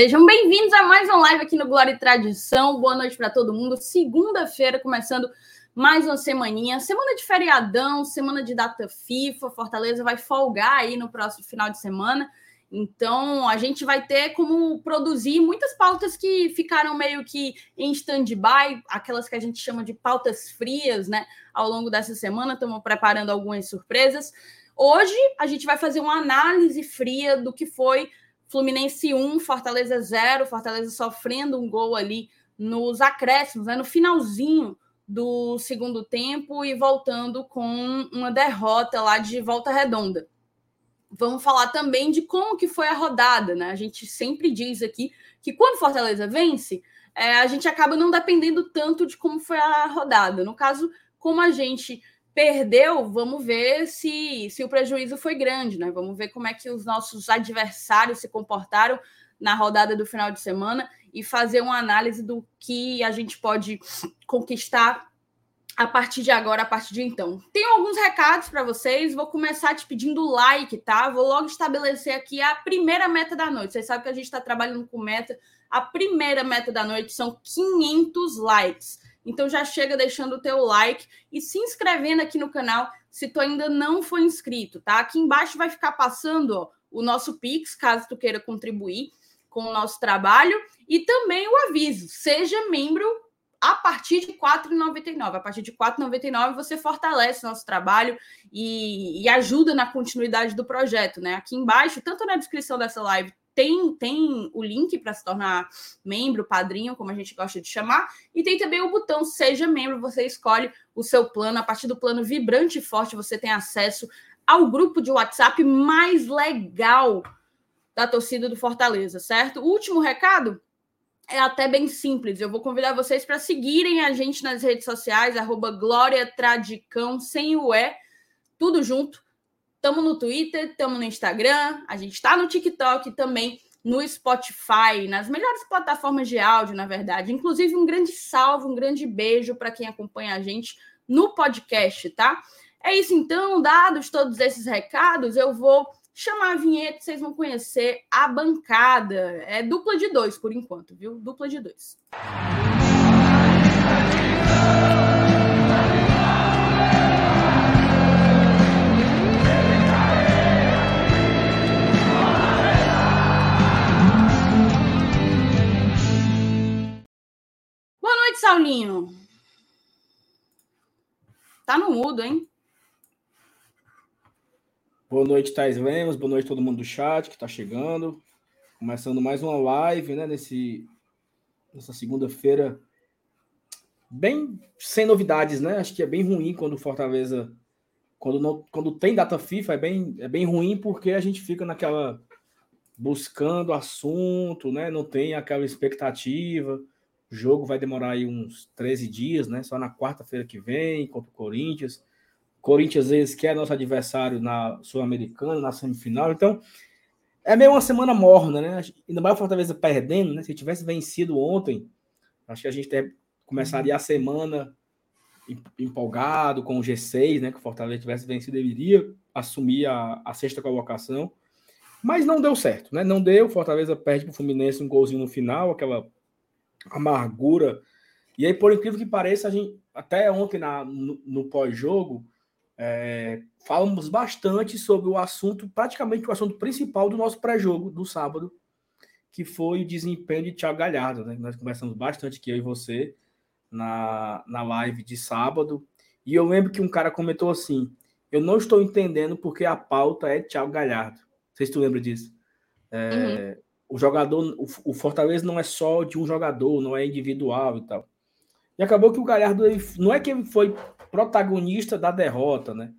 Sejam bem-vindos a mais uma live aqui no Glória e Tradição. Boa noite para todo mundo. Segunda-feira, começando mais uma semaninha. Semana de feriadão, semana de data FIFA. Fortaleza vai folgar aí no próximo final de semana. Então, a gente vai ter como produzir muitas pautas que ficaram meio que em stand-by, aquelas que a gente chama de pautas frias, né? Ao longo dessa semana, estamos preparando algumas surpresas. Hoje, a gente vai fazer uma análise fria do que foi Fluminense 1, Fortaleza 0, Fortaleza sofrendo um gol ali nos acréscimos, né, no finalzinho do segundo tempo e voltando com uma derrota lá de volta redonda. Vamos falar também de como que foi a rodada, né? A gente sempre diz aqui que quando Fortaleza vence, é, a gente acaba não dependendo tanto de como foi a rodada. No caso, como a gente perdeu, vamos ver se, se o prejuízo foi grande, né? Vamos ver como é que os nossos adversários se comportaram na rodada do final de semana e fazer uma análise do que a gente pode conquistar a partir de agora, a partir de então. Tenho alguns recados para vocês. Vou começar te pedindo like, tá? Vou logo estabelecer aqui a primeira meta da noite. Vocês sabem que a gente está trabalhando com meta. A primeira meta da noite são 500 likes. Então já chega deixando o teu like e se inscrevendo aqui no canal se tu ainda não for inscrito, tá? Aqui embaixo vai ficar passando ó, o nosso Pix, caso tu queira contribuir com o nosso trabalho, e também o aviso, seja membro a partir de R$ 4,99. A partir de R$ 4,99 você fortalece nosso trabalho e, e, ajuda na continuidade do projeto, né? Aqui embaixo, tanto na descrição dessa live tem, tem o link para se tornar membro, padrinho, como a gente gosta de chamar, e tem também o botão Seja Membro. Você escolhe o seu plano. A partir do plano Vibrante e Forte, você tem acesso ao grupo de WhatsApp mais legal da torcida do Fortaleza, certo? O último recado é até bem simples. Eu vou convidar vocês para seguirem a gente nas redes sociais, arroba Glória Tradicão, sem o E, tudo junto Estamos no Twitter, estamos no Instagram, a gente está no TikTok também, no Spotify, nas melhores plataformas de áudio, na verdade. Inclusive, um grande salve, um grande beijo para quem acompanha a gente no podcast, tá? É isso então, dados todos esses recados, eu vou chamar a vinheta, vocês vão conhecer a bancada. É dupla de dois por enquanto, viu? Dupla de dois. Noite, Saulinho. Tá no mudo, hein? Boa noite, Thais Lemos. Boa noite todo mundo do chat que está chegando. Começando mais uma live, né? Nesse, nessa segunda-feira. Bem sem novidades, né? Acho que é bem ruim quando o Fortaleza. Quando, não, quando tem data FIFA, é bem, é bem ruim porque a gente fica naquela. buscando assunto, né? Não tem aquela expectativa. O jogo vai demorar aí uns 13 dias, né? Só na quarta-feira que vem, contra o Corinthians. Corinthians, às vezes, que é nosso adversário na Sul-Americana, na semifinal. Então, é meio uma semana morna, né? Ainda mais o Fortaleza perdendo, né? Se tivesse vencido ontem, acho que a gente começaria a semana empolgado com o G6, né? Que o Fortaleza tivesse vencido, ele iria assumir a, a sexta colocação. Mas não deu certo, né? Não deu. Fortaleza perde para o Fluminense um golzinho no final, aquela amargura. E aí, por incrível que pareça, a gente, até ontem na, no, no pós-jogo, é, falamos bastante sobre o assunto, praticamente o assunto principal do nosso pré-jogo do sábado, que foi o desempenho de Thiago Galhardo. Né? Nós conversamos bastante aqui, eu e você, na, na live de sábado. E eu lembro que um cara comentou assim: Eu não estou entendendo porque a pauta é Thiago Galhardo. Não sei se tu lembra disso. É, uhum o jogador, o, Fortaleza não é só de um jogador, não é individual e tal. E acabou que o Galhardo ele, não é que ele foi protagonista da derrota, né?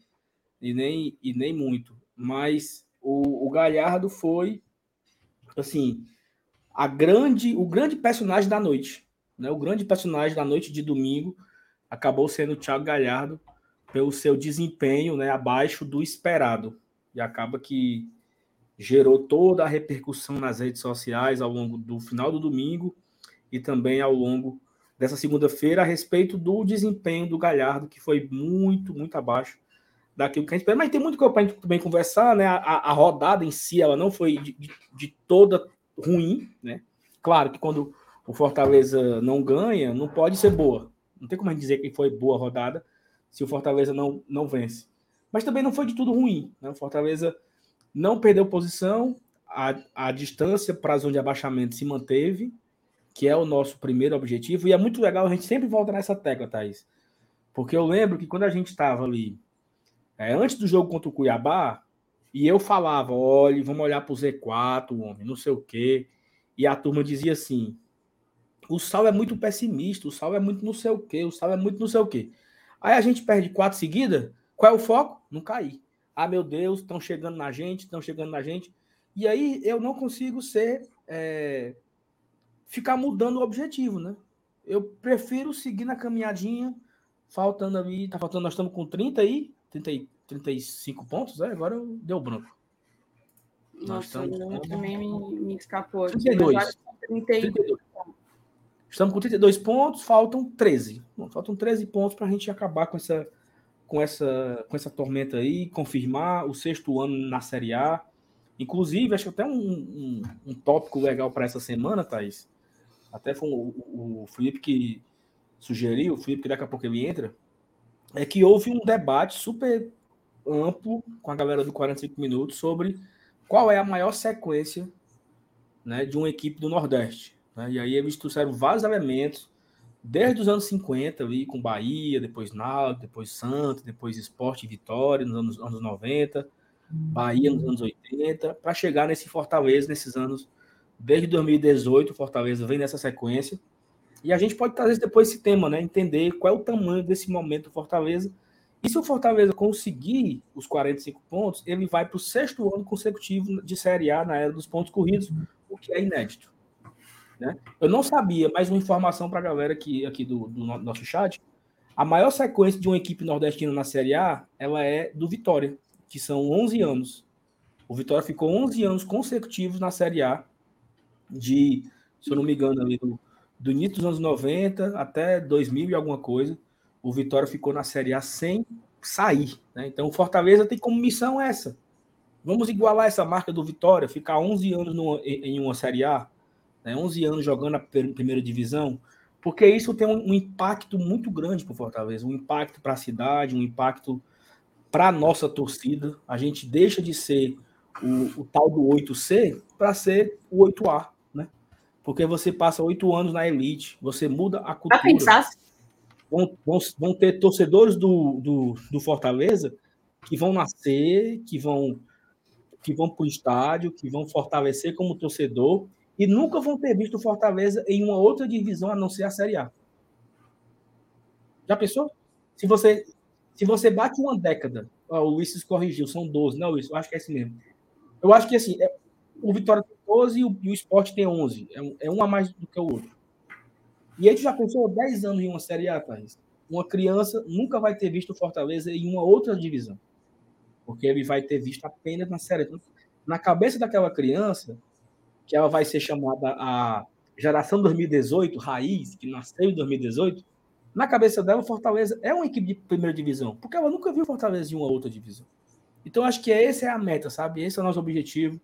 E nem, e nem muito, mas o, o Galhardo foi assim a grande, o grande personagem da noite, né? O grande personagem da noite de domingo acabou sendo o Thiago Galhardo pelo seu desempenho, né, abaixo do esperado. E acaba que gerou toda a repercussão nas redes sociais ao longo do final do domingo e também ao longo dessa segunda-feira a respeito do desempenho do Galhardo, que foi muito, muito abaixo daquilo que a gente espera, mas tem muito para a gente também conversar, né? A, a, rodada em si, ela não foi de, de, toda ruim, né? Claro que quando o Fortaleza não ganha, não pode ser boa. Não tem como a gente dizer que foi boa rodada se o Fortaleza não, não vence. Mas também não foi de tudo ruim, né? O Fortaleza não perdeu posição, a, a distância para a zona de abaixamento se manteve, que é o nosso primeiro objetivo, e é muito legal, a gente sempre volta nessa tecla, Thaís. Porque eu lembro que quando a gente estava ali é, antes do jogo contra o Cuiabá, e eu falava: olha, vamos olhar para o Z4, homem, não sei o quê. E a turma dizia assim: o Sal é muito pessimista, o Sal é muito não sei o quê, o Sal é muito não sei o quê. Aí a gente perde quatro seguidas, qual é o foco? Não cair. Ah, meu Deus, estão chegando na gente, estão chegando na gente. E aí eu não consigo ser. É, ficar mudando o objetivo, né? Eu prefiro seguir na caminhadinha, faltando ali, tá faltando, nós estamos com 30 aí, 30, 35 pontos, é? agora deu branco. Nossa, estamos, também me, me escapou. 32. 32. Estamos com 32 pontos, faltam 13. Bom, faltam 13 pontos para a gente acabar com essa, com, essa, com essa tormenta aí, confirmar o sexto ano na Série A. Inclusive, acho que até um, um, um tópico legal para essa semana, Thaís. Até foi o, o Felipe que sugeriu, o Felipe que daqui a pouco ele entra, é que houve um debate super amplo com a galera do 45 minutos sobre qual é a maior sequência né, de uma equipe do Nordeste. Né? E aí eles trouxeram vários elementos, desde os anos 50, ali, com Bahia, depois Náutico, depois Santos, depois Esporte e Vitória, nos anos, anos 90, Bahia nos anos 80, para chegar nesse Fortaleza nesses anos, desde 2018, Fortaleza vem nessa sequência, e a gente pode trazer depois esse tema, né? Entender qual é o tamanho desse momento do Fortaleza. E se o Fortaleza conseguir os 45 pontos, ele vai para o sexto ano consecutivo de Série A na era dos pontos corridos, o que é inédito. Né? Eu não sabia, mais uma informação para a galera aqui, aqui do, do, nosso chat. A maior sequência de uma equipe nordestina na Série A, ela é do Vitória, que são 11 anos. O Vitória ficou 11 anos consecutivos na Série A, de, se eu não me engano, ali do do início dos anos 90 até 2000 e alguma coisa, o Vitória ficou na Série A sem sair. Né? Então o Fortaleza tem como missão essa. Vamos igualar essa marca do Vitória, ficar 11 anos numa, em uma Série A, né? 11 anos jogando a primeira divisão, porque isso tem um, um impacto muito grande para o Fortaleza, um impacto para a cidade, um impacto para a nossa torcida. A gente deixa de ser o, o tal do 8C para ser o 8A porque você passa oito anos na elite, você muda a cultura. pensar? Vão, vão, vão ter torcedores do, do, do Fortaleza que vão nascer, que vão que vão para o estádio, que vão fortalecer como torcedor e nunca vão ter visto o Fortaleza em uma outra divisão a não ser a Série A. Já pensou? Se você se você bate uma década, o Luiz corrigiu, são 12, não, Luiz, eu acho que é esse mesmo. Eu acho que assim, é, o Vitória 12 e o, e o Sport tem 11. É é um a mais do que o outro. E a gente já pensou 10 anos em uma Série A, Thaís. Uma criança nunca vai ter visto o Fortaleza em uma outra divisão. Porque ele vai ter visto apenas na Série A. Na cabeça daquela criança, que ela vai ser chamada a geração 2018, raiz, que nasceu em 2018, na cabeça dela, o Fortaleza é uma equipe de primeira divisão, porque ela nunca viu Fortaleza em uma outra divisão. Então, acho que essa é a meta, sabe? Esse é o nosso objetivo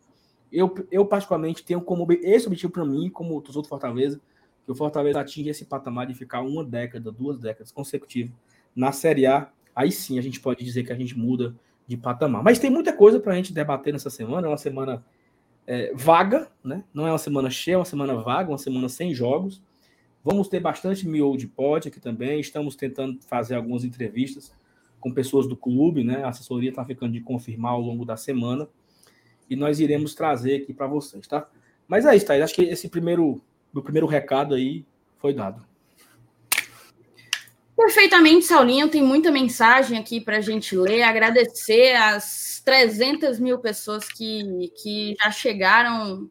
eu, eu particularmente tenho como esse objetivo para mim, como os outros Fortaleza, que o Fortaleza atinja esse patamar de ficar uma década, duas décadas consecutivas na Série A. Aí sim a gente pode dizer que a gente muda de patamar. Mas tem muita coisa para a gente debater nessa semana. É uma semana é, vaga, né? Não é uma semana cheia, é uma semana vaga, uma semana sem jogos. Vamos ter bastante miolo de pod aqui também. Estamos tentando fazer algumas entrevistas com pessoas do clube, né? A assessoria está ficando de confirmar ao longo da semana e nós iremos trazer aqui para vocês, tá? Mas é isso, Thaís. Acho que esse primeiro, meu primeiro recado aí foi dado. Perfeitamente, Saulinho. Tem muita mensagem aqui para a gente ler. Agradecer as 300 mil pessoas que, que já chegaram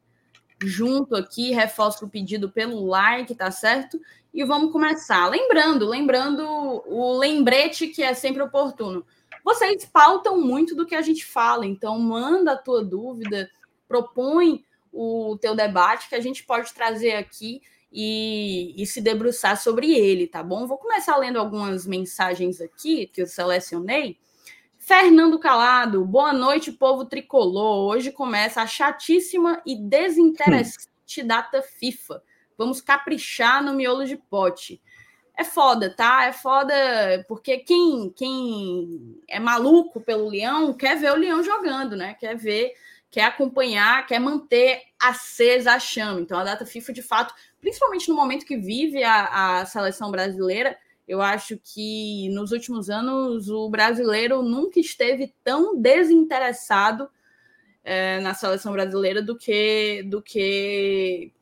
junto aqui. Reforço o pedido pelo like, tá certo? E vamos começar. Lembrando, lembrando o lembrete que é sempre oportuno vocês pautam muito do que a gente fala, então manda a tua dúvida, propõe o teu debate que a gente pode trazer aqui e, e, se debruçar sobre ele, tá bom? Vou começar lendo algumas mensagens aqui que eu selecionei. Fernando Calado, boa noite, povo tricolor. Hoje começa a chatíssima e desinteressante hum. data FIFA. Vamos caprichar no miolo de pote. É foda, tá? É foda porque quem, quem é maluco pelo Leão quer ver o Leão jogando, né? Quer ver, quer acompanhar, quer manter acesa a chama. Então a data FIFA, de fato, principalmente no momento que vive a, a seleção brasileira, eu acho que nos últimos anos o brasileiro nunca esteve tão desinteressado é, na seleção brasileira do que do que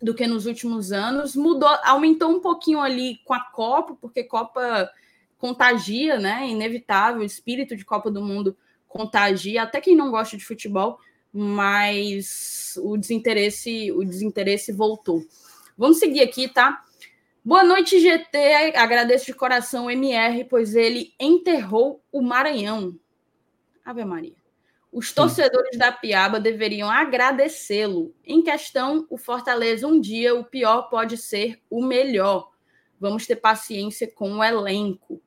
do que nos últimos anos. Mudou, aumentou um pouquinho ali com a Copa, porque Copa contagia, né? Inevitável, o espírito de Copa do Mundo contagia, até quem não gosta de futebol, mas o desinteresse, o desinteresse voltou. Vamos seguir aqui, tá? Boa noite, GT. Agradeço de coração MR, pois ele enterrou o Maranhão. Ave Maria. Os torcedores Sim. da Piaba deveriam agradecê-lo. Em questão, o Fortaleza um dia o pior pode ser o melhor. Vamos ter paciência com o elenco.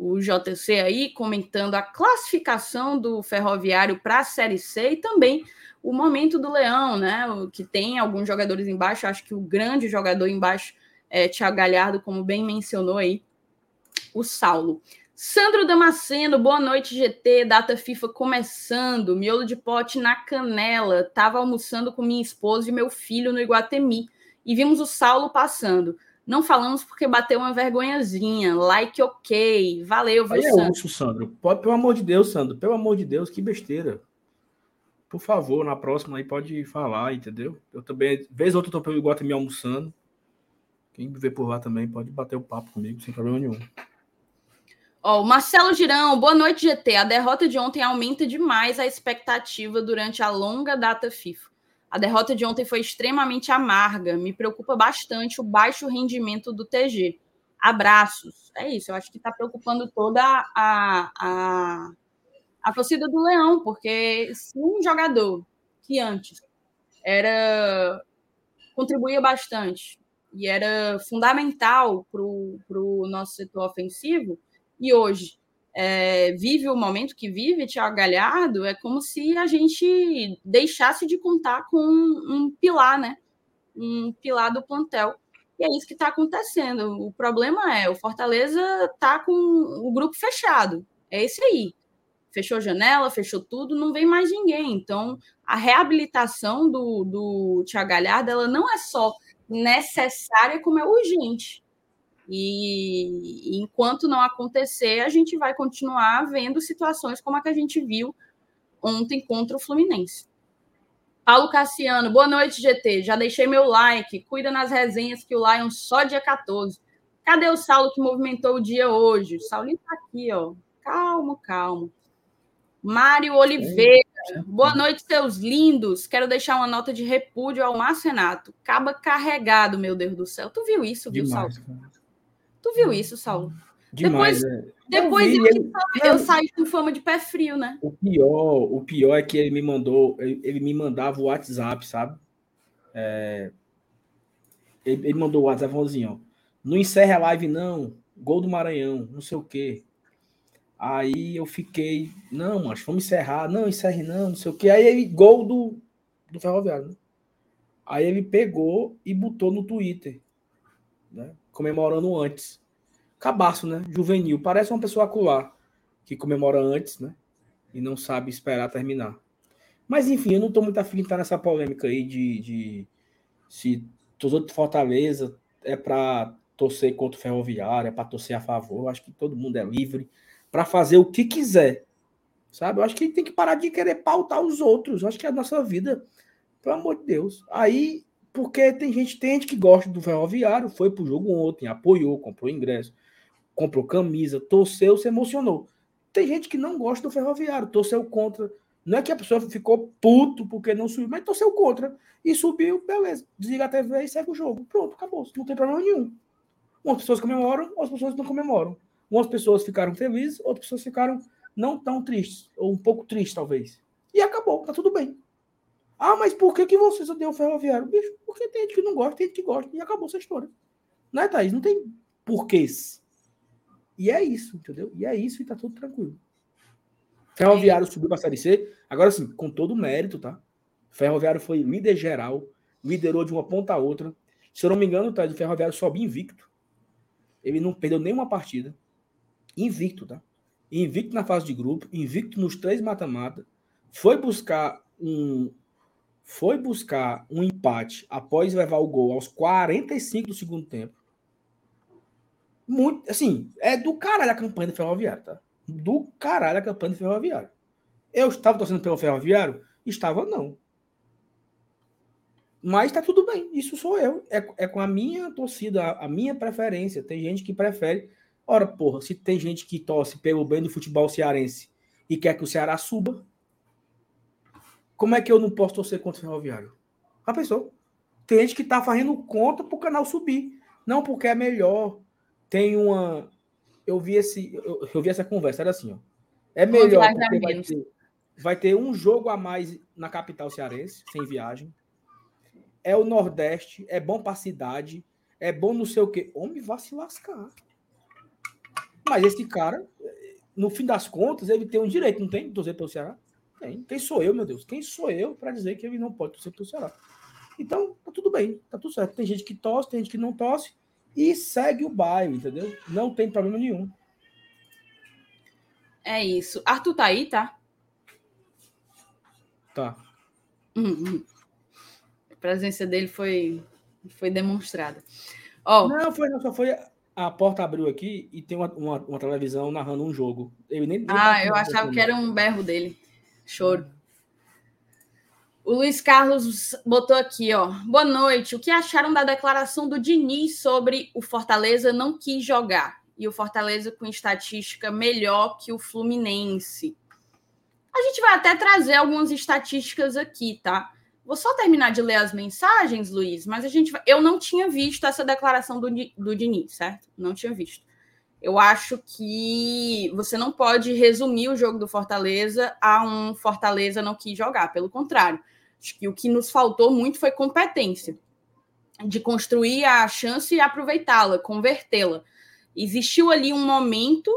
O JC aí comentando a classificação do Ferroviário para a Série C e também o momento do Leão, né? Que tem alguns jogadores embaixo. Acho que o grande jogador embaixo é, Tiago Galhardo, como bem mencionou aí, o Saulo. Sandro Damasceno, boa noite, GT. Data FIFA começando. Miolo de pote na canela. Tava almoçando com minha esposa e meu filho no Iguatemi e vimos o Saulo passando. Não falamos porque bateu uma vergonhazinha. Like ok. Valeu, viu, é Sandro? Sandro. Pode, pelo amor de Deus, Sandro. Pelo amor de Deus, que besteira. Por favor, na próxima aí pode falar, entendeu? Eu também, vez ou outra, tô pelo Iguatemi almoçando. Quem me vê por lá também pode bater o papo comigo sem problema nenhum. Ó, o Marcelo Girão, boa noite, GT. A derrota de ontem aumenta demais a expectativa durante a longa data FIFA. A derrota de ontem foi extremamente amarga. Me preocupa bastante o baixo rendimento do TG. Abraços. É isso, eu acho que está preocupando toda a, a, a torcida do Leão, porque se um jogador que antes era contribuía bastante, e era fundamental para o nosso setor ofensivo, e hoje é, vive o momento que vive Thiago Galhardo, é como se a gente deixasse de contar com um, um pilar, né? Um pilar do plantel. E é isso que está acontecendo. O problema é, o Fortaleza está com o grupo fechado. É esse aí. Fechou janela, fechou tudo, não vem mais ninguém. Então, a reabilitação do, do Thiago Galhardo, ela não é só necessária como é urgente. E, e enquanto não acontecer, a gente vai continuar vendo situações como a que a gente viu ontem contra o Fluminense. Paulo Cassiano, boa noite, GT. Já deixei meu like. Cuida nas resenhas que o Lion só dia 14. Cadê o Saulo que movimentou o dia hoje? O Saulinho tá aqui, ó. Calmo, calmo. Mário Oliveira, boa noite, seus lindos. Quero deixar uma nota de repúdio ao Marcenato. Caba carregado, meu Deus do céu. Tu viu isso, viu, Demais, Saulo? Cara. Tu viu isso, Saulo? Demais, depois, é. depois eu, vi, eu, eu, saí com fama de pé frio, né? O pior, o pior é que ele me mandou, ele, ele me mandava o WhatsApp, sabe? É, ele, ele, mandou o WhatsApp falou assim, ó. Não encerra a live, não. Gol do Maranhão, não sei o quê. Aí eu fiquei, não, mas vamos encerrar. Não, encerre não, não sei o que. Aí ele, gol do, do Ferroviário. Né? Aí ele pegou e botou no Twitter, né? Comemorando antes. Cabaço, né? Juvenil. Parece uma pessoa acular que comemora antes, né? E não sabe esperar terminar. Mas enfim, eu não estou muito afim de estar nessa polêmica aí de, de se torcedor de Fortaleza é para torcer contra o Ferroviário, é para torcer a favor. Eu acho que todo mundo é livre para fazer o que quiser. Sabe? Eu acho que tem que parar de querer pautar os outros. Eu acho que é a nossa vida, pelo amor de Deus. Aí, porque tem gente, tem gente que gosta do ferroviário, foi pro jogo ontem, apoiou, comprou ingresso, comprou camisa, torceu, se emocionou. Tem gente que não gosta do ferroviário, torceu contra. Não é que a pessoa ficou puto porque não subiu, mas torceu contra. E subiu, beleza. Desliga a TV e segue o jogo. Pronto, acabou. Não tem problema nenhum. Umas pessoas comemoram, outras pessoas não comemoram. Umas pessoas ficaram felizes, outras pessoas ficaram não tão tristes, ou um pouco tristes, talvez. E acabou, tá tudo bem. Ah, mas por que, que vocês odeiam o ferroviário? Bicho, porque tem gente que não gosta, tem gente que gosta, e acabou essa história. Não é, Thaís? Não tem porquês. E é isso, entendeu? E é isso e tá tudo tranquilo. Ferroviário é. subiu para a Série C. Agora sim, com todo o mérito, tá? Ferroviário foi líder geral, liderou de uma ponta a outra. Se eu não me engano, tá, o Ferroviário sobe invicto. Ele não perdeu nenhuma partida. Invicto, tá? Invicto na fase de grupo, invicto nos três mata-mata. Foi buscar um foi buscar um empate após levar o gol aos 45 do segundo tempo. Muito, assim, é do caralho a campanha do Ferroviário, tá? Do caralho a campanha do Ferroviário. Eu estava torcendo pelo Ferroviário? Estava não. Mas tá tudo bem, isso sou eu. É, é com a minha torcida, a, a minha preferência. Tem gente que prefere. Ora, porra, se tem gente que torce pelo bem do futebol cearense e quer que o Ceará suba, como é que eu não posso torcer contra o Ferroviário? A pessoa. Tem gente que tá fazendo conta pro canal subir. Não porque é melhor. Tem uma. Eu vi, esse, eu, eu vi essa conversa, era assim, ó. É melhor porque vai ter, vai ter um jogo a mais na capital cearense, sem viagem é o Nordeste, é bom para a cidade, é bom não sei o quê. Homem, vá se lascar. Mas esse cara, no fim das contas, ele tem um direito, não tem? De torcer pelo Ceará? Tem. Quem sou eu, meu Deus? Quem sou eu para dizer que ele não pode torcer pelo Ceará? Então, tá tudo bem, tá tudo certo. Tem gente que torce, tem gente que não torce e segue o bairro, entendeu? Não tem problema nenhum. É isso. Arthur tá aí, tá? Tá. Uhum presença dele foi, foi demonstrada. Oh, não, foi, não, só foi. A porta abriu aqui e tem uma, uma, uma televisão narrando um jogo. Ele nem, nem ah, eu achava que era um berro dele. Choro. O Luiz Carlos botou aqui, ó. Boa noite. O que acharam da declaração do Diniz sobre o Fortaleza não quis jogar? E o Fortaleza com estatística melhor que o Fluminense. A gente vai até trazer algumas estatísticas aqui, tá? Vou só terminar de ler as mensagens, Luiz, mas a gente eu não tinha visto essa declaração do, do Diniz, certo? Não tinha visto. Eu acho que você não pode resumir o jogo do Fortaleza a um Fortaleza não quis jogar, pelo contrário. Acho que o que nos faltou muito foi competência de construir a chance e aproveitá-la, convertê-la. Existiu ali um momento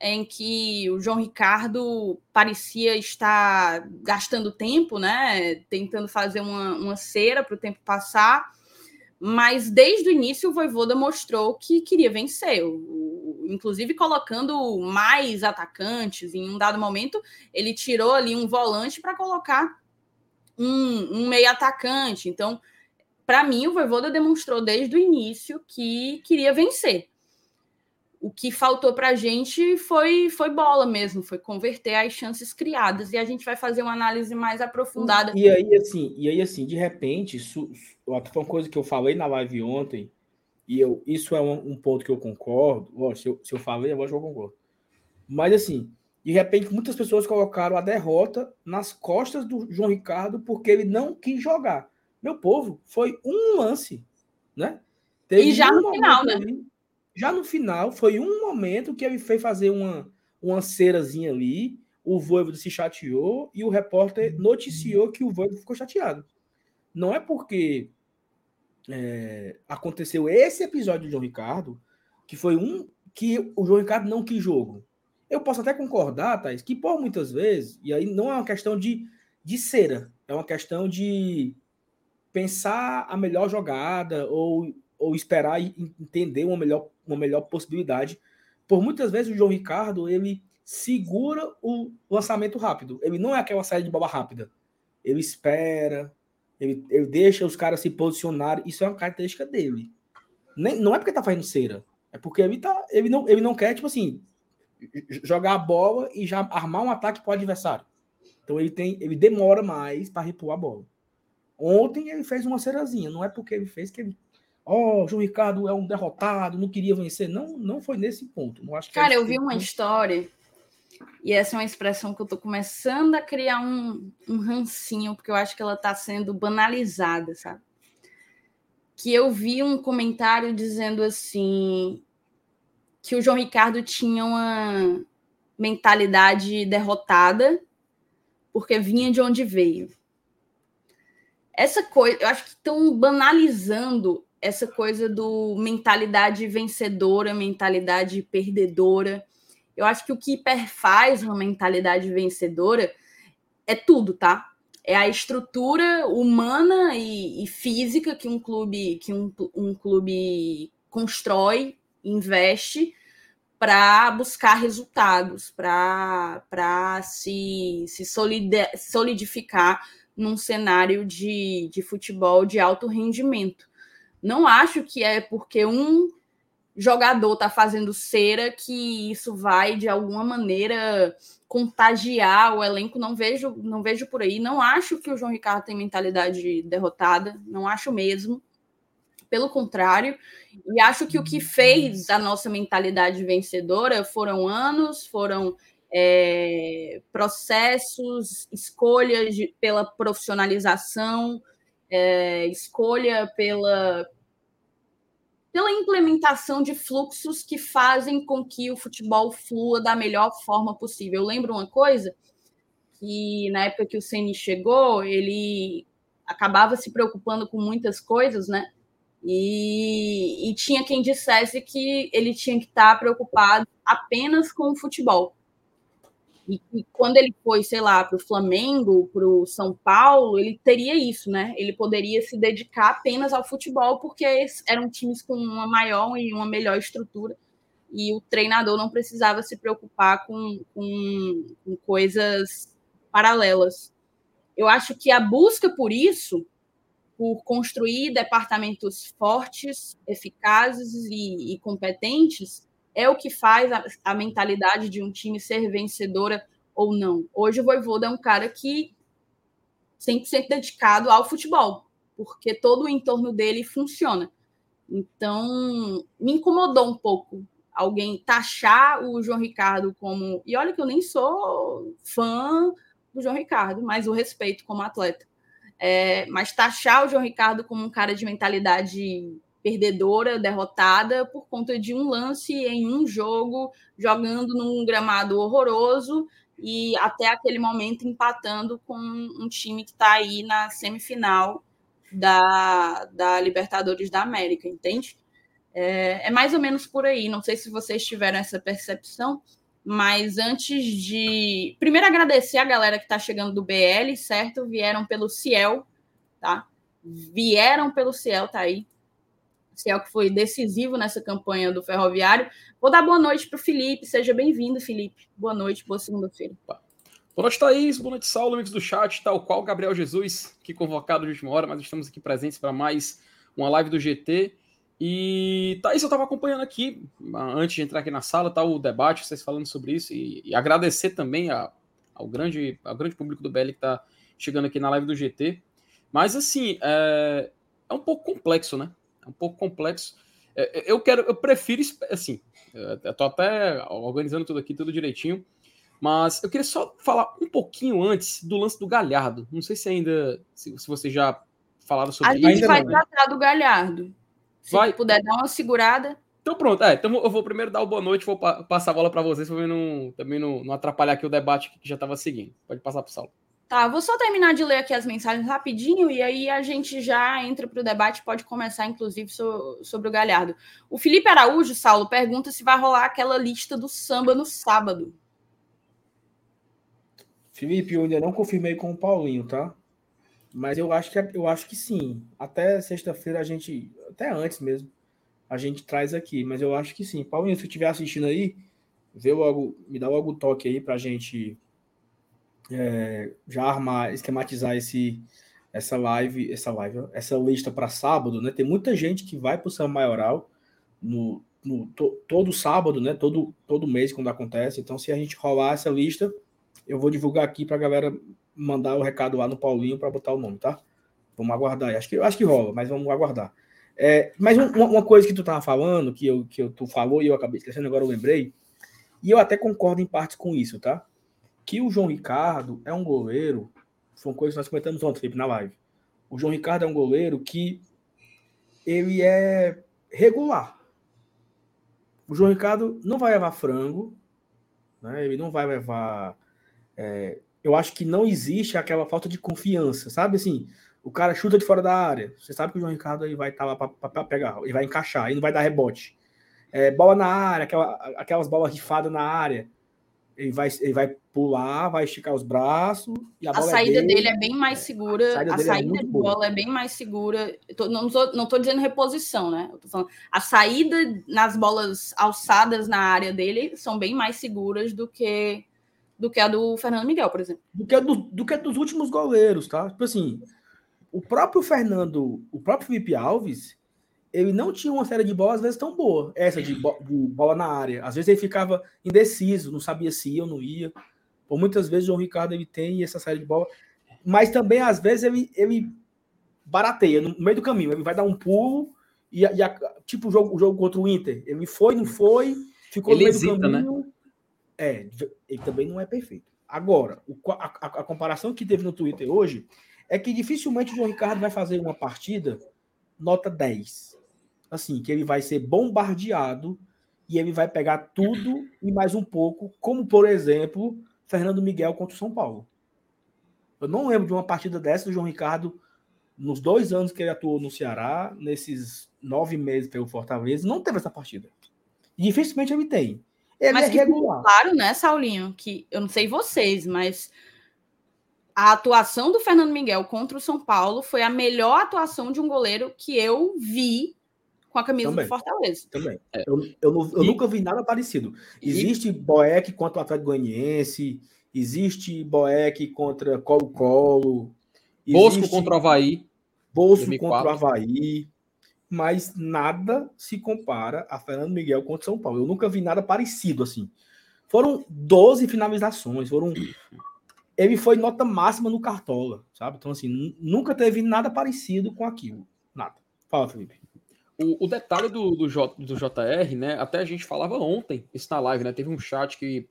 em que o João Ricardo parecia estar gastando tempo, né? Tentando fazer uma, uma cera para o tempo passar. Mas desde o início o Voivoda mostrou que queria vencer, inclusive colocando mais atacantes. Em um dado momento, ele tirou ali um volante para colocar um, um meio atacante. Então, para mim, o Voivoda demonstrou desde o início que queria vencer o que faltou para a gente foi, foi bola mesmo, foi converter as chances criadas. E a gente vai fazer uma análise mais aprofundada. E aí, assim, e aí, assim, de repente, isso, foi uma coisa que eu falei na live ontem, e eu, isso é um, um ponto que eu concordo. Ó, se, eu, se eu falei, eu acho que eu concordo. Mas assim, de repente, muitas pessoas colocaram a derrota nas costas do João Ricardo porque ele não quis jogar. Meu povo, foi um lance, né? Teve e já no final, né? Ali, já no final, foi um momento que ele fez fazer uma, uma cerazinha ali, o Voivodo se chateou e o repórter noticiou que o Voivodo ficou chateado. Não é porque é, aconteceu esse episódio do João Ricardo, que foi um que o João Ricardo não quis jogo. Eu posso até concordar, Thais, que por muitas vezes, e aí não é uma questão de, de cera, é uma questão de pensar a melhor jogada ou ou esperar e entender uma melhor, uma melhor possibilidade. Por muitas vezes o João Ricardo ele segura o lançamento rápido. Ele não é aquela saída de bola rápida. Ele espera, ele, ele deixa os caras se posicionarem. Isso é uma característica dele. Nem, não é porque tá fazendo cera. É porque ele, tá, ele, não, ele não quer, tipo assim, jogar a bola e já armar um ataque para o adversário. Então ele tem, ele demora mais para repor a bola. Ontem ele fez uma cerazinha. Não é porque ele fez que ele ó, oh, João Ricardo é um derrotado, não queria vencer. Não, não foi nesse ponto. Não acho Cara, eu vi uma história, e essa é uma expressão que eu tô começando a criar um, um rancinho, porque eu acho que ela tá sendo banalizada, sabe? Que eu vi um comentário dizendo assim que o João Ricardo tinha uma mentalidade derrotada porque vinha de onde veio. Essa coisa, eu acho que estão banalizando essa coisa do mentalidade vencedora, mentalidade perdedora. Eu acho que o que perfaz uma mentalidade vencedora é tudo, tá? É a estrutura humana e, e física que um clube que um, um clube constrói, investe para buscar resultados, para se, se solidificar num cenário de, de futebol de alto rendimento. Não acho que é porque um jogador está fazendo cera que isso vai de alguma maneira contagiar o elenco. Não vejo, não vejo por aí. Não acho que o João Ricardo tem mentalidade derrotada. Não acho mesmo pelo contrário, e acho que o que fez a nossa mentalidade vencedora foram anos, foram é, processos, escolhas de, pela profissionalização, é, escolha pela, pela implementação de fluxos que fazem com que o futebol flua da melhor forma possível. Eu lembro uma coisa que na época que o Ceni chegou, ele acabava se preocupando com muitas coisas, né? E, e, tinha quem dissesse que ele tinha que estar preocupado apenas com o futebol. E, e quando ele foi, sei lá, para o Flamengo, para o São Paulo, ele teria isso, né? Ele poderia se dedicar apenas ao futebol, porque eram times com uma maior e uma melhor estrutura. E o treinador não precisava se preocupar com, com, com coisas paralelas. Eu acho que a busca por isso por construir departamentos fortes, eficazes e, e competentes, é o que faz a, a, mentalidade de um time ser vencedora ou não. Hoje o Voivoda é um cara que 100% dedicado ao futebol, porque todo o entorno dele funciona. Então, me incomodou um pouco alguém taxar o João Ricardo como. E olha que eu nem sou fã do João Ricardo, mas o respeito como atleta. É, mas taxar o João Ricardo como um cara de mentalidade perdedora, derrotada, por conta de um lance em um jogo, jogando num gramado horroroso e até aquele momento empatando com um time que está aí na semifinal da, da Libertadores da América, entende? É, é mais ou menos por aí. Não sei se vocês tiveram essa percepção, mas antes de. Primeiro, agradecer a galera que está chegando do BL, certo? Vieram pelo Ciel, tá? Vieram pelo Ciel, tá aí. Ciel que foi decisivo nessa campanha do Ferroviário. Vou dar boa noite para o Felipe. Seja bem-vindo, Felipe. Boa noite, boa segunda-feira. Boa noite, Thaís. Boa noite, Saulo, amigos do chat, tal qual Gabriel Jesus, que convocado de última hora, mas estamos aqui presentes para mais uma live do GT. E Thaís, eu estava acompanhando aqui, antes de entrar aqui na sala, tá o debate, vocês falando sobre isso, e, e agradecer também a, ao, grande, ao grande público do BL que está chegando aqui na live do GT. Mas, assim, é, é um pouco complexo, né? É um pouco complexo. É, é eu quero, eu prefiro, assim, eu tô até organizando tudo aqui, tudo direitinho, mas eu queria só falar um pouquinho antes do lance do Galhardo. Não sei se ainda, se, se vocês já falaram sobre isso. A gente vai né? tratar do Galhardo. Se Vai. puder dar uma segurada. Então pronto, é, então eu vou primeiro dar o boa noite, vou pa passar a bola para vocês, para não, também não, não, atrapalhar aqui o debate que já estava seguindo. Pode passar para o Saulo. Tá, vou só terminar de ler aqui as mensagens rapidinho e aí a gente já entra para o debate, pode começar, inclusive, so, sobre o Galhardo. O Felipe Araújo, Saulo, pergunta se vai rolar aquela lista do samba no sábado. Felipe, eu ainda não confirmei com o Paulinho, tá? Mas eu acho que eu acho que sim. Até sexta-feira a gente, até antes mesmo, a gente traz aqui. Mas eu acho que sim. Paulinho, se estiver assistindo aí, vê logo, me dá logo o toque aí para a gente é, já armar, esquematizar esse essa live, essa live, essa lista para sábado, né? Tem muita gente que vai para o São Maioral no, no to, todo sábado, né? Todo todo mês quando acontece. Então, se a gente rolar essa lista, eu vou divulgar aqui para a galera mandar o recado lá no Paulinho para botar o nome, tá? Vamos aguardar. Acho que, acho que rola, mas vamos aguardar. É, mas um, uma coisa que tu tava falando, que, eu, que eu, tu falou e eu acabei esquecendo, agora eu lembrei, e eu até concordo em parte com isso, tá? Que o João Ricardo é um goleiro, foi uma coisa que nós comentamos ontem, Felipe, na live. O João Ricardo é um goleiro que ele é regular. O João Ricardo não vai levar frango, né? ele não vai levar é, eu acho que não existe aquela falta de confiança, sabe? Assim, o cara chuta de fora da área. Você sabe que o João Ricardo aí vai estar tá lá para pegar, ele vai encaixar, ele não vai dar rebote. é, bola na área, aquela, aquelas bolas rifadas na área. Ele vai, ele vai pular, vai esticar os braços e a, a é saída é dele, dele, é bem mais segura. A saída, a saída é de boa. bola é bem mais segura. Tô, não estou dizendo reposição, né? Eu tô falando, a saída nas bolas alçadas na área dele são bem mais seguras do que do que a do Fernando Miguel, por exemplo. Do que a do, do que a dos últimos goleiros, tá? Tipo assim, o próprio Fernando, o próprio Felipe Alves, ele não tinha uma série de bolas às vezes tão boa, essa de, bo de, bola na área. Às vezes ele ficava indeciso, não sabia se ia ou não ia. Por muitas vezes o João Ricardo ele tem essa série de bola, mas também às vezes ele, ele barateia no meio do caminho, ele vai dar um pulo e, e a, tipo o jogo, o jogo contra o Inter, ele foi, não foi, ficou ele no meio hesita, do né? caminho. Né? É, ele também não é perfeito. Agora, o, a, a, a comparação que teve no Twitter hoje é que dificilmente o João Ricardo vai fazer uma partida nota 10 assim, que ele vai ser bombardeado e ele vai pegar tudo e mais um pouco, como por exemplo, Fernando Miguel contra o São Paulo. Eu não lembro de uma partida dessa do João Ricardo nos dois anos que ele atuou no Ceará, nesses nove meses pelo Fortaleza, não teve essa partida. E dificilmente ele tem. Ele mas é regular. claro, né, Saulinho, que eu não sei vocês, mas a atuação do Fernando Miguel contra o São Paulo foi a melhor atuação de um goleiro que eu vi com a camisa também, do Fortaleza. Também. É. Eu, eu, não, eu e, nunca vi nada parecido. Existe e, Boeck contra o Atlético Goianiense, existe Boeck contra Colo-Colo. Bosco contra o Havaí. Bosco 2004. contra o Havaí. Mas nada se compara a Fernando Miguel contra São Paulo. Eu nunca vi nada parecido assim. Foram 12 finalizações, foram ele foi nota máxima no Cartola, sabe? Então, assim, nunca teve nada parecido com aquilo. Nada. Fala, Felipe. O, o detalhe do, do, J, do JR, né? Até a gente falava ontem, isso na live, né? Teve um chat que,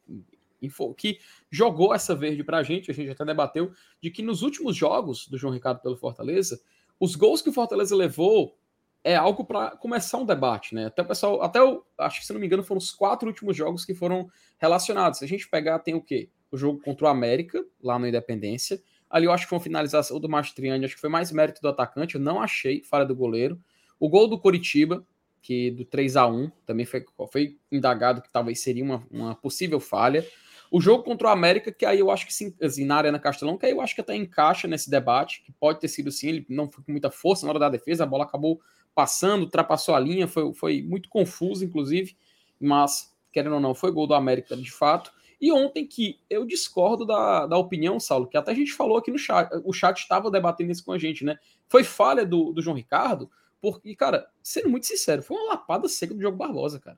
que jogou essa verde pra gente, a gente até debateu, de que nos últimos jogos do João Ricardo pelo Fortaleza, os gols que o Fortaleza levou é algo para começar um debate, né? Até o pessoal, até o, acho que se não me engano, foram os quatro últimos jogos que foram relacionados. Se a gente pegar, tem o quê? O jogo contra o América, lá no Independência. Ali eu acho que foi uma finalização do Mastriani, acho que foi mais mérito do atacante, eu não achei falha do goleiro. O gol do Coritiba, que do 3 a 1 também foi, foi indagado que talvez seria uma, uma possível falha. O jogo contra o América, que aí eu acho que sim, assim, na Arena Castelão, que aí eu acho que até encaixa nesse debate, que pode ter sido sim, ele não foi com muita força na hora da defesa, a bola acabou passando, ultrapassou a linha, foi, foi muito confuso, inclusive, mas, querendo ou não, foi gol do América de fato. E ontem que eu discordo da, da opinião, Saulo, que até a gente falou aqui no chat, o chat estava debatendo isso com a gente, né? Foi falha do, do João Ricardo, porque, cara, sendo muito sincero, foi uma lapada seca do Diogo Barbosa, cara.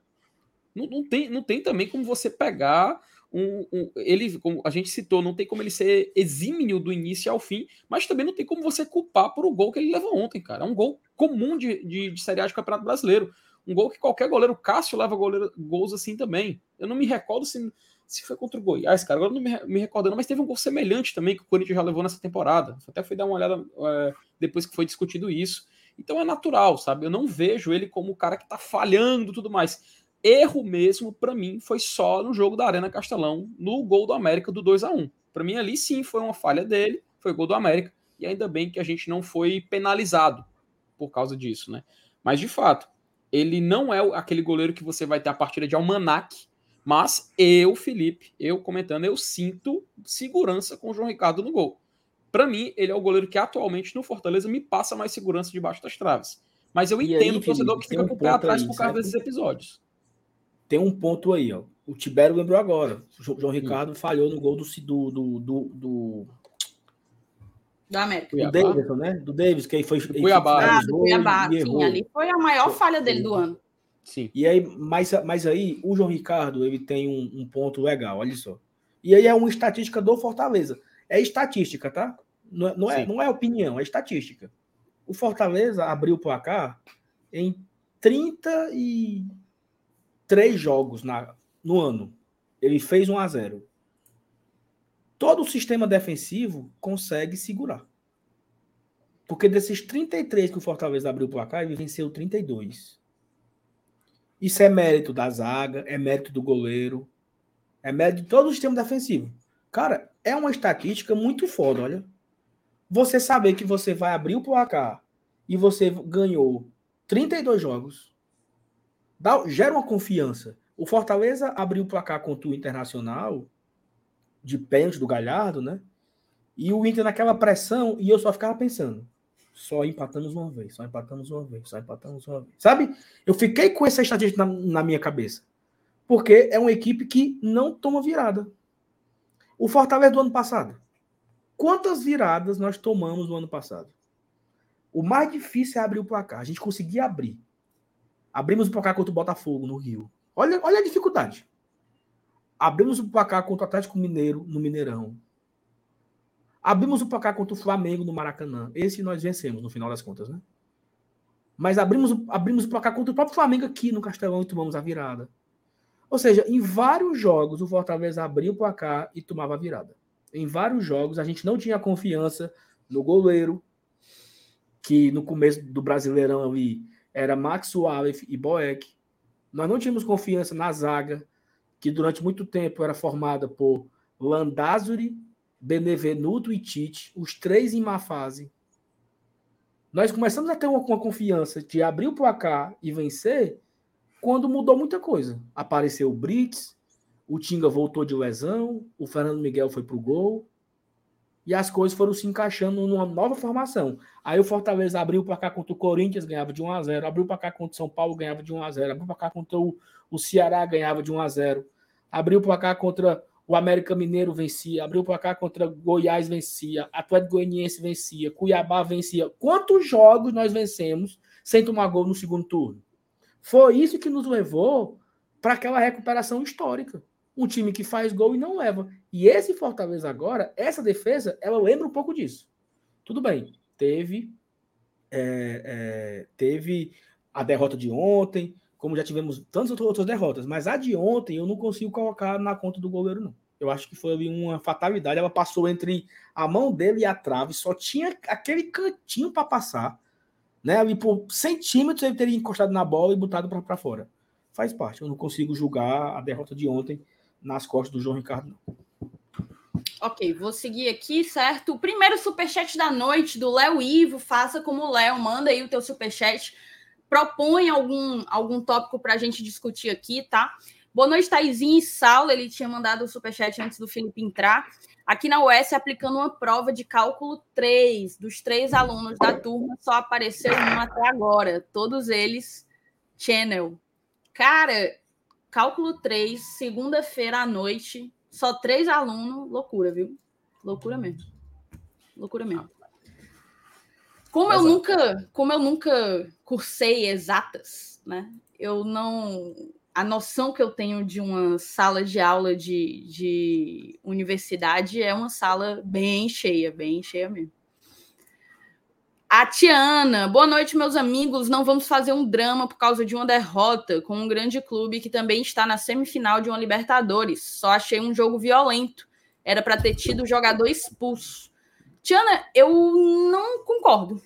Não, não, tem, não tem também como você pegar um, um, Ele, como a gente citou, não tem como ele ser exímio do início ao fim, mas também não tem como você culpar por o gol que ele levou ontem, cara. É um gol comum de, de, de Série A de Campeonato Brasileiro. Um gol que qualquer goleiro, Cássio leva goleiro, gols assim também. Eu não me recordo se, se foi contra o Goiás, cara. Agora não me, me recordando, mas teve um gol semelhante também que o Corinthians já levou nessa temporada. Até fui dar uma olhada é, depois que foi discutido isso. Então é natural, sabe? Eu não vejo ele como o cara que tá falhando tudo mais. Erro mesmo, para mim, foi só no jogo da Arena Castelão, no gol do América do 2 a 1 Para mim, ali sim foi uma falha dele, foi gol do América, e ainda bem que a gente não foi penalizado por causa disso, né? Mas de fato, ele não é aquele goleiro que você vai ter a partida de almanac, mas eu, Felipe, eu comentando, eu sinto segurança com o João Ricardo no gol. Para mim, ele é o goleiro que atualmente no Fortaleza me passa mais segurança debaixo das traves. Mas eu e entendo aí, o torcedor que fica um com o pé atrás aí, por causa desses episódios. Tem um ponto aí, ó. O Tibério lembrou agora. O João Ricardo hum. falhou no gol do, do, do, do, do... Do América. Do Davidson, né? Do Davis, que aí foi. Do Cuiabá. Ah, do Cuiabá. Sim, ali foi a maior falha dele do ano. Sim. E aí, mas, mas aí, o João Ricardo, ele tem um, um ponto legal, olha só. E aí é uma estatística do Fortaleza. É estatística, tá? Não, é, não, é, não é opinião, é estatística. O Fortaleza abriu o placar em 33 jogos na, no ano. Ele fez 1 a 0. Todo o sistema defensivo consegue segurar. Porque desses 33 que o Fortaleza abriu o placar, ele venceu 32. Isso é mérito da zaga, é mérito do goleiro, é mérito de todo o sistema defensivo. Cara, é uma estatística muito foda, olha. Você saber que você vai abrir o placar e você ganhou 32 jogos, dá, gera uma confiança. O Fortaleza abriu o placar contra o Internacional, de pênalti do Galhardo, né? E o Inter naquela pressão, e eu só ficava pensando, só empatamos uma vez, só empatamos uma vez, só empatamos uma vez. Sabe? Eu fiquei com essa estratégia na, na minha cabeça. Porque é uma equipe que não toma virada. O Fortaleza do ano passado. Quantas viradas nós tomamos no ano passado? O mais difícil é abrir o placar. A gente conseguia abrir. Abrimos o placar contra o Botafogo no Rio. Olha, olha a dificuldade. Abrimos o placar contra o Atlético Mineiro no Mineirão. Abrimos o placar contra o Flamengo no Maracanã. Esse nós vencemos, no final das contas, né? Mas abrimos, abrimos o placar contra o próprio Flamengo aqui no Castelão e tomamos a virada. Ou seja, em vários jogos o Fortaleza abria o placar e tomava a virada. Em vários jogos a gente não tinha confiança no goleiro, que no começo do Brasileirão ali era Max Wallace e Boeck. Nós não tínhamos confiança na zaga, que durante muito tempo era formada por Landázuri, Benevenuto e Tite, os três em má fase. Nós começamos a ter uma, uma confiança de abrir o placar e vencer quando mudou muita coisa. Apareceu o Brits, o Tinga voltou de lesão, o Fernando Miguel foi pro gol e as coisas foram se encaixando numa nova formação. Aí o Fortaleza abriu o placar contra o Corinthians, ganhava de 1 a 0, abriu o placar contra o São Paulo, ganhava de 1 a 0, abriu o placar contra o, o Ceará, ganhava de 1 a 0. Abriu o placar contra o América Mineiro vencia, abriu o placar contra Goiás vencia, Atlético Goianiense vencia, Cuiabá vencia. Quantos jogos nós vencemos sem tomar gol no segundo turno? Foi isso que nos levou para aquela recuperação histórica. Um time que faz gol e não leva. E esse Fortaleza agora, essa defesa, ela lembra um pouco disso. Tudo bem, teve é, é, teve a derrota de ontem, como já tivemos tantas outras derrotas, mas a de ontem eu não consigo colocar na conta do goleiro, não. Eu acho que foi uma fatalidade. Ela passou entre a mão dele e a trave, só tinha aquele cantinho para passar. Né? Ali por centímetros ele teria encostado na bola e botado para fora. Faz parte. Eu não consigo julgar a derrota de ontem nas costas do João Ricardo. Ok, vou seguir aqui, certo? O primeiro superchat da noite do Léo Ivo. Faça como o Léo, manda aí o teu superchat. Propõe algum, algum tópico para a gente discutir aqui, tá? Boa noite, Taizinho e Saulo. Ele tinha mandado o superchat antes do Felipe entrar. Aqui na UES, aplicando uma prova de cálculo 3. Dos três alunos da turma, só apareceu um até agora. Todos eles, Channel. Cara, cálculo 3, segunda-feira à noite. Só três alunos. Loucura, viu? Loucura mesmo. Loucura mesmo. Como eu nunca, como eu nunca cursei exatas, né? Eu não a noção que eu tenho de uma sala de aula de, de universidade é uma sala bem cheia, bem cheia mesmo. A Tiana, boa noite, meus amigos. Não vamos fazer um drama por causa de uma derrota com um grande clube que também está na semifinal de uma Libertadores. Só achei um jogo violento. Era para ter tido jogador expulso. Tiana, eu não concordo.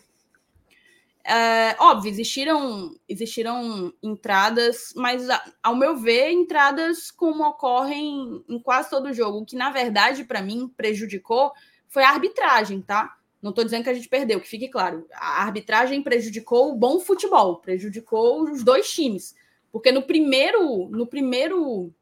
É, óbvio, existiram, existiram entradas, mas ao meu ver, entradas como ocorrem em quase todo jogo, o que na verdade para mim prejudicou foi a arbitragem, tá? Não estou dizendo que a gente perdeu, que fique claro. A arbitragem prejudicou o bom futebol, prejudicou os dois times, porque no primeiro, no primeiro,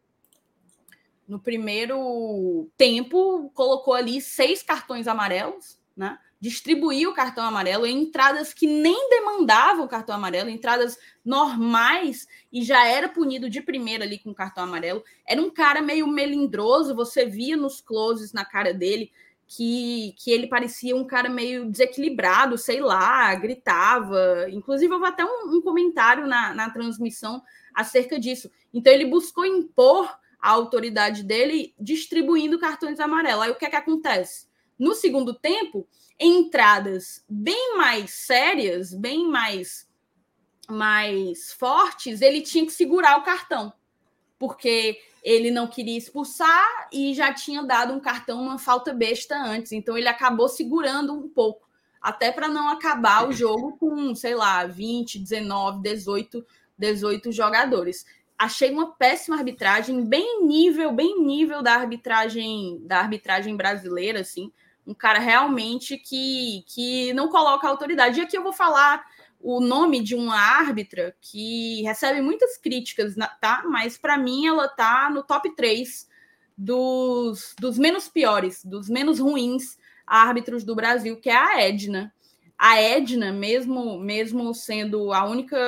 no primeiro tempo colocou ali seis cartões amarelos, né? distribuir o cartão amarelo em entradas que nem demandavam cartão amarelo, entradas normais, e já era punido de primeira ali com cartão amarelo. Era um cara meio melindroso, você via nos closes na cara dele que, que ele parecia um cara meio desequilibrado, sei lá, gritava. Inclusive, houve até um, um comentário na, na transmissão acerca disso. Então, ele buscou impor a autoridade dele distribuindo cartões amarelos. Aí o que é que acontece? No segundo tempo, entradas bem mais sérias, bem mais mais fortes, ele tinha que segurar o cartão, porque ele não queria expulsar e já tinha dado um cartão, uma falta besta antes, então ele acabou segurando um pouco, até para não acabar o jogo com, sei lá, 20, 19, 18, 18 jogadores. Achei uma péssima arbitragem, bem nível, bem nível da arbitragem da arbitragem brasileira, assim um cara realmente que, que não coloca autoridade. E aqui eu vou falar o nome de uma árbitra que recebe muitas críticas, tá? Mas para mim ela tá no top 3 dos, dos menos piores, dos menos ruins árbitros do Brasil, que é a Edna. A Edna, mesmo, mesmo sendo a única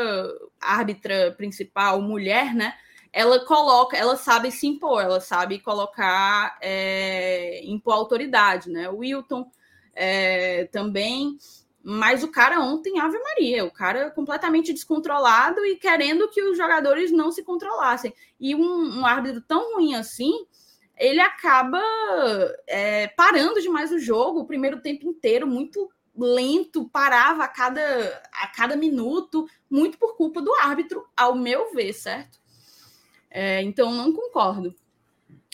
árbitra principal mulher, né? Ela coloca, ela sabe se impor, ela sabe colocar, é, impor autoridade, né? O Wilton é, também mas o cara ontem, Ave Maria, o cara completamente descontrolado e querendo que os jogadores não se controlassem. E um, um árbitro tão ruim assim, ele acaba é, parando demais o jogo, o primeiro tempo inteiro, muito lento, parava a cada, a cada minuto, muito por culpa do árbitro, ao meu ver, certo? É, então, não concordo.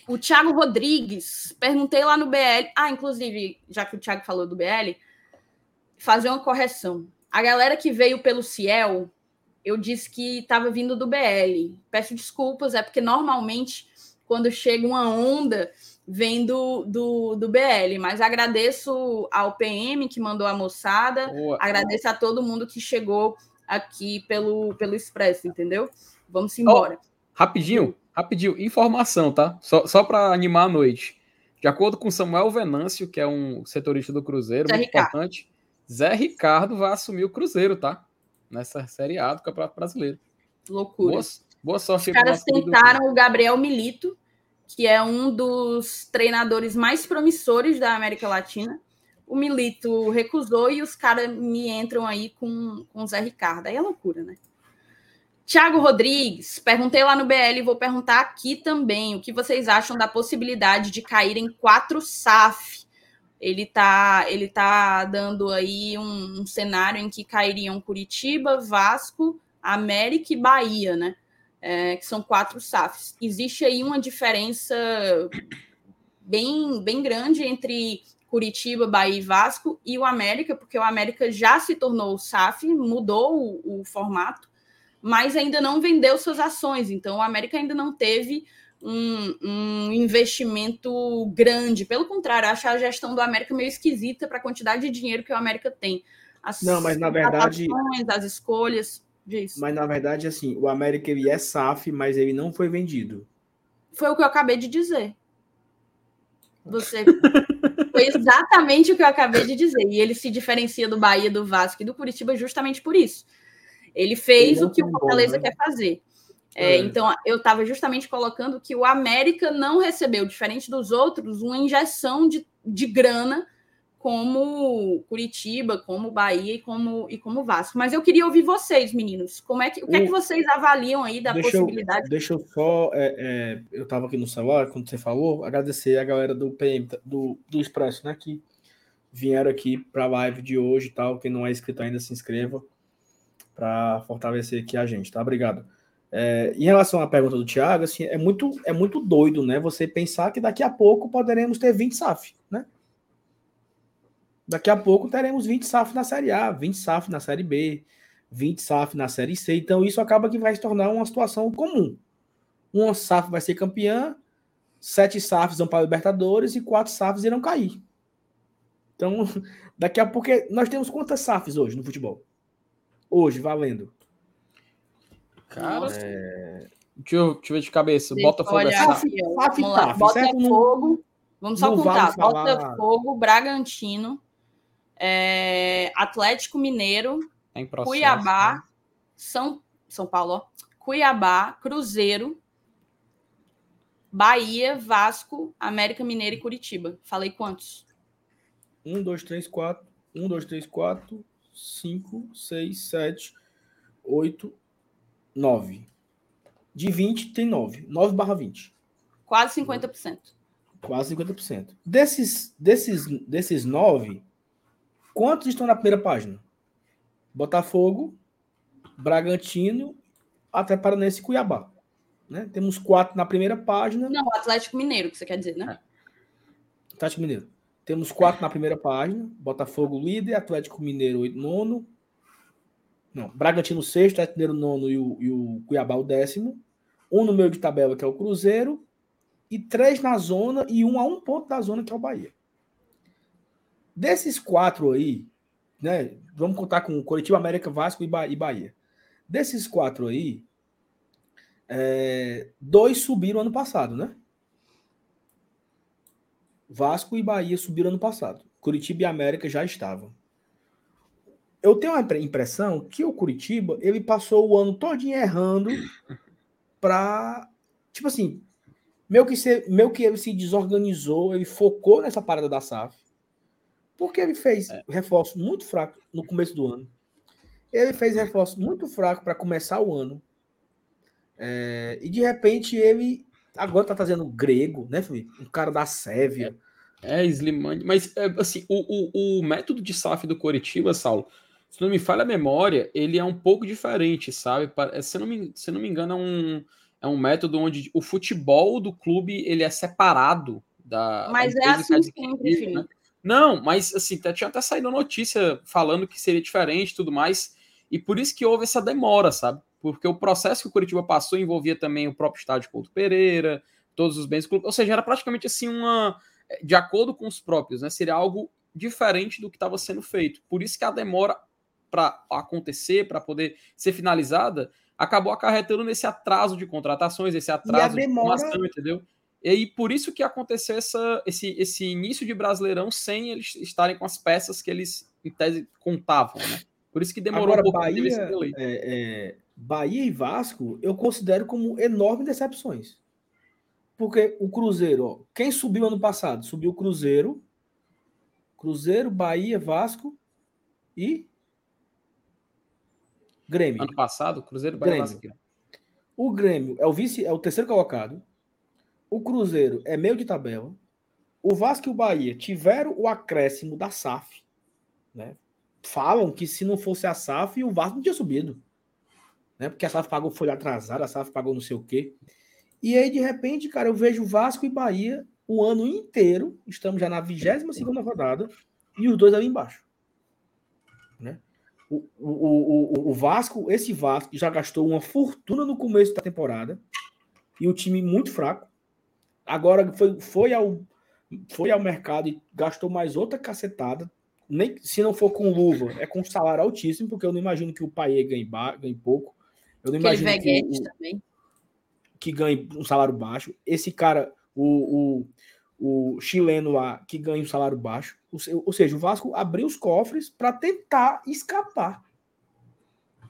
O Thiago Rodrigues, perguntei lá no BL. Ah, inclusive, já que o Thiago falou do BL, fazer uma correção. A galera que veio pelo Ciel, eu disse que estava vindo do BL. Peço desculpas, é porque normalmente quando chega uma onda vem do, do, do BL, mas agradeço ao PM que mandou a moçada, Boa. agradeço a todo mundo que chegou aqui pelo, pelo Expresso, entendeu? Vamos embora. Oh, rapidinho, rapidinho, informação, tá? Só, só para animar a noite. De acordo com Samuel Venâncio, que é um setorista do Cruzeiro, muito importante, Zé Ricardo vai assumir o Cruzeiro, tá? Nessa Série A do Campeonato Brasileiro. Loucura. Boa, boa sorte. Os caras tentaram o Gabriel Milito, que é um dos treinadores mais promissores da América Latina. O Milito recusou e os caras me entram aí com, com o Zé Ricardo. Aí é loucura, né? Tiago Rodrigues, perguntei lá no BL e vou perguntar aqui também. O que vocês acham da possibilidade de cair em quatro SAF ele está ele tá dando aí um, um, cenário em que cairiam Curitiba, Vasco, América e Bahia, né? É, que são quatro SAFs. Existe aí uma diferença bem, bem grande entre Curitiba, Bahia e Vasco e o América, porque o América já se tornou SAF, mudou o, o formato, mas ainda não vendeu suas ações. Então, o América ainda não teve um, um, investimento grande. Pelo contrário, acho a gestão do América meio esquisita para a quantidade de dinheiro que o América tem. As não, mas na verdade. As escolhas. Disso. Mas na verdade, assim, o América ele é SAF, mas ele não foi vendido. Foi o que eu acabei de dizer. Você. foi exatamente o que eu acabei de dizer. E ele se diferencia do Bahia, do Vasco e do Curitiba justamente por isso. Ele fez ele o que o Fortaleza bom, né? quer fazer. É, é. Então, eu estava justamente colocando que o América não recebeu, diferente dos outros, uma injeção de, de grana como Curitiba, como Bahia e como, e como Vasco. Mas eu queria ouvir vocês, meninos. Como é que, o que é que vocês avaliam aí da deixa possibilidade? Eu, deixa eu só. É, é, eu estava aqui no celular, quando você falou, agradecer a galera do PM, do, do Expresso, né? Que vieram aqui para a live de hoje e tal. Quem não é inscrito ainda, se inscreva para fortalecer aqui a gente, tá? Obrigado. É, em relação à pergunta do Thiago, assim, é muito, é muito doido, né? Você pensar que daqui a pouco poderemos ter 20 SAF, né? Daqui a pouco teremos 20 SAF na Série A, 20 SAF na Série B, 20 SAF na Série C. Então isso acaba que vai se tornar uma situação comum. Uma SAF vai ser campeã, sete SAFs vão para a Libertadores e quatro SAFs irão cair. Então, daqui a pouco nós temos quantas SAFs hoje no futebol? Hoje, valendo. Cara, é... deixa, eu, deixa eu ver de cabeça. Botafogo é SAF. Botafogo. Vamos só contar. Botafogo, Bragantino, é... Atlético Mineiro, processo, Cuiabá, né? São, São Paulo, ó. Cuiabá, Cruzeiro, Bahia, Vasco, América Mineiro e Curitiba. Falei quantos? Um, dois, três, quatro. Um, dois, três, quatro, cinco, seis, sete, oito, 9. De 20 tem 9. 9 barra 20. Quase 50%. Quase 50%. Desses, desses, desses 9, quantos estão na primeira página? Botafogo, Bragantino, até Paranense e Cuiabá. Né? Temos quatro na primeira página. Não, Atlético Mineiro, que você quer dizer, né? É. Atlético Mineiro. Temos quatro na primeira página. Botafogo líder, Atlético Mineiro nono, não, Bragantino sexto, Atlético nono e o, e o Cuiabá o décimo. Um no meio de tabela, que é o Cruzeiro. E três na zona e um a um ponto da zona, que é o Bahia. Desses quatro aí, né? Vamos contar com Curitiba, América, Vasco e Bahia. Desses quatro aí, é, dois subiram ano passado, né? Vasco e Bahia subiram ano passado. Curitiba e América já estavam. Eu tenho a impressão que o Curitiba ele passou o ano todo errando para tipo assim, meio que, se, meio que ele se desorganizou, ele focou nessa parada da SAF, porque ele fez é. reforço muito fraco no começo do ano. Ele fez reforço muito fraco para começar o ano. É, e de repente ele agora tá trazendo grego, né, Felipe? Um cara da Sérvia. É, é Slimani. Mas, é, assim, o, o, o, método de SAF do Coritiba, Saulo, se não me falha a memória, ele é um pouco diferente, sabe? Se não me, se não me engano, é um, é um método onde o futebol do clube ele é separado da. Mas da é assim sempre, né? Não, mas assim, tinha até saído notícia falando que seria diferente e tudo mais. E por isso que houve essa demora, sabe? Porque o processo que o Curitiba passou envolvia também o próprio estádio Couto Pereira, todos os bens do clube. Ou seja, era praticamente assim uma. De acordo com os próprios, né? Seria algo diferente do que estava sendo feito. Por isso que a demora para acontecer, para poder ser finalizada, acabou acarretando nesse atraso de contratações, esse atraso demora... de formação, entendeu? E aí, por isso que aconteceu essa, esse, esse início de Brasileirão sem eles estarem com as peças que eles, em tese, contavam, né? Por isso que demorou Agora, um pouco Bahia, é, é, Bahia e Vasco eu considero como enormes decepções. Porque o Cruzeiro, ó, quem subiu ano passado? Subiu o Cruzeiro, Cruzeiro, Bahia, Vasco e Grêmio. Ano passado, Cruzeiro, Grêmio. O Grêmio é o vice, é o terceiro colocado. O Cruzeiro é meio de tabela. O Vasco e o Bahia tiveram o acréscimo da SAF, né? Falam que se não fosse a SAF, o Vasco não tinha subido. Né? Porque a SAF pagou folha atrasada, a SAF pagou não sei o quê. E aí, de repente, cara, eu vejo Vasco e Bahia o ano inteiro. Estamos já na 22 segunda rodada. E os dois ali embaixo. O, o, o, o Vasco, esse Vasco, já gastou uma fortuna no começo da temporada. E o time muito fraco. Agora foi, foi, ao, foi ao mercado e gastou mais outra cacetada. Nem, se não for com luva, é com salário altíssimo, porque eu não imagino que o Paê ganhe, ganhe pouco. Eu não imagino que, o, também. que ganhe um salário baixo. Esse cara, o, o, o chileno lá, que ganha um salário baixo. Ou seja, o Vasco abriu os cofres para tentar escapar.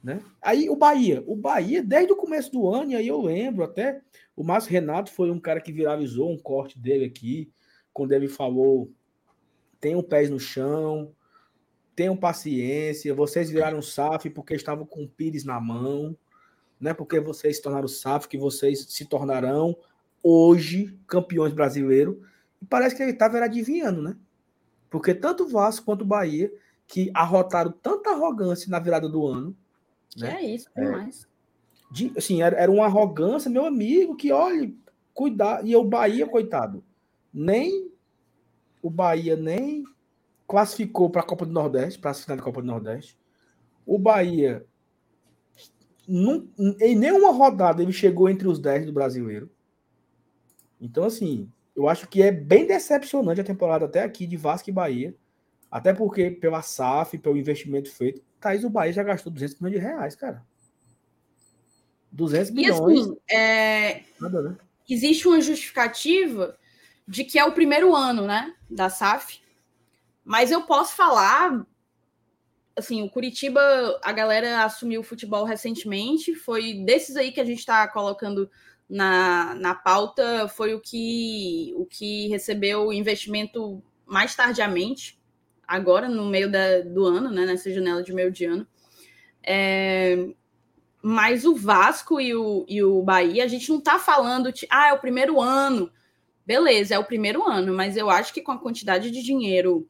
Né? Aí o Bahia, o Bahia, desde o começo do ano, e aí eu lembro até o Márcio Renato foi um cara que viralizou um corte dele aqui, quando ele falou: tenham pés no chão, tenham paciência, vocês viraram SAF porque estavam com o Pires na mão, não é porque vocês se tornaram SAF que vocês se tornarão hoje campeões brasileiros. E parece que ele estava adivinhando, né? Porque tanto o Vasco quanto o Bahia, que arrotaram tanta arrogância na virada do ano. Que né? é isso. É, de, assim, era, era uma arrogância, meu amigo, que olha, cuidar. E o Bahia, coitado, nem o Bahia nem classificou para a Copa do Nordeste, para a final da Copa do Nordeste. O Bahia, num, em nenhuma rodada, ele chegou entre os 10 do brasileiro. Então, assim, eu acho que é bem decepcionante a temporada até aqui de Vasco e Bahia. Até porque, pela SAF, pelo investimento feito, Thaís, o Bahia já gastou 200 milhões de reais, cara. 200 milhões. E assim, é... Nada, né? existe uma justificativa de que é o primeiro ano, né, da SAF. Mas eu posso falar, assim, o Curitiba, a galera assumiu o futebol recentemente, foi desses aí que a gente está colocando na, na pauta, foi o que, o que recebeu investimento mais tardiamente, agora no meio da, do ano, né, nessa janela de meio de ano. É, mas o Vasco e o, e o Bahia, a gente não está falando de, ah, é o primeiro ano. Beleza, é o primeiro ano, mas eu acho que com a quantidade de dinheiro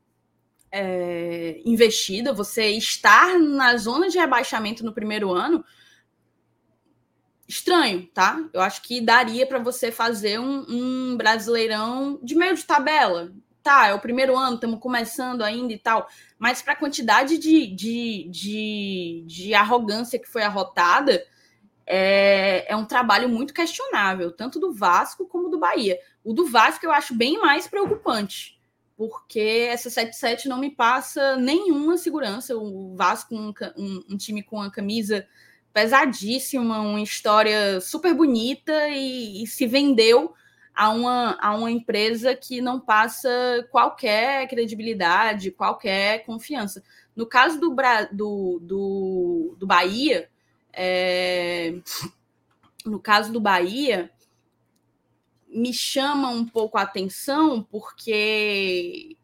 é, investida, você estar na zona de rebaixamento no primeiro ano, estranho, tá? Eu acho que daria para você fazer um, um brasileirão de meio de tabela, tá, é o primeiro ano, estamos começando ainda e tal, mas para a quantidade de, de, de, de, arrogância que foi arrotada, é, é um trabalho muito questionável, tanto do Vasco como do Bahia. O do Vasco eu acho bem mais preocupante, porque essa 77 não me passa nenhuma segurança. O Vasco, um, um, um time com uma camisa pesadíssima, uma história super bonita e, e, se vendeu a uma, a uma empresa que não passa qualquer credibilidade, qualquer confiança. No caso do, do, do, do Bahia, é, no caso do Bahia, me chama um pouco a atenção porque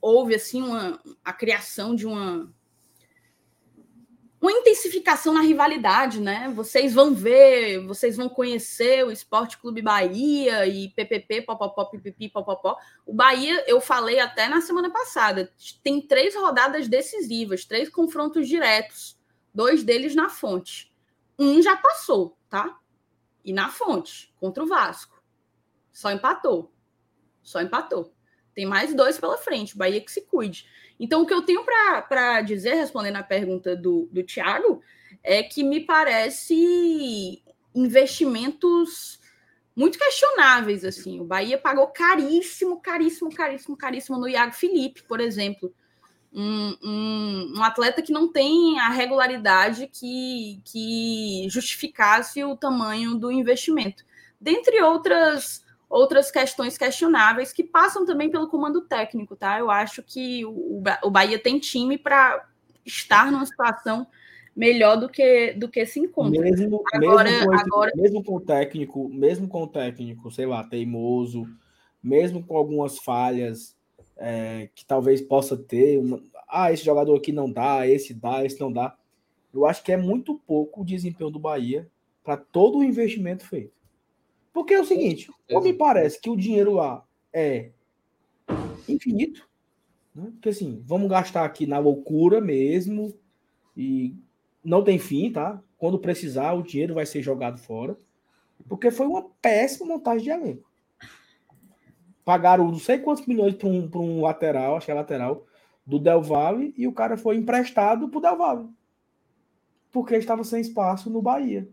houve assim uma, a criação de uma uma intensificação na rivalidade, né? Vocês vão ver, vocês vão conhecer o Esporte Clube Bahia e PPP, popopó, pipipi, popopó. O Bahia, eu falei até na semana passada, tem três rodadas decisivas, três confrontos diretos, dois deles na fonte. Um já passou, tá? E na fonte, contra o Vasco. Só empatou. Só empatou. Tem mais dois pela frente, Bahia que se cuide. Então, o que eu tenho para dizer, respondendo a pergunta do, do Thiago, é que me parece investimentos muito questionáveis. assim. O Bahia pagou caríssimo, caríssimo, caríssimo, caríssimo no Iago Felipe, por exemplo. Um, um, um, atleta que não tem a regularidade que, que justificasse o tamanho do investimento. Dentre outras outras questões questionáveis que passam também pelo comando técnico, tá? Eu acho que o, o Bahia tem time para estar numa situação melhor do que do que se encontra. Mesmo, agora, mesmo, com agora... mesmo com o técnico, mesmo com o técnico, sei lá, teimoso, mesmo com algumas falhas é, que talvez possa ter, uma, ah, esse jogador aqui não dá, esse dá, esse não dá. Eu acho que é muito pouco o desempenho do Bahia para todo o investimento feito. Porque é o seguinte, ou me parece que o dinheiro lá é infinito, né? porque assim, vamos gastar aqui na loucura mesmo, e não tem fim, tá? Quando precisar, o dinheiro vai ser jogado fora, porque foi uma péssima montagem de elenco. Pagaram não sei quantos milhões para um, um lateral, acho que é lateral, do Del Valle, e o cara foi emprestado para o Del Valle, porque estava sem espaço no Bahia.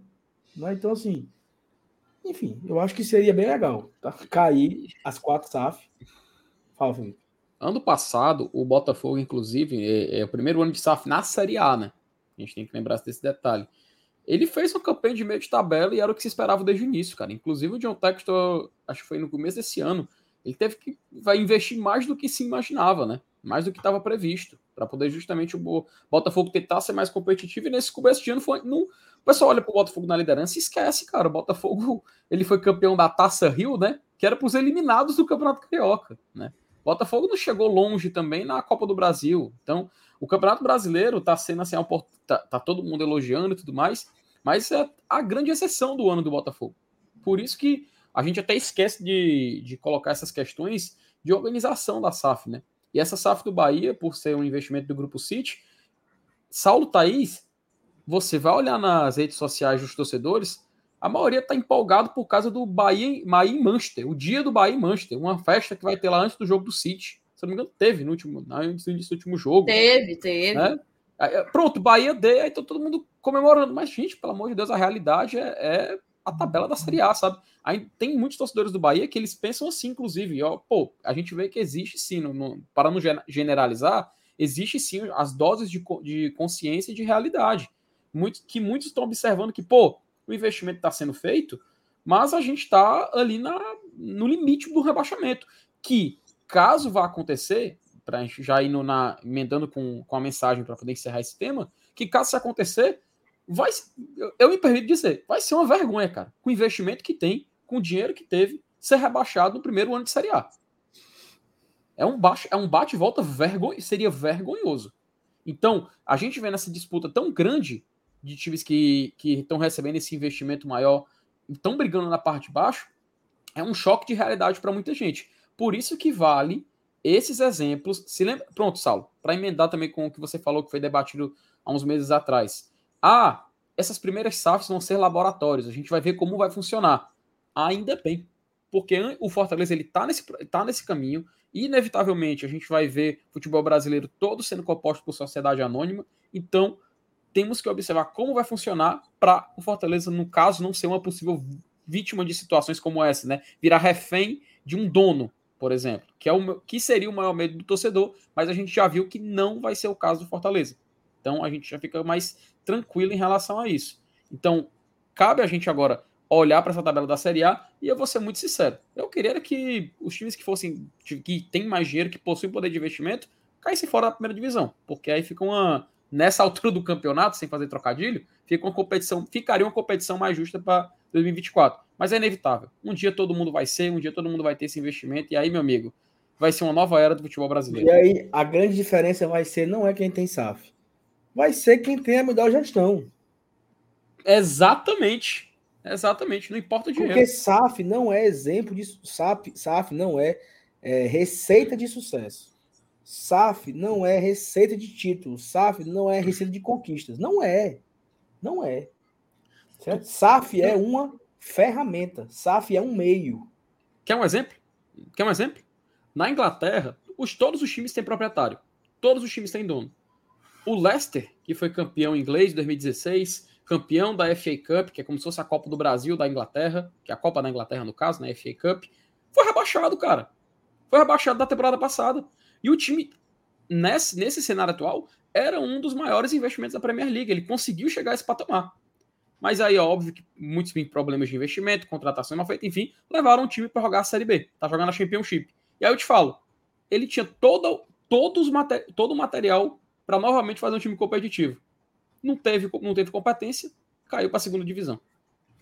Né? Então, assim, enfim, eu acho que seria bem legal. Tá? Cair as quatro SAF. Fala, Felipe. Ano passado, o Botafogo, inclusive, é, é, o primeiro ano de SAF na Série A, né? A gente tem que lembrar desse detalhe. Ele fez uma campanha de meio de tabela e era o que se esperava desde o início, cara. Inclusive o John Textor, acho que foi no começo desse ano, ele teve que vai investir mais do que se imaginava, né? Mais do que estava previsto, para poder justamente o Botafogo tentar ser mais competitivo. E nesse começo de ano foi, não, o pessoal olha pro Botafogo na liderança e esquece, cara. O Botafogo ele foi campeão da Taça Rio, né? Que era para os eliminados do Campeonato Carioca, né? O Botafogo não chegou longe também na Copa do Brasil. Então, o Campeonato Brasileiro tá sendo assim, tá, tá todo mundo elogiando e tudo mais, mas é a grande exceção do ano do Botafogo. Por isso que a gente até esquece de, de colocar essas questões de organização da SAF, né? E essa SAF do Bahia, por ser um investimento do Grupo City, Saulo Thaís você vai olhar nas redes sociais dos torcedores, a maioria está empolgado por causa do Bahia, Bahia em Manchester, o dia do Bahia em Manchester, uma festa que vai ter lá antes do jogo do City. Se não me engano, teve no último, antes último jogo. Teve, teve. Né? É, pronto, Bahia D, aí tá todo mundo comemorando. Mas, gente, pelo amor de Deus, a realidade é, é a tabela da Série A, sabe? Aí tem muitos torcedores do Bahia que eles pensam assim, inclusive, ó, pô, a gente vê que existe sim, no, no, para não generalizar, existe sim as doses de, de consciência e de realidade muito, que muitos estão observando que, pô, o investimento está sendo feito, mas a gente está ali na, no limite do rebaixamento. Que, caso vá acontecer, para a gente já ir na, emendando com, com a mensagem para poder encerrar esse tema, que caso isso acontecer, vai, eu, me permito dizer, vai ser uma vergonha, cara, com o investimento que tem, com o dinheiro que teve, ser rebaixado no primeiro ano de Série A. É um, baixo, é um bate e volta vergonhoso, seria vergonhoso. Então, a gente vê nessa disputa tão grande de times que estão recebendo esse investimento maior estão brigando na parte de baixo, é um choque de realidade para muita gente. Por isso que vale esses exemplos. Se lembra... Pronto, Saulo, para emendar também com o que você falou que foi debatido há uns meses atrás. Ah, essas primeiras SAFs vão ser laboratórios, a gente vai ver como vai funcionar. Ainda bem, porque o Fortaleza ele tá nesse, tá nesse caminho, e inevitavelmente a gente vai ver futebol brasileiro todo sendo composto por sociedade anônima, então temos que observar como vai funcionar para o Fortaleza, no caso, não ser uma possível vítima de situações como essa, né? Virar refém de um dono, por exemplo, que, é o, que seria o maior medo do torcedor, mas a gente já viu que não vai ser o caso do Fortaleza. Então a gente já fica mais tranquilo em relação a isso. Então, cabe a gente agora olhar para essa tabela da Série A e eu vou ser muito sincero. Eu queria que os times que fossem que têm mais dinheiro, que possuem poder de investimento, caíssem fora da primeira divisão, porque aí fica uma nessa altura do campeonato, sem fazer trocadilho, fica uma competição, ficaria uma competição mais justa para 2024. Mas é inevitável. Um dia todo mundo vai ser, um dia todo mundo vai ter esse investimento e aí, meu amigo, vai ser uma nova era do futebol brasileiro. E aí a grande diferença vai ser não é quem tem SAF, vai ser quem tem a melhor gestão. Exatamente. Exatamente, não importa o dinheiro. Porque SAF não é exemplo de SAF, SAF não é, é receita de sucesso. SAF não é receita de títulos. SAF não é receita de conquistas. Não é. Não é. Certo? SAF é uma ferramenta. SAF é um meio. Quer um exemplo? Quer um exemplo? Na Inglaterra, os, todos os times têm proprietário. Todos os times têm dono. O Leicester, que foi campeão inglês em 2016, campeão da FA Cup, que é como se fosse a Copa do Brasil da Inglaterra, que é a Copa da Inglaterra no caso, né, FA Cup, foi rebaixado, cara. Foi rebaixado da temporada passada. E o time, nesse, nesse cenário atual, era um dos maiores investimentos da Premier League. Ele conseguiu chegar a esse patamar. Mas aí, óbvio que muitos problemas de investimento, contratação mal feita, enfim, levaram o time para jogar a Série B. Tá jogando a Championship. E aí eu te falo, ele tinha todo, todos, todo o material para novamente fazer um time competitivo não teve, não teve competência, caiu para a segunda divisão.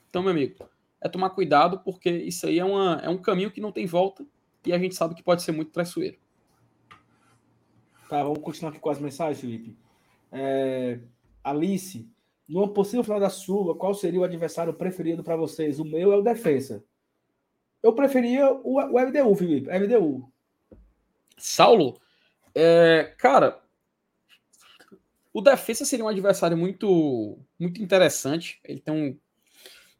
Então, meu amigo, é tomar cuidado, porque isso aí é, uma, é um caminho que não tem volta e a gente sabe que pode ser muito traiçoeiro. Tá, vamos continuar aqui com as mensagens, Felipe. É, Alice, numa possível final da Sula, qual seria o adversário preferido para vocês? O meu é o Defensa. Eu preferia o, o FDU, Felipe. FDU. Saulo, é, cara, o Defesa seria um adversário muito, muito interessante. Ele tem um,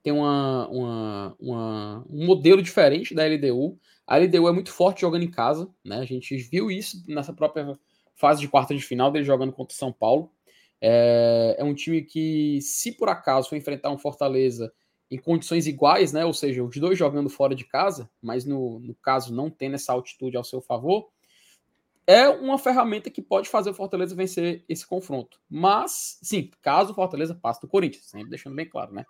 tem uma, uma, uma, um modelo diferente da LDU. A LDU é muito forte jogando em casa, né? A gente viu isso nessa própria fase de quarta de final dele jogando contra o São Paulo. É, é um time que, se por acaso for enfrentar um Fortaleza em condições iguais, né? Ou seja, os dois jogando fora de casa, mas no, no caso não tendo essa altitude ao seu favor, é uma ferramenta que pode fazer o Fortaleza vencer esse confronto. Mas, sim, caso o Fortaleza passe do Corinthians, sempre deixando bem claro, né?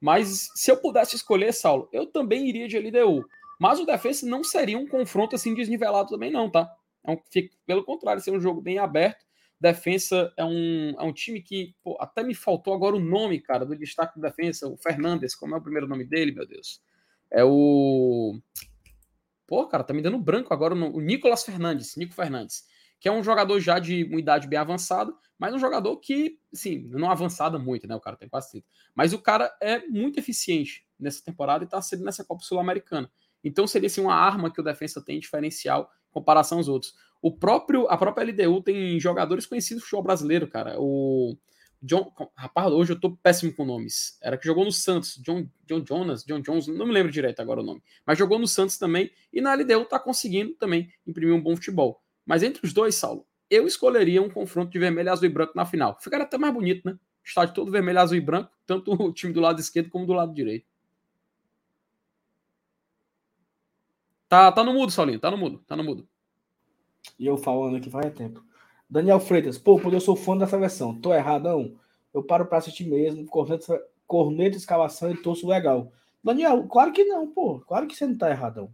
Mas se eu pudesse escolher, Saulo, eu também iria de LDU. Mas o Defensa não seria um confronto assim desnivelado também, não, tá? É um, pelo contrário, seria um jogo bem aberto. Defensa é um, é um time que pô, até me faltou agora o nome, cara, do destaque do Defensa, o Fernandes, como é o primeiro nome dele, meu Deus? É o Pô, cara, tá me dando branco agora o Nicolas Fernandes, Nico Fernandes, que é um jogador já de uma idade bem avançada, mas um jogador que, sim, não avançada muito, né? O cara tem quase 30. Mas o cara é muito eficiente nessa temporada e tá sendo nessa Copa Sul-Americana. Então seria assim, uma arma que o defensa tem diferencial em comparação aos outros. O próprio, a própria LDU tem jogadores conhecidos do futebol brasileiro, cara. O John, rapaz, hoje eu tô péssimo com nomes. Era que jogou no Santos, John, John Jonas, John Jones, não me lembro direito agora o nome. Mas jogou no Santos também e na LDU tá conseguindo também imprimir um bom futebol. Mas entre os dois, Saulo, eu escolheria um confronto de vermelho, azul e branco na final. Ficaria até mais bonito, né? Estádio todo vermelho, azul e branco, tanto o time do lado esquerdo como do lado direito. Tá, tá no mudo, Saulinho, tá no mudo, tá no mudo. E eu falando aqui faz tempo. Daniel Freitas, pô, porque eu sou fã dessa versão. Tô erradão? Eu paro pra assistir mesmo, corneta, corneta escalação e torço legal. Daniel, claro que não, pô. Claro que você não tá erradão.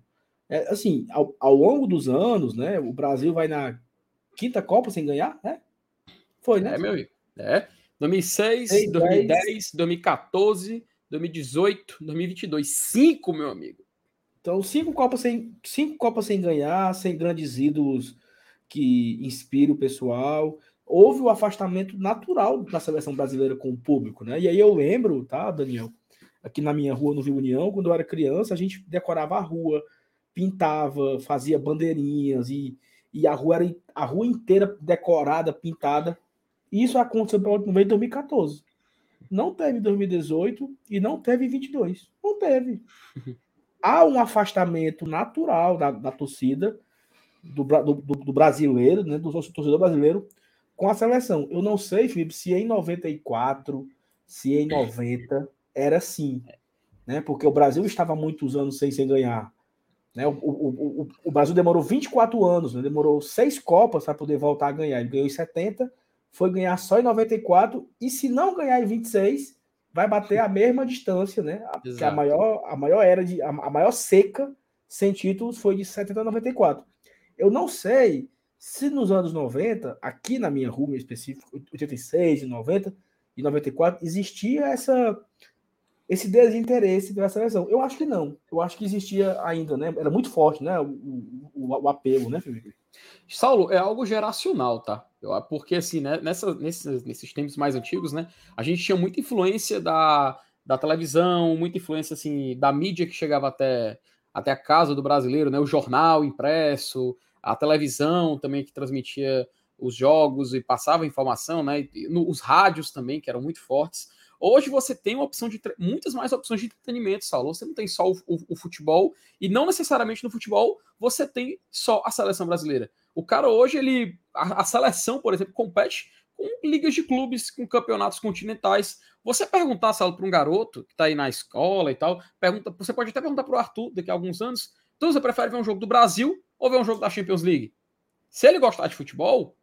É, assim, ao, ao longo dos anos, né? O Brasil vai na quinta Copa sem ganhar, né? Foi, né? É, meu amigo. É. 2006, 6, 2010, 10. 2014, 2018, 2022. Cinco, meu amigo. Então, cinco Copas sem, cinco Copas sem ganhar, sem grandes ídolos que inspira o pessoal. Houve o afastamento natural da seleção brasileira com o público, né? E aí eu lembro, tá, Daniel? Aqui na minha rua, no Rio União, quando eu era criança, a gente decorava a rua, pintava, fazia bandeirinhas e, e a rua era a rua inteira decorada, pintada. Isso aconteceu pelo último vez em 2014. Não teve em 2018 e não teve em 22. Não teve. Há um afastamento natural da, da torcida do, do, do brasileiro, né, do torcedor brasileiro, com a seleção. Eu não sei, Felipe, se em 94, se em 90 era assim, né? Porque o Brasil estava muitos anos sem, sem ganhar Né? O, o, o, o Brasil demorou 24 anos, né? demorou seis Copas para poder voltar a ganhar. Ele ganhou em 70, foi ganhar só em 94, e se não ganhar em 26, vai bater a mesma distância, né? A, que a maior, a maior era de. A, a maior seca sem títulos foi de 70 a 94. Eu não sei se nos anos 90, aqui na minha rua em específico, 86 e 90 e 94, existia essa esse desinteresse pela seleção. Eu acho que não. Eu acho que existia ainda, né? Era muito forte, né? O, o, o apelo, né, Felipe? Saulo, é algo geracional, tá? Porque, assim, né, nessa, nesses, nesses tempos mais antigos, né, a gente tinha muita influência da, da televisão, muita influência, assim, da mídia que chegava até, até a casa do brasileiro, né? O jornal impresso, a televisão também que transmitia os jogos e passava informação, né? E, no, os rádios também, que eram muito fortes. Hoje você tem uma opção de muitas mais opções de entretenimento, Saulo. Você não tem só o, o, o, futebol, e não necessariamente no futebol você tem só a seleção brasileira. O cara hoje, ele. A, a seleção, por exemplo, compete com ligas de clubes, com campeonatos continentais. Você perguntar, Saulo, para um garoto que está aí na escola e tal, pergunta, você pode até perguntar para o Arthur daqui a alguns anos. Então você prefere ver um jogo do Brasil ou ver um jogo da Champions League? Se ele gostar de futebol,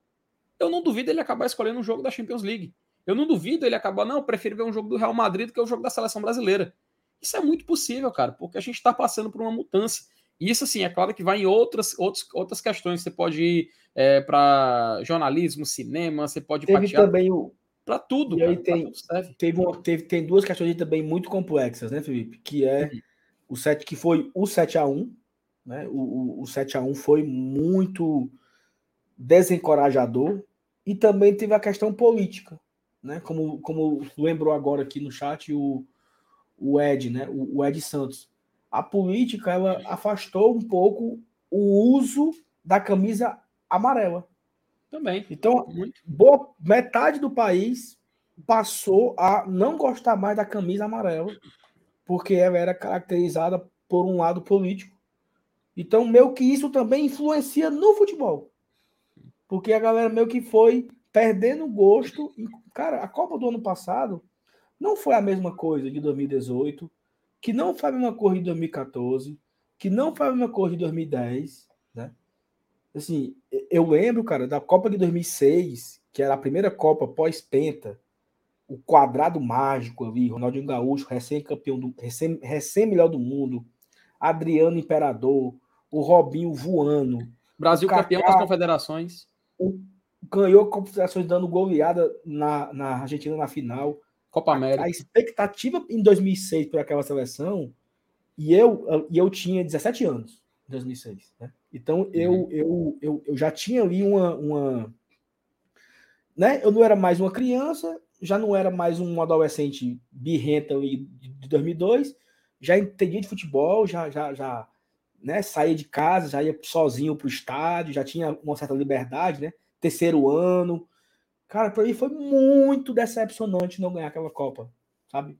eu não duvido ele acabar escolhendo um jogo da Champions League. Eu não duvido ele acabar, não, eu prefiro ver um jogo do Real Madrid do que o um jogo da seleção brasileira. Isso é muito possível, cara, porque a gente está passando por uma mudança. Isso, assim, é claro que vai em outras, outras, outras questões. Você pode ir é, para jornalismo, cinema, você pode Teve patear também o. Para tudo, e cara, aí tem, teve, uma, teve, tem duas questões também muito complexas, né, Felipe? Que é uhum. o 7, que foi o 7 a 1 né? O, o, o 7 a 1 foi muito desencorajador e também teve a questão política né? Como, como lembrou agora aqui no chat o, o Ed, né? O, o Ed Santos. A política ela afastou um pouco o uso da camisa amarela. Também. Então, boa metade do país passou a não gostar mais da camisa amarela, porque ela era caracterizada por um lado político. Então, meio que isso também influencia no futebol. Porque a galera meio que foi perdendo gosto. Cara, a Copa do ano passado não foi a mesma coisa de 2018, que não foi a mesma coisa de 2014, que não foi a mesma coisa de 2010, né? Assim, eu lembro, cara, da Copa de 2006, que era a primeira Copa pós-penta, o quadrado mágico ali, Ronaldinho Gaúcho, recém-campeão do recém, recém melhor do mundo, Adriano Imperador, o Robinho voando, Brasil campeão das confederações. O ganhou competições dando goleada na, na Argentina na final. Copa América. A, a, expectativa em 2006 por aquela seleção, e eu, e eu tinha 17 anos em 2006. Né? Então uhum. eu, eu, eu, eu já tinha ali uma, uma. Né? Eu não era mais uma criança, já não era mais um adolescente birrenta de 2002, já entendia de futebol, já, já, já né, saía de casa, já ia sozinho para o estádio, já tinha uma certa liberdade, né? terceiro ano. Cara, para mim foi muito decepcionante não ganhar aquela Copa, sabe?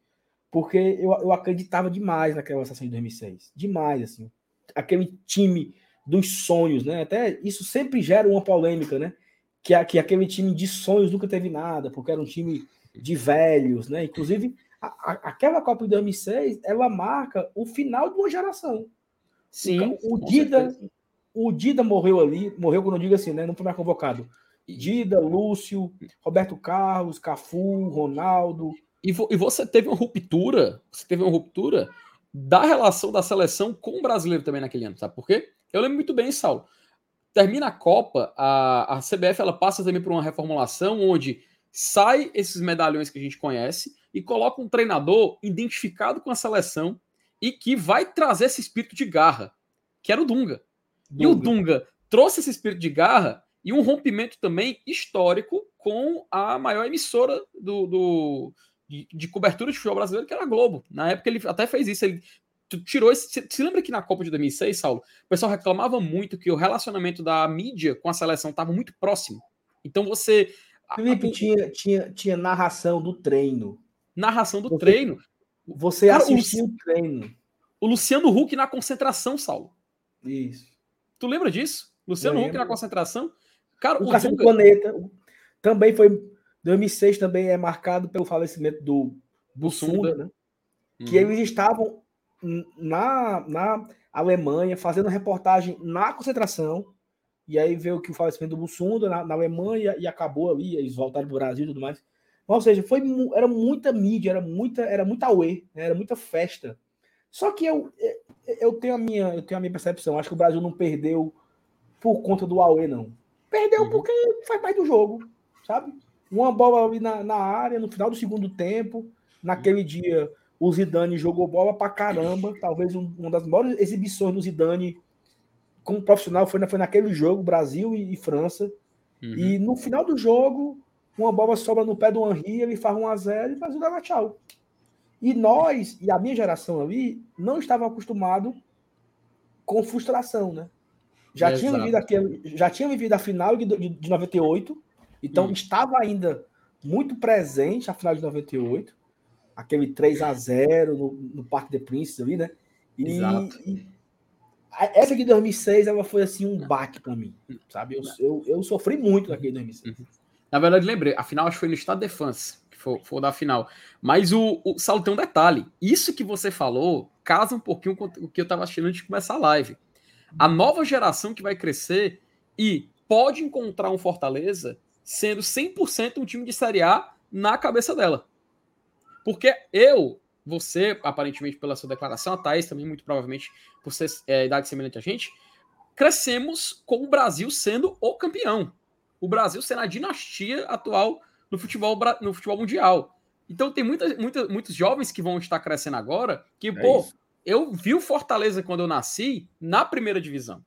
Porque eu, eu acreditava demais naquela seleção de 2006. Demais, assim. Aquele time dos sonhos, né? Até isso sempre gera uma polêmica, né? Que, que aquele time de sonhos nunca teve nada, porque era um time de velhos, né? Inclusive, a, a, aquela Copa de 2006, ela marca o final de uma geração. Sim. O, o Dida, certeza. O Dida morreu ali, morreu quando eu digo assim, né? Não foi mais convocado. Dida, Lúcio, Roberto Carlos, Cafu, Ronaldo. E, vo, e você teve uma ruptura, você teve uma ruptura da relação da seleção com o brasileiro também naquele ano, sabe por quê? Eu lembro muito bem, Saulo. Termina a Copa, a, a CBF ela passa também por uma reformulação onde sai esses medalhões que a gente conhece e coloca um treinador identificado com a seleção e que vai trazer esse espírito de garra, que era o Dunga. Dunga. E o Dunga trouxe esse espírito de garra e um rompimento também histórico com a maior emissora do, do de, de, cobertura de futebol brasileiro, que era a Globo. Na época ele até fez isso, ele tirou esse. Se, se lembra que na Copa de 2006, Saulo, o pessoal reclamava muito que o relacionamento da mídia com a seleção estava muito próximo. Então você. Felipe, a, tinha, tinha, tinha narração do treino. Narração do você, treino. Você Cara, assistiu o treino. O Luciano Huck na concentração, Saulo. Isso. Tu lembra disso? Luciano Huck na concentração. Cara, o, o Cacete Dunga... Planeta também foi. 2006 também é marcado pelo falecimento do Bussunda, né? Uhum. Que eles estavam na, na Alemanha, fazendo reportagem na concentração, e aí veio que o falecimento do Bussunda na, na, Alemanha e acabou ali, eles voltaram para o Brasil e tudo mais. Ou seja, foi, era muita mídia, era muita, era muita UE, né? era muita festa. Só que eu, eu, tenho a minha, eu tenho a minha percepção. Acho que o Brasil não perdeu por conta do AUE, não. Perdeu uhum. porque faz parte do jogo, sabe? Uma bola ali na, na área, no final do segundo tempo. Naquele dia, o Zidane jogou bola pra caramba. Talvez um, uma das maiores exibições do Zidane como profissional foi, foi naquele jogo, Brasil e, e França. Uhum. E no final do jogo, uma bola sobra no pé do Henri, ele faz 1 a 0 e o Brasil dava tchau. E nós, e a minha geração ali, não estava acostumado com frustração, né? Já tinha, vivido aquele, já tinha vivido a final de, de, de 98, então hum. estava ainda muito presente a final de 98, aquele 3 a 0 no, no Parque de Príncipes ali, né? E, Exato. E essa de 2006 ela foi assim um baque para mim, sabe? Eu, eu, eu, sofri muito naquele 2006. Uhum. Na verdade, lembrei, a final acho que foi no Estado de France, que foi, foi da final. Mas o, o Saulo tem um detalhe. Isso que você falou casa um pouquinho com o que eu estava assistindo antes de começar a live a nova geração que vai crescer e pode encontrar um Fortaleza sendo 100% um time de Série A na cabeça dela. Porque eu, você, aparentemente pela sua declaração, a Thaís também, muito provavelmente por ser é, idade semelhante a gente, crescemos com o Brasil sendo o campeão. O Brasil sendo a dinastia atual no futebol, no futebol mundial. Então tem muita, muita, muitos jovens que vão estar crescendo agora que, é pô, isso eu vi o Fortaleza quando eu nasci na primeira divisão.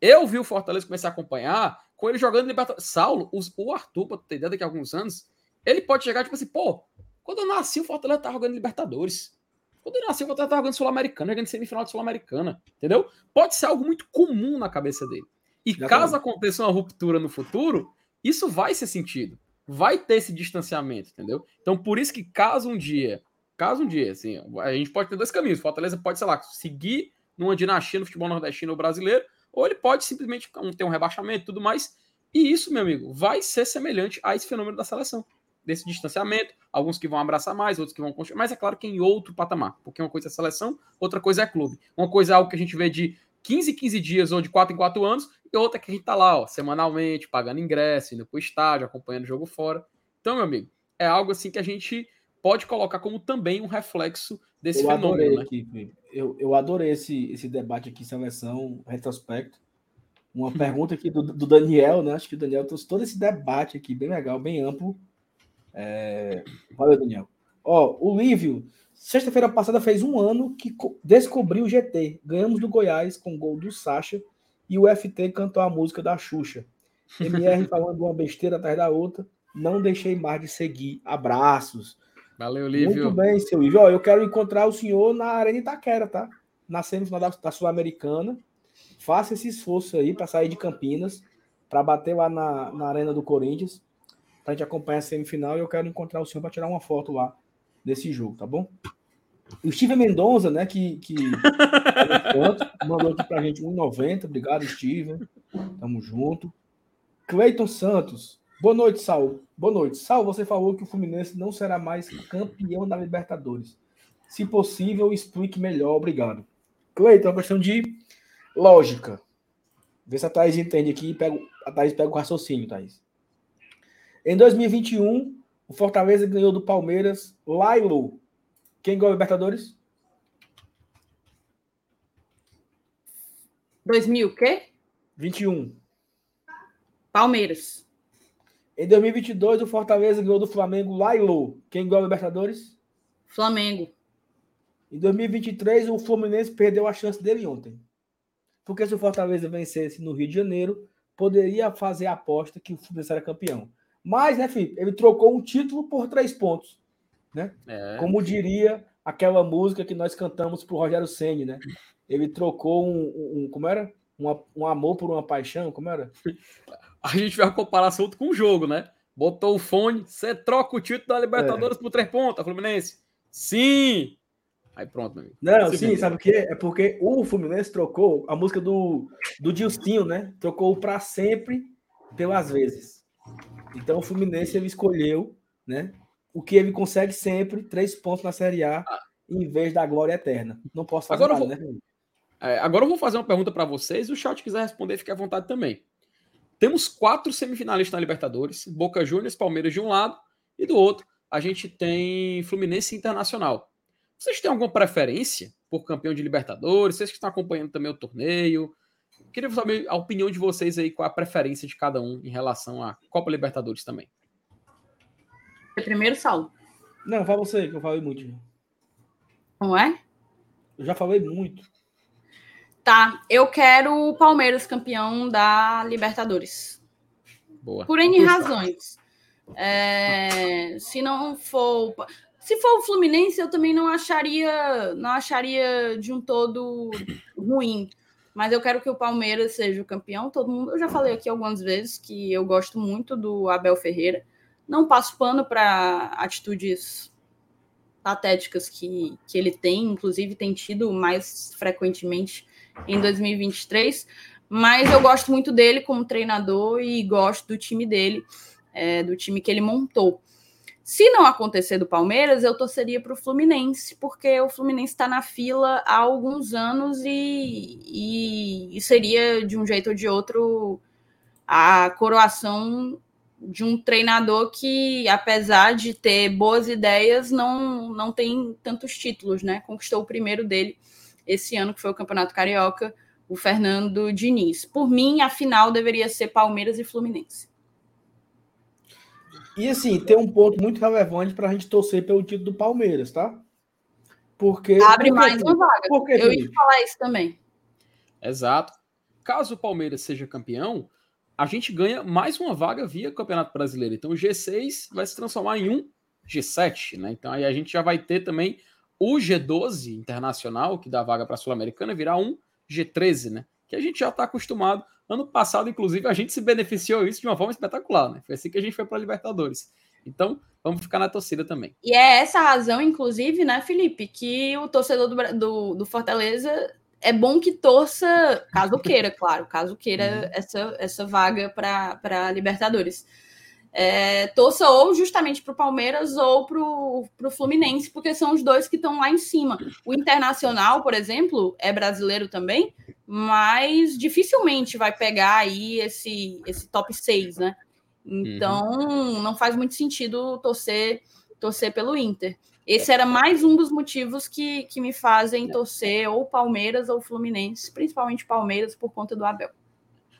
Eu vi o Fortaleza começar a acompanhar com ele jogando Libertadores. Saulo, o Arthur, pra ter ideia daqui a alguns anos, ele pode chegar tipo assim, pô, quando eu nasci o Fortaleza tava jogando Libertadores. Quando eu nasci o Fortaleza tava jogando Sul-Americana, jogando semifinal de Sul-Americana, entendeu? Pode ser algo muito comum na cabeça dele. E Já caso tá aconteça uma ruptura no futuro, isso vai ser sentido. Vai ter esse distanciamento, entendeu? Então, por isso que caso um dia Caso um dia, assim, a gente pode ter dois caminhos. Fortaleza pode, sei lá, seguir numa dinastia no futebol nordestino ou brasileiro, ou ele pode simplesmente ter um rebaixamento e tudo mais. E isso, meu amigo, vai ser semelhante a esse fenômeno da seleção. Desse distanciamento, alguns que vão abraçar mais, outros que vão construir, mas é claro que em outro patamar, porque uma coisa é seleção, outra coisa é clube. Uma coisa é algo que a gente vê de 15 em 15 dias ou de 4 em 4 anos, e outra é que a gente tá lá, ó, semanalmente, pagando ingresso, indo pro estádio, acompanhando o jogo fora. Então, meu amigo, é algo assim que a gente pode colocar como também um reflexo desse eu fenômeno. Né? Aqui, eu, eu adorei esse, esse debate aqui, seleção, retrospecto. Uma pergunta aqui do, do Daniel, né? Acho que o Daniel trouxe todo esse debate aqui, bem legal, bem amplo. É... Valeu, Daniel. Ó, o Lívio, sexta-feira passada fez um ano que descobriu o GT. Ganhamos do Goiás com o gol do Sacha e o FT cantou a música da Xuxa. MR falando uma besteira atrás da outra. Não deixei mais de seguir. Abraços. Valeu, Lívio. Muito bem, seu Lívio. Ó, eu quero encontrar o senhor na Arena Itaquera, tá? Na semifinal da, da Sul-Americana. Faça esse esforço aí para sair de Campinas, para bater lá na, na Arena do Corinthians, para a gente acompanhar a semifinal. E eu quero encontrar o senhor para tirar uma foto lá desse jogo, tá bom? O Steven Mendonça, né, que, que mandou aqui pra gente 1,90. Obrigado, Steven. Tamo junto. Cleiton Santos. Boa noite, Sal. Boa noite. Sal, você falou que o Fluminense não será mais campeão da Libertadores. Se possível, explique melhor. Obrigado. Cleiton, é uma questão de lógica. Vê se a Thaís entende aqui. Pega, a Thaís pega o raciocínio, Thaís. Em 2021, o Fortaleza ganhou do Palmeiras Lailo. Quem ganhou a Libertadores? 2000 o quê? 21. Palmeiras. Em 2022, o Fortaleza ganhou do Flamengo lá e. Quem ganhou a Libertadores? Flamengo. Em 2023, o Fluminense perdeu a chance dele ontem. Porque se o Fortaleza vencesse no Rio de Janeiro, poderia fazer a aposta que o Fluminense era campeão. Mas, né, Felipe, ele trocou um título por três pontos. Né? É. Como diria aquela música que nós cantamos para o Rogério Senni, né? Ele trocou um, um, um como era? Um, um amor por uma paixão, como era? a gente fez a comparação com o jogo, né? Botou o fone, você troca o título da Libertadores é. por três pontos, Fluminense? Sim! Aí pronto, meu amigo. Não, sim, sabe o quê? É porque o Fluminense trocou a música do, do Dilcinho, né? Trocou para sempre pelas vezes. Então o Fluminense ele escolheu, né? O que ele consegue sempre, três pontos na Série A. Ah, em vez da glória eterna. Não posso fazer agora nada, vou, né? é, agora eu vou fazer uma pergunta para vocês. Se o chat quiser responder, fique à vontade também. Temos quatro semifinalistas na Libertadores: Boca Juniors, Palmeiras de um lado e do outro a gente tem Fluminense Internacional. Vocês têm alguma preferência por campeão de Libertadores? Vocês que estão acompanhando também o torneio? Queria saber a opinião de vocês aí, qual a preferência de cada um em relação à Copa Libertadores também. Primeiro, Saulo. Não, fala você, que eu falei muito. Não é? Eu já falei muito. Tá, eu quero o Palmeiras campeão da Libertadores. Boa. Por N razões. É, se não for. Se for o Fluminense, eu também não acharia, não acharia de um todo ruim. Mas eu quero que o Palmeiras seja o campeão. Todo mundo, eu já falei aqui algumas vezes que eu gosto muito do Abel Ferreira. Não passo pano para atitudes patéticas que, que ele tem, inclusive tem tido mais frequentemente em 2023. Mas eu gosto muito dele como treinador e gosto do time dele é, do time que ele montou. Se não acontecer do Palmeiras, eu torceria para o Fluminense, porque o Fluminense está na fila há alguns anos e, e, e, seria, de um jeito ou de outro, a coroação de um treinador que, apesar de ter boas ideias, não, não tem tantos títulos, né? Conquistou o primeiro dele esse ano, que foi o Campeonato Carioca, o Fernando Diniz. Por mim, a final deveria ser Palmeiras e Fluminense. E assim, tem um ponto muito relevante para a gente torcer pelo título do Palmeiras, tá? Porque. Abre porque, mais uma vaga. Porque, Eu ia falar isso também. Exato. Caso o Palmeiras seja campeão, a gente ganha mais uma vaga via Campeonato Brasileiro. Então o G6 vai se transformar em um G7, né? Então aí a gente já vai ter também o G12 internacional, que dá vaga para a Sul-Americana, virar um G13, né? Que a gente já está acostumado Ano passado, inclusive, a gente se beneficiou isso de uma forma espetacular, né? Foi assim que a gente foi para a Libertadores. Então, vamos ficar na torcida também. E é essa razão, inclusive, né, Felipe, que o torcedor do, do, do Fortaleza é bom que torça, caso queira, claro, caso queira uhum. essa, essa vaga para Libertadores. É, torça ou justamente para o Palmeiras ou para o Fluminense, porque são os dois que estão lá em cima. O Internacional, por exemplo, é brasileiro também, mas dificilmente vai pegar aí esse, esse top 6, né? Então, uhum. não faz muito sentido torcer, torcer pelo Inter. Esse era mais um dos motivos que, que me fazem torcer ou Palmeiras ou Fluminense, principalmente Palmeiras, por conta do Abel.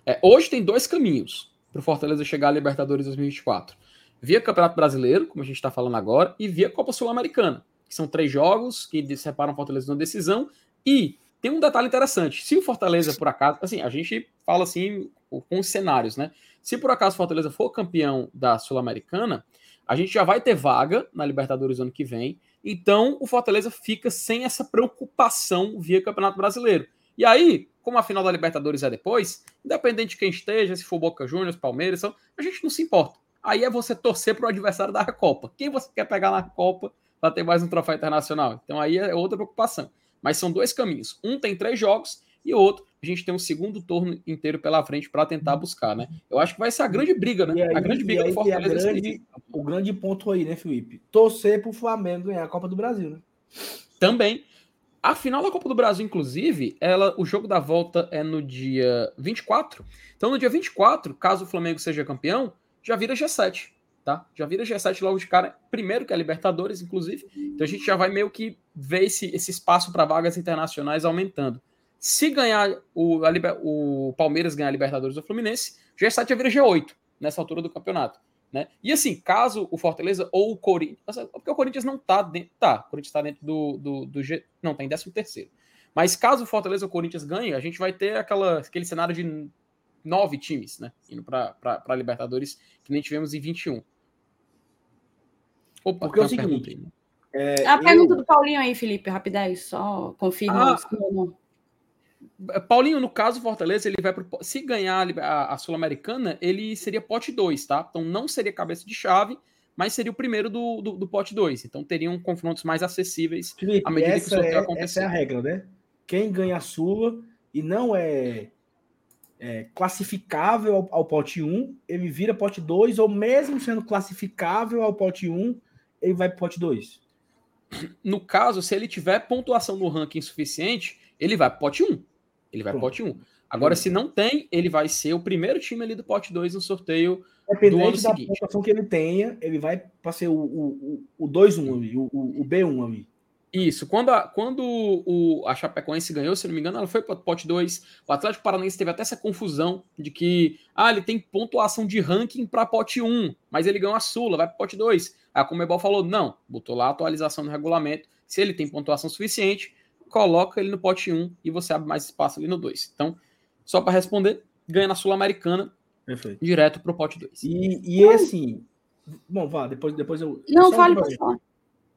É, hoje tem dois caminhos para o Fortaleza chegar à Libertadores 2024. Via Campeonato Brasileiro, como a gente está falando agora, e via Copa Sul-Americana, que são três jogos que separam o Fortaleza na decisão, e tem um detalhe interessante. Se o Fortaleza, por acaso, assim, a gente fala assim com os cenários, né? Se por acaso o Fortaleza for campeão da Sul-Americana, a gente já vai ter vaga na Libertadores ano que vem. Então o Fortaleza fica sem essa preocupação via Campeonato Brasileiro. E aí, como a final da Libertadores é depois, independente de quem esteja, se for Boca Juniors, Palmeiras, a gente não se importa. Aí é você torcer para o adversário da Copa. Quem você quer pegar na Copa para ter mais um troféu internacional? Então aí é outra preocupação. Mas são dois caminhos. Um tem três jogos e o outro a gente tem um segundo turno inteiro pela frente para tentar buscar, né? Eu acho que vai ser a grande briga, né? Aí, a grande briga do Fortaleza. Grande, o grande ponto aí, né, Felipe? Torcer para o Flamengo ganhar a Copa do Brasil, né? Também. A final da Copa do Brasil, inclusive, ela, o jogo da volta é no dia 24. Então, no dia 24, caso o Flamengo seja campeão, já vira G7 tá? Já vira G7 logo de cara, primeiro que é a Libertadores, inclusive. Então a gente já vai meio que ver esse, esse espaço para vagas internacionais aumentando. Se ganhar o, a, o Palmeiras ganhar a Libertadores o Fluminense, G7 já vira G8 nessa altura do campeonato. Né? E assim, caso o Fortaleza ou o Corinthians. Porque o Corinthians não tá dentro. Tá, o Corinthians tá dentro do, do, do G. Não, tá em 13 terceiro. Mas caso o Fortaleza ou o Corinthians ganhe, a gente vai ter aquela, aquele cenário de nove times, né? Indo para a Libertadores, que nem tivemos em 21. Opa, Porque é o seguinte. Pergunta é, a eu... pergunta do Paulinho aí, Felipe, rapidez, só confirma. Ah, Paulinho, no caso, Fortaleza, ele vai pro, se ganhar a, a Sul-Americana, ele seria pote 2, tá? Então não seria cabeça de chave, mas seria o primeiro do, do, do pote 2. Então teriam confrontos mais acessíveis Felipe, à medida que o sorteio é, acontecer. Essa é a regra, né? Quem ganha a Sula e não é, é classificável ao, ao, pote 1, ele vira pote 2, ou mesmo sendo classificável ao pote 1, ele vai para o pote 2. no caso, se ele tiver pontuação no ranking suficiente, ele vai pro pote 1. Ele vai pro pote 1. Agora, se não tem, ele vai ser o primeiro time ali do pote 2 no sorteio do ano da seguinte. pontuação que ele tenha, ele vai para ser o, o, o 2-1 ali, o, o, o B1 ali. Isso, quando, a, quando o, a Chapecoense ganhou, se não me engano, ela foi para o pote 2. O Atlético Paranaense teve até essa confusão de que ah, ele tem pontuação de ranking para pote 1, mas ele ganhou a Sula, vai para pote 2. A Comebol falou: não, botou lá a atualização no regulamento. Se ele tem pontuação suficiente, coloca ele no pote 1 e você abre mais espaço ali no 2. Então, só para responder, ganha na Sul-Americana direto para o pote 2. E, e assim, bom, vá, depois, depois eu. Não, fale, pode falar.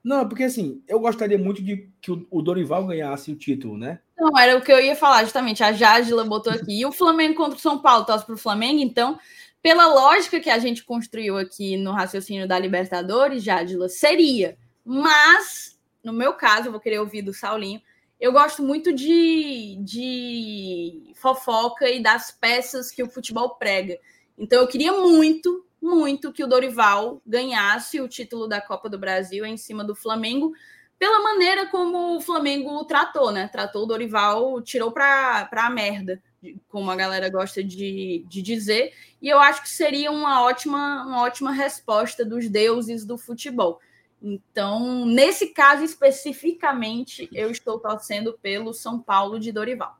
Não, porque assim, eu gostaria muito de que o Dorival ganhasse o título, né? Não, era o que eu ia falar, justamente. A Jadila botou aqui. E o Flamengo contra o São Paulo, torce para o Flamengo, então, pela lógica que a gente construiu aqui no raciocínio da Libertadores, Jadila, seria. Mas, no meu caso, eu vou querer ouvir do Saulinho, eu gosto muito de, de fofoca e das peças que o futebol prega. Então, eu queria muito muito que o Dorival ganhasse o título da Copa do Brasil em cima do Flamengo, pela maneira como o Flamengo tratou, né? Tratou o Dorival, tirou para a merda, como a galera gosta de, de dizer, e eu acho que seria uma ótima, uma ótima resposta dos deuses do futebol. Então, nesse caso especificamente, eu estou torcendo pelo São Paulo de Dorival.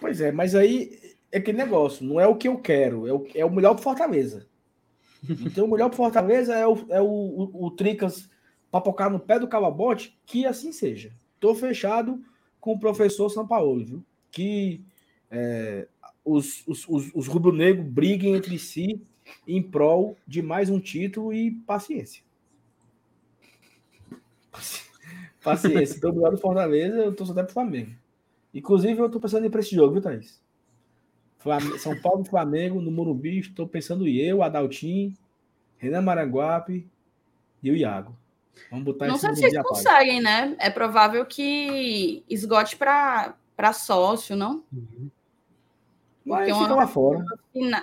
Pois é, mas aí é aquele negócio, não é o que eu quero, é o, é o melhor para Fortaleza. Então, o melhor para Fortaleza é o, é o, o, o Tricas papocar no pé do calabote, que assim seja. Estou fechado com o professor São Paulo, viu? Que é, os, os, os, os rubro-negros briguem entre si em prol de mais um título e paciência. Paciência. Então, obrigado Fortaleza, eu estou só até pro Flamengo. Inclusive, eu estou pensando em ir para esse jogo, viu, Thaís? São Paulo e Flamengo no Morumbi. Estou pensando eu, Adaltim, Renan Maranguape e o Iago. Vamos botar Não sei se vocês conseguem, né? É provável que esgote para sócio, não? Uhum. Mas fica lá fora.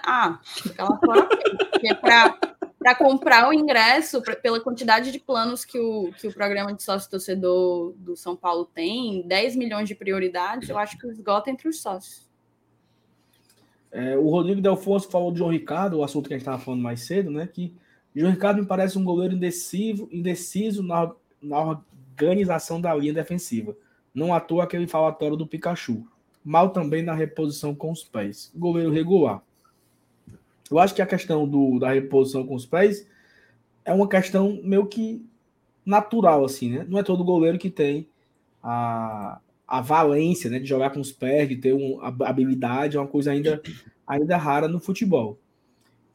Ah, fica lá fora. Porque para comprar o ingresso, pra, pela quantidade de planos que o, que o programa de sócio torcedor do São Paulo tem, 10 milhões de prioridades, eu acho que esgota entre os sócios. É, o Rodrigo Delfonso falou de João Ricardo, o assunto que a gente estava falando mais cedo, né? Que João Ricardo me parece um goleiro indeciso, indeciso na, na organização da linha defensiva. Não à toa aquele falatório do Pikachu. Mal também na reposição com os pés. Goleiro regular. Eu acho que a questão do, da reposição com os pés é uma questão meio que natural, assim, né? Não é todo goleiro que tem a, a valência né, de jogar com os pés, de ter uma habilidade, é uma coisa ainda, ainda rara no futebol.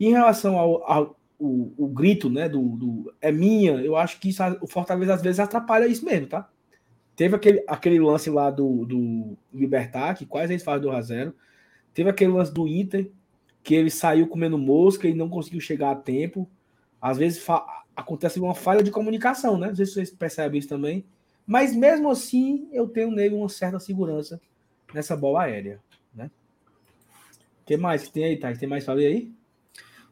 E em relação ao, ao o, o, grito né, do, do, é minha, eu acho que isso, o Fortaleza às vezes atrapalha isso mesmo, tá? Teve aquele, aquele lance lá do, do Libertar, que quase eles fazem do a. Teve aquele lance do Inter, que ele saiu comendo mosca e não conseguiu chegar a tempo. Às vezes acontece uma falha de comunicação, né? Não sei se vocês percebem isso também mas mesmo assim, eu tenho nele uma certa segurança nessa bola aérea. Né? O que mais que tem aí, Thais? Tem mais para ver aí?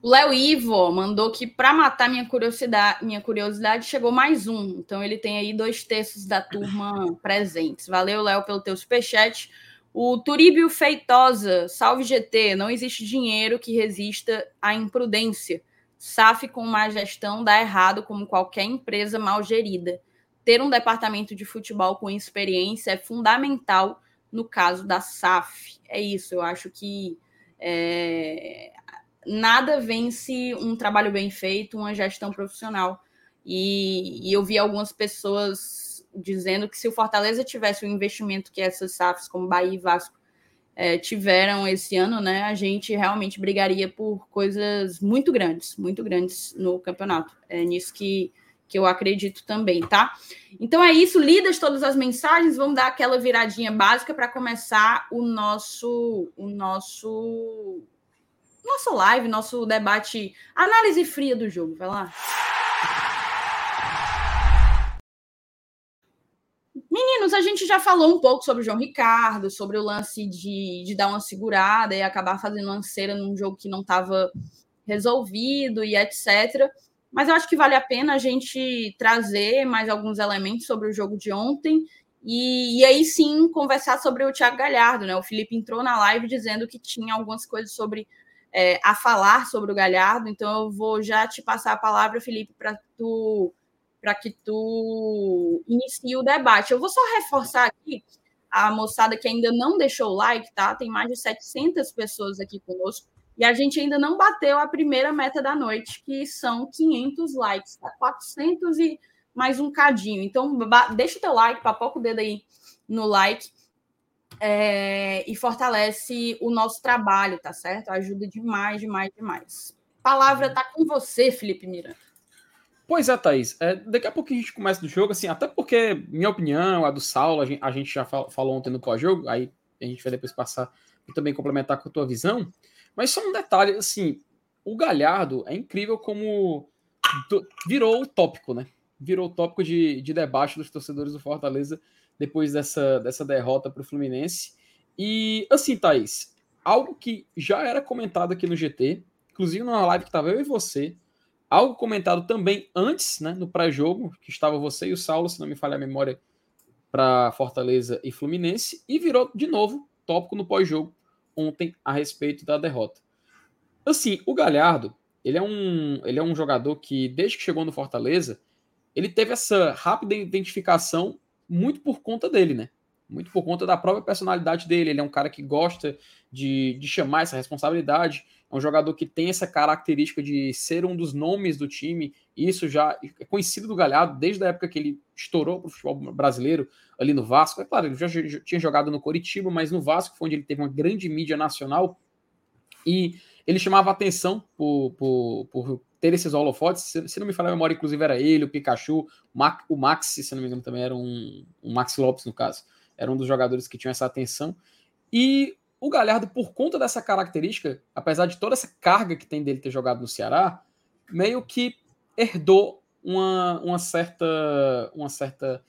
O Léo Ivo mandou que para matar minha curiosidade, minha curiosidade chegou mais um. Então ele tem aí dois terços da turma presentes. Valeu, Léo, pelo teu superchat. O Turíbio Feitosa, salve GT, não existe dinheiro que resista à imprudência. SAF com má gestão dá errado como qualquer empresa mal gerida ter um departamento de futebol com experiência é fundamental no caso da SAF. É isso, eu acho que é, nada vence um trabalho bem feito, uma gestão profissional. E, e, eu vi algumas pessoas dizendo que se o Fortaleza tivesse o investimento que essas SAFs, como Bahia e Vasco, é, tiveram esse ano, né, a gente realmente brigaria por coisas muito grandes, muito grandes no campeonato. É nisso que que eu acredito também, tá? Então é isso, lidas todas as mensagens, vamos dar aquela viradinha básica para começar o nosso o nosso nosso live, nosso debate, análise fria do jogo, vai lá. Meninos, a gente já falou um pouco sobre o João Ricardo, sobre o lance de, de dar uma segurada e acabar fazendo lanceira num jogo que não estava resolvido e etc. Mas eu acho que vale a pena a gente trazer mais alguns elementos sobre o jogo de ontem e, e, aí sim conversar sobre o Thiago Galhardo, né? O Felipe entrou na live dizendo que tinha algumas coisas sobre é, a falar sobre o Galhardo, então eu vou já te passar a palavra, Felipe, para tu para que tu inicie o debate. Eu vou só reforçar aqui a moçada que ainda não deixou o like, tá? Tem mais de 700 pessoas aqui conosco e a gente ainda não bateu a primeira meta da noite, que são 500 likes, tá? 400 e mais um cadinho. Então, deixa o teu like, papoca o dedo aí no like é, e fortalece o nosso trabalho, tá certo? Ajuda demais, demais, demais. Palavra tá com você, Felipe Miranda. Pois é, Thaís. É, daqui a pouco a gente começa do jogo, assim, até porque, minha opinião, a do Saulo, a gente, a gente já falou ontem no pós-jogo, aí a gente vai depois passar e também complementar com a tua visão. Mas só um detalhe, assim, o Galhardo é incrível como virou o tópico, né? virou tópico de, de debate dos torcedores do Fortaleza depois dessa, dessa derrota para o Fluminense. E assim, Thaís, algo que já era comentado aqui no GT, inclusive numa live que estava eu e você, algo comentado também antes, né, no pré-jogo, que estava você e o Saulo, se não me falha a memória, para Fortaleza e Fluminense, e virou de novo tópico no pós-jogo ontem a respeito da derrota. Assim, o Galhardo, ele é um, ele é um jogador que, desde que chegou no Fortaleza, ele teve essa rápida identificação muito por conta dele, né? Muito por conta da própria personalidade dele. Ele é um cara que gosta de, de chamar essa responsabilidade. É um jogador que tem essa característica de ser um dos nomes do time. Isso já é conhecido do Galhardo desde a época que ele estourou para o futebol brasileiro ali no Vasco. É claro, ele já, já tinha jogado no Coritiba, mas no Vasco foi onde ele teve uma grande mídia nacional. E ele chamava atenção por, por, por ter esses holofotes. Se, se, não me falar a memória, inclusive era ele, o Pikachu, o Max, se não me engano, também era um, um Max Lopes, no caso. Era um dos jogadores que tinham essa atenção. E o Galhardo, por conta dessa característica, apesar de toda essa carga que tem dele ter jogado no Ceará, meio que herdou uma, uma certa. Uma certa.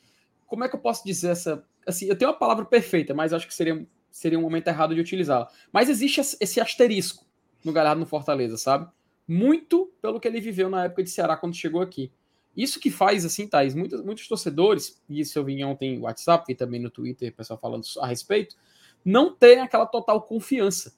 Como é que eu posso dizer essa. Assim, eu tenho uma palavra perfeita, mas acho que seria, seria um momento errado de utilizá-la. Mas existe esse asterisco no Galhardo no Fortaleza, sabe? muito pelo que ele viveu na época de Ceará quando chegou aqui. Isso que faz, assim, Thaís, muitos, muitos torcedores, e isso eu vi ontem no WhatsApp e também no Twitter, pessoal falando a respeito, não tem aquela total confiança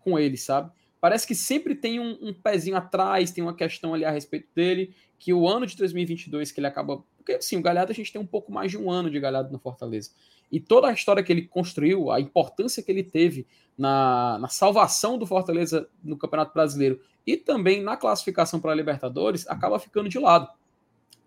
com ele, sabe? Parece que sempre tem um, um, pezinho atrás, tem uma questão ali a respeito dele, que o ano de 2022 que ele acaba... Porque, assim, o Galhardo, a gente tem um pouco mais de um ano de Galhardo no Fortaleza. E toda a história que ele construiu, a importância que ele teve na, na salvação do Fortaleza no Campeonato Brasileiro e também na classificação para a Libertadores, acaba ficando de lado.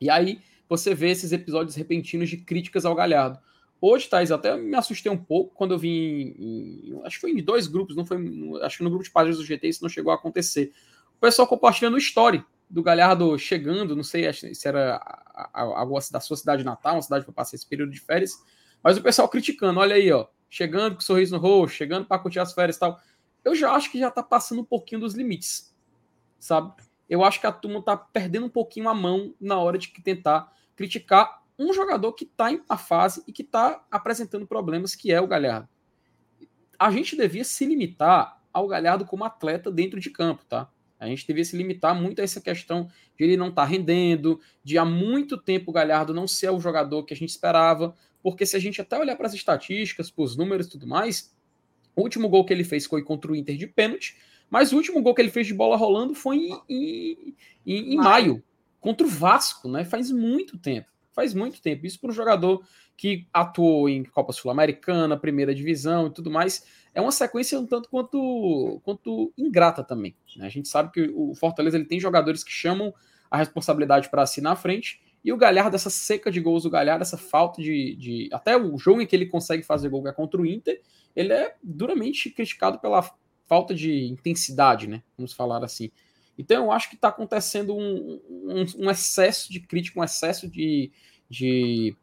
E aí você vê esses episódios repentinos de críticas ao Galhardo. Hoje, Thais, até me assustei um pouco quando eu vi. Em, acho que foi em dois grupos, não foi. Acho que no grupo de padrinhos do GT isso não chegou a acontecer. O pessoal compartilhando story do Galhardo chegando, não sei se era a, da sua cidade natal, uma cidade para passar esse período de férias, mas o pessoal criticando, olha aí, ó, chegando com sorriso no rosto, chegando para curtir as férias e tal. Eu já acho que já está passando um pouquinho dos limites sabe? Eu acho que a turma tá perdendo um pouquinho a mão na hora de tentar criticar um jogador que tá em a fase e que tá apresentando problemas, que é o Galhardo. A gente devia se limitar ao Galhardo como atleta dentro de campo, tá? A gente devia se limitar muito a essa questão de ele não estar tá rendendo, de há muito tempo o Galhardo não ser o jogador que a gente esperava, porque se a gente até olhar para as estatísticas, para os números e tudo mais, o último gol que ele fez foi contra o Inter de pênalti, mas o último gol que ele fez de bola rolando foi em, em, em, em maio, contra o Vasco, né? Faz muito tempo. Faz muito tempo. Isso para um jogador que atuou em Copa Sul-Americana, primeira divisão e tudo mais. É uma sequência um tanto quanto, quanto ingrata também. Né? A gente sabe que o Fortaleza ele tem jogadores que chamam a responsabilidade para si na frente. E o Galhardo, essa seca de gols do Galhardo, essa falta de, de. Até o jogo em que ele consegue fazer gol que é contra o Inter, ele é duramente criticado pela falta de intensidade, né? Vamos falar assim. Então eu acho que está acontecendo um, um, um, excesso de crítica, um excesso de, de,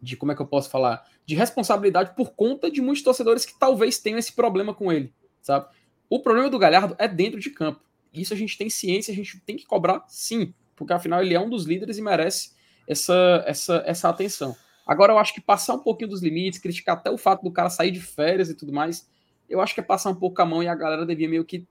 de, como é que eu posso falar? De responsabilidade por conta de muitos torcedores que talvez tenham esse problema com ele, sabe? O problema do Galhardo é dentro de campo. Isso a gente tem ciência, a gente tem que cobrar sim, porque afinal ele é um dos líderes e merece essa, essa, essa atenção. Agora eu acho que passar um pouquinho dos limites, criticar até o fato do cara sair de férias e tudo mais, eu acho que é passar um pouco a mão e a galera devia meio que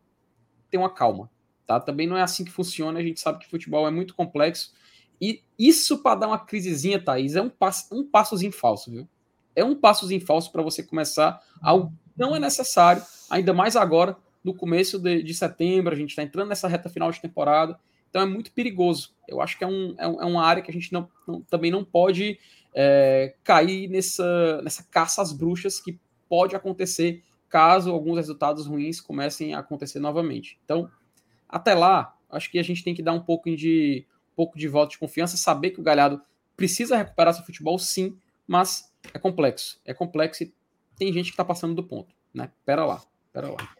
ter uma calma, Tá? Também não é assim que funciona, a gente sabe que futebol é muito complexo. E isso para dar uma crisezinha, Thaís, é um, passo, um passozinho falso, viu? É um passozinho falso para você começar algo não é necessário, ainda mais agora, no começo de, de setembro, a gente está entrando nessa reta final de temporada, então é muito perigoso. Eu acho que é, um, é, é uma área que a gente não, não também não pode é, cair nessa, nessa caça às bruxas que pode acontecer caso alguns resultados ruins comecem a acontecer novamente. Então, até lá, acho que a gente tem que dar um pouco de, um pouco de voto de confiança, saber que o Galhardo precisa recuperar seu futebol, sim, mas é complexo. É complexo e tem gente que está passando do ponto, né? Pera lá, pera lá.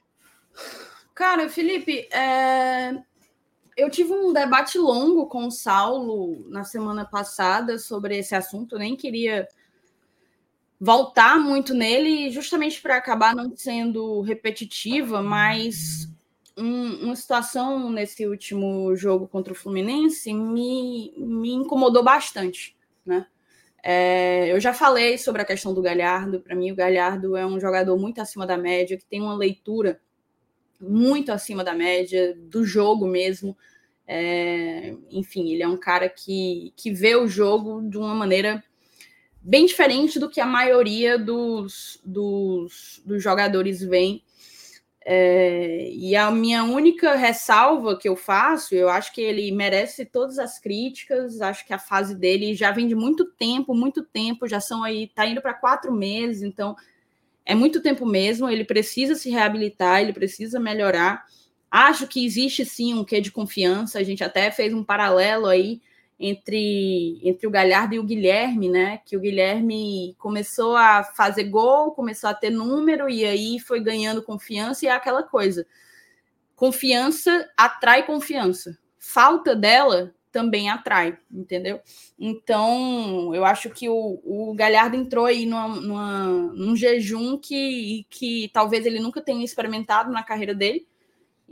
Cara, Felipe, é... eu tive um debate longo com o Saulo na semana passada sobre esse assunto. Nem queria voltar muito nele, justamente para acabar não sendo repetitiva, mas um, uma situação nesse último jogo contra o Fluminense me, me incomodou bastante, né? É, eu já falei sobre a questão do Galhardo. Para mim, o Galhardo é um jogador muito acima da média, que tem uma leitura muito acima da média do jogo mesmo. É, enfim, ele é um cara que, que vê o jogo de uma maneira bem diferente do que a maioria dos, dos, dos jogadores vem. É, e a minha única ressalva que eu faço, eu acho que ele merece todas as críticas, acho que a fase dele já vem de muito tempo, muito tempo, já são aí, tá indo para quatro meses, então é muito tempo mesmo, ele precisa se reabilitar, ele precisa melhorar. Acho que existe sim um quê de confiança, a gente até fez um paralelo aí entre, entre o Galhardo e o Guilherme, né? Que o Guilherme começou a fazer gol, começou a ter número e aí foi ganhando confiança e é aquela coisa. Confiança atrai confiança. Falta dela também atrai, entendeu? Então, eu acho que o, o Galhardo entrou aí numa, numa, num jejum que, que talvez ele nunca tenha experimentado na carreira dele,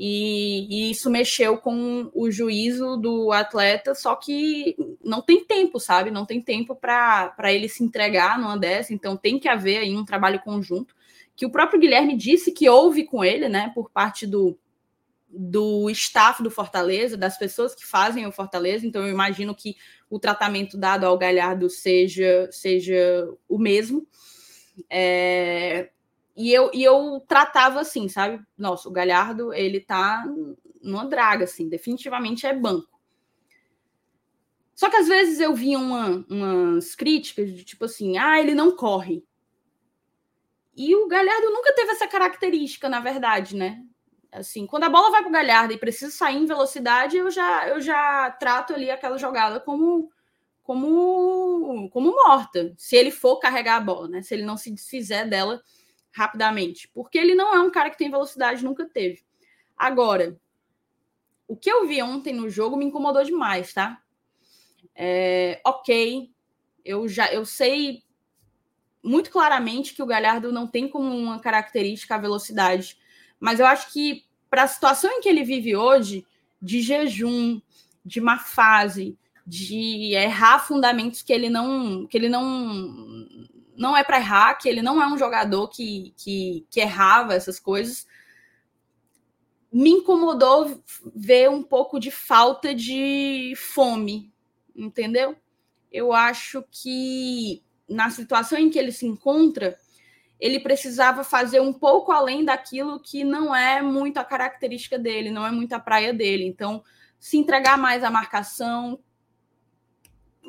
e, e, isso mexeu com o juízo do atleta, só que não tem tempo, sabe? Não tem tempo para ele se entregar numa dessa, então tem que haver aí um trabalho conjunto, que o próprio Guilherme disse que houve com ele, né, por parte do, do staff do Fortaleza, das pessoas que fazem o Fortaleza, então eu imagino que o tratamento dado ao Galhardo seja, seja o mesmo. É, e eu, e eu tratava assim, sabe? Nossa, o Galhardo, ele tá numa draga, assim, definitivamente é banco. Só que às vezes eu via uma, umas críticas de tipo assim, ah, ele não corre. E o Galhardo nunca teve essa característica, na verdade, né? Assim, quando a bola vai para o Galhardo e precisa sair em velocidade, eu já, eu já trato ali aquela jogada como, como, como morta. Se ele for carregar a bola, né? Se ele não se desfizer dela rapidamente, porque ele não é um cara que tem velocidade, nunca teve. Agora, o que eu vi ontem no jogo me incomodou demais, tá? É, ok, eu já eu sei muito claramente que o Galhardo não tem como uma característica a velocidade, mas eu acho que para a situação em que ele vive hoje, de jejum, de má fase, de errar fundamentos que ele não que ele não não é para errar, que ele não é um jogador que, que, que errava essas coisas. Me incomodou ver um pouco de falta de fome, entendeu? Eu acho que na situação em que ele se encontra, ele precisava fazer um pouco além daquilo que não é muito a característica dele, não é muito a praia dele. Então, se entregar mais à marcação,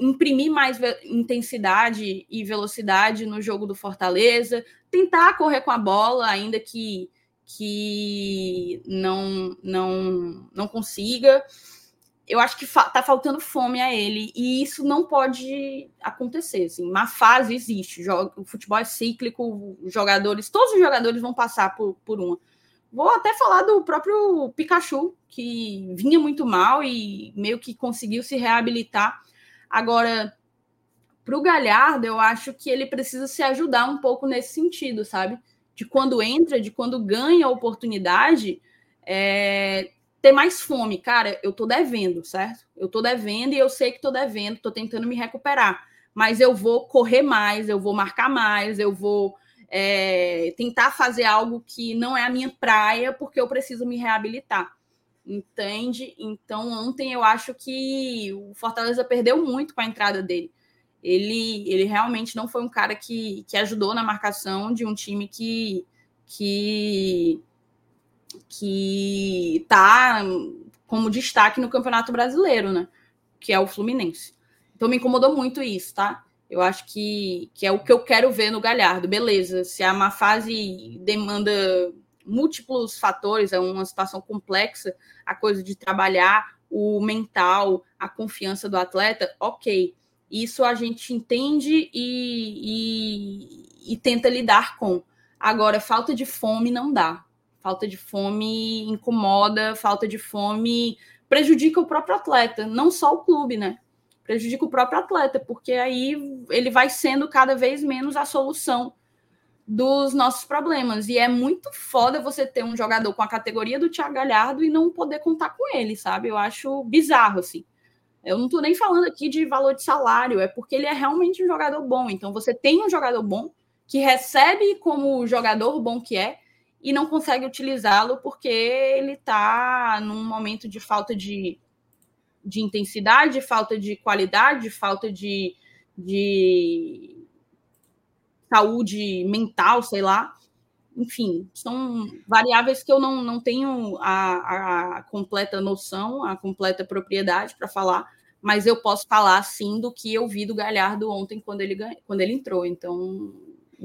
imprimir mais intensidade e velocidade no jogo do Fortaleza, tentar correr com a bola, ainda que, que não, não, não consiga. Eu acho que fa tá faltando fome a ele e isso não pode acontecer. Assim, uma fase existe, o futebol é cíclico, jogadores, todos os jogadores vão passar por, por uma. Vou até falar do próprio Pikachu, que vinha muito mal e meio que conseguiu se reabilitar Agora, para o Galhardo, eu acho que ele precisa se ajudar um pouco nesse sentido, sabe? De quando entra, de quando ganha a oportunidade, é, ter mais fome. Cara, eu tô devendo, certo? Eu tô devendo e eu sei que tô devendo, tô tentando me recuperar. Mas eu vou correr mais, eu vou marcar mais, eu vou é, tentar fazer algo que não é a minha praia, porque eu preciso me reabilitar. Entende? Então, ontem eu acho que o Fortaleza perdeu muito com a entrada dele. Ele, ele realmente não foi um cara que, que ajudou na marcação de um time que que que tá como destaque no Campeonato Brasileiro, né? Que é o Fluminense. Então me incomodou muito isso, tá? Eu acho que, que é o que eu quero ver no Galhardo. Beleza, se a má fase demanda múltiplos fatores, é uma situação complexa, a coisa de trabalhar o mental, a confiança do atleta, ok. Isso a gente entende e, e, e tenta lidar com. Agora, falta de fome não dá. Falta de fome incomoda, falta de fome prejudica o próprio atleta, não só o clube, né? Prejudica o próprio atleta, porque aí ele vai sendo cada vez menos a solução dos nossos problemas. E é muito foda você ter um jogador com a categoria do Thiago Galhardo e não poder contar com ele, sabe? Eu acho bizarro, assim. Eu não tô nem falando aqui de valor de salário, é porque ele é realmente um jogador bom. Então, você tem um jogador bom que recebe como jogador bom que é e não consegue utilizá-lo porque ele tá num momento de falta de, de intensidade, falta de qualidade, falta de, de saúde mental, sei lá. Enfim, são variáveis que eu não, não tenho a, a completa noção, a completa propriedade para falar, mas eu posso falar sim do que eu vi do Galhardo ontem quando ele, quando ele entrou. Então,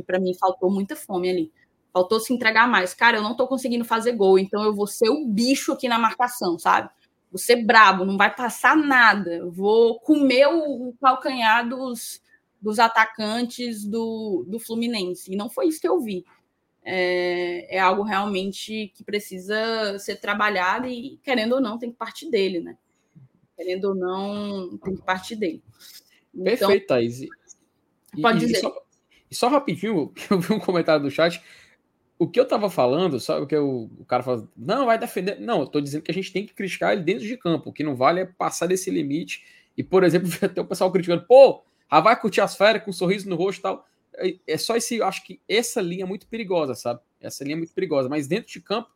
para mim, faltou muita fome ali. Faltou se entregar mais. Cara, eu não estou conseguindo fazer gol, então eu vou ser o bicho aqui na marcação, sabe? Vou ser brabo, não vai passar nada. Vou comer o, o calcanhar dos, dos atacantes do, do Fluminense. E não foi isso que eu vi. É, é, algo realmente que precisa ser trabalhado e, querendo ou não, tem que partir dele, né? Querendo ou não, tem que partir dele. Então, Perfeito, Thaís. E, pode e, dizer. E só, só rapidinho, que eu vi um comentário do chat. O que eu tava falando, sabe o que eu, o cara fala, não, vai defender. Não, eu tô dizendo que a gente tem que criticar ele dentro de campo. O que não vale é passar desse limite. E, por exemplo, até o pessoal criticando, pô, ah, vai curtir as férias com um sorriso no rosto e tal. É, é só esse, acho que essa linha é muito perigosa, sabe? Essa linha é muito perigosa. Mas dentro de campo,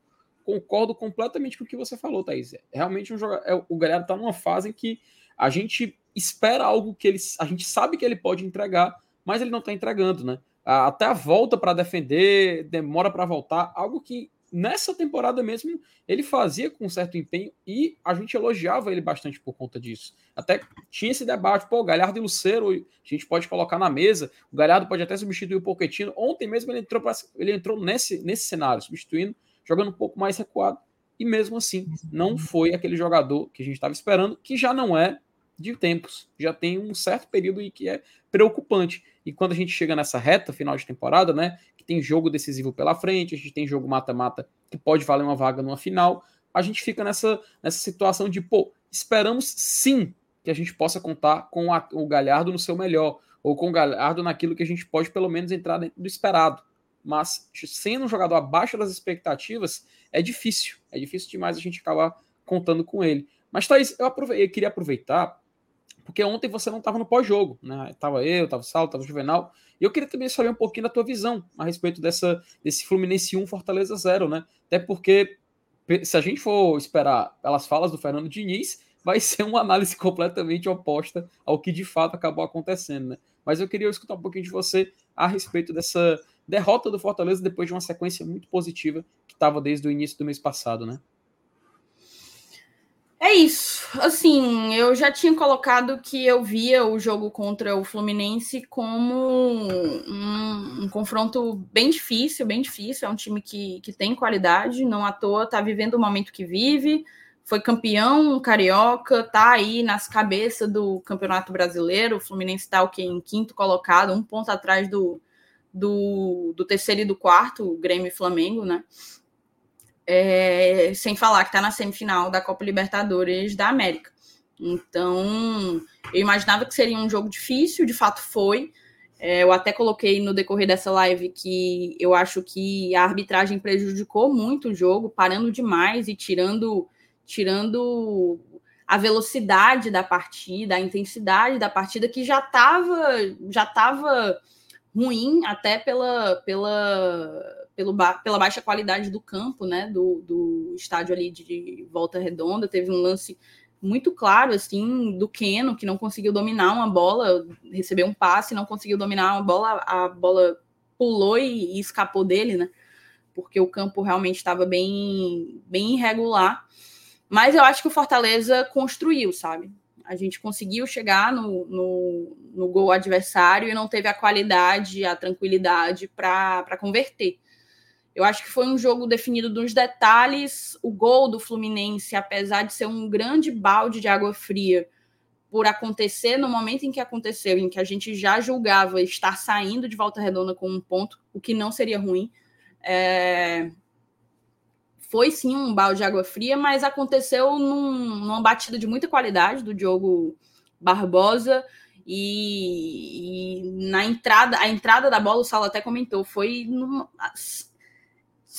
concordo completamente com o que você falou, Thaís. É realmente um jogador. É, o galera tá numa fase em que a gente espera algo que ele. A gente sabe que ele pode entregar, mas ele não tá entregando, né? Até a volta para defender, demora para voltar, algo que nessa temporada mesmo ele fazia com certo empenho e a gente elogiava ele bastante por conta disso. Até tinha esse debate, pô, Galhardo e Lucero, a gente pode colocar na mesa, o Galhardo pode até substituir o Pochettino. Ontem mesmo ele entrou, pra, ele entrou nesse, nesse cenário, substituindo, jogando um pouco mais recuado. E mesmo assim, não foi aquele jogador que a gente estava esperando, que já não é de tempos, já tem um certo período e que é preocupante. E quando a gente chega nessa reta final de temporada, né, que tem jogo decisivo pela frente, a gente tem jogo mata-mata que pode valer uma vaga numa final, a gente fica nessa, nessa situação de, pô, esperamos sim que a gente possa contar com a, o Galhardo no seu melhor, ou com o Galhardo naquilo que a gente pode pelo menos entrar dentro do esperado. Mas sendo um jogador abaixo das expectativas, é difícil. É difícil demais a gente acabar contando com ele. Mas, Thaís, eu, eu queria aproveitar porque ontem você não estava no pós-jogo, né? Tava eu, tava o Sal, tava o Juvenal. E eu queria também saber um pouquinho da tua visão a respeito dessa, desse Fluminense 1 Fortaleza 0, né? Até porque se a gente for esperar pelas falas do Fernando Diniz, vai ser uma análise completamente oposta ao que de fato acabou acontecendo, né? Mas eu queria escutar um pouquinho de você a respeito dessa derrota do Fortaleza depois de uma sequência muito positiva que estava desde o início do mês passado, né? É isso. Assim, eu já tinha colocado que eu via o jogo contra o Fluminense como um, um, confronto bem difícil, bem difícil. É um time que, que tem qualidade, não à toa, tá vivendo o momento que vive. Foi campeão carioca, tá aí nas cabeças do Campeonato Brasileiro. O Fluminense está o quê? Em quinto colocado, um ponto atrás do, do, do terceiro e do quarto, o Grêmio e Flamengo, né? É, sem falar que está na semifinal da Copa Libertadores da América. Então, eu imaginava que seria um jogo difícil, de fato foi. É, eu até coloquei no decorrer dessa live que eu acho que a arbitragem prejudicou muito o jogo, parando demais e tirando, tirando a velocidade da partida, a intensidade da partida que já estava já tava ruim, até pela, pela, pelo pela baixa qualidade do campo, né? Do, do estádio ali de Volta Redonda. Teve um lance muito claro, assim, do Keno, que não conseguiu dominar uma bola, recebeu um passe, não conseguiu dominar uma bola, a bola pulou e, e escapou dele, né? Porque o campo realmente estava bem, bem irregular. Mas eu acho que o Fortaleza construiu, sabe? A gente conseguiu chegar no, no, no gol adversário e não teve a qualidade, a tranquilidade para converter. Eu acho que foi um jogo definido nos detalhes. O gol do Fluminense, apesar de ser um grande balde de água fria por acontecer no momento em que aconteceu, em que a gente já julgava estar saindo de volta redonda com um ponto, o que não seria ruim. É foi sim um balde de água fria, mas aconteceu num, numa batida de muita qualidade do Diogo Barbosa. E, e, na entrada, a entrada da bola, o Saulo até comentou, foi numa,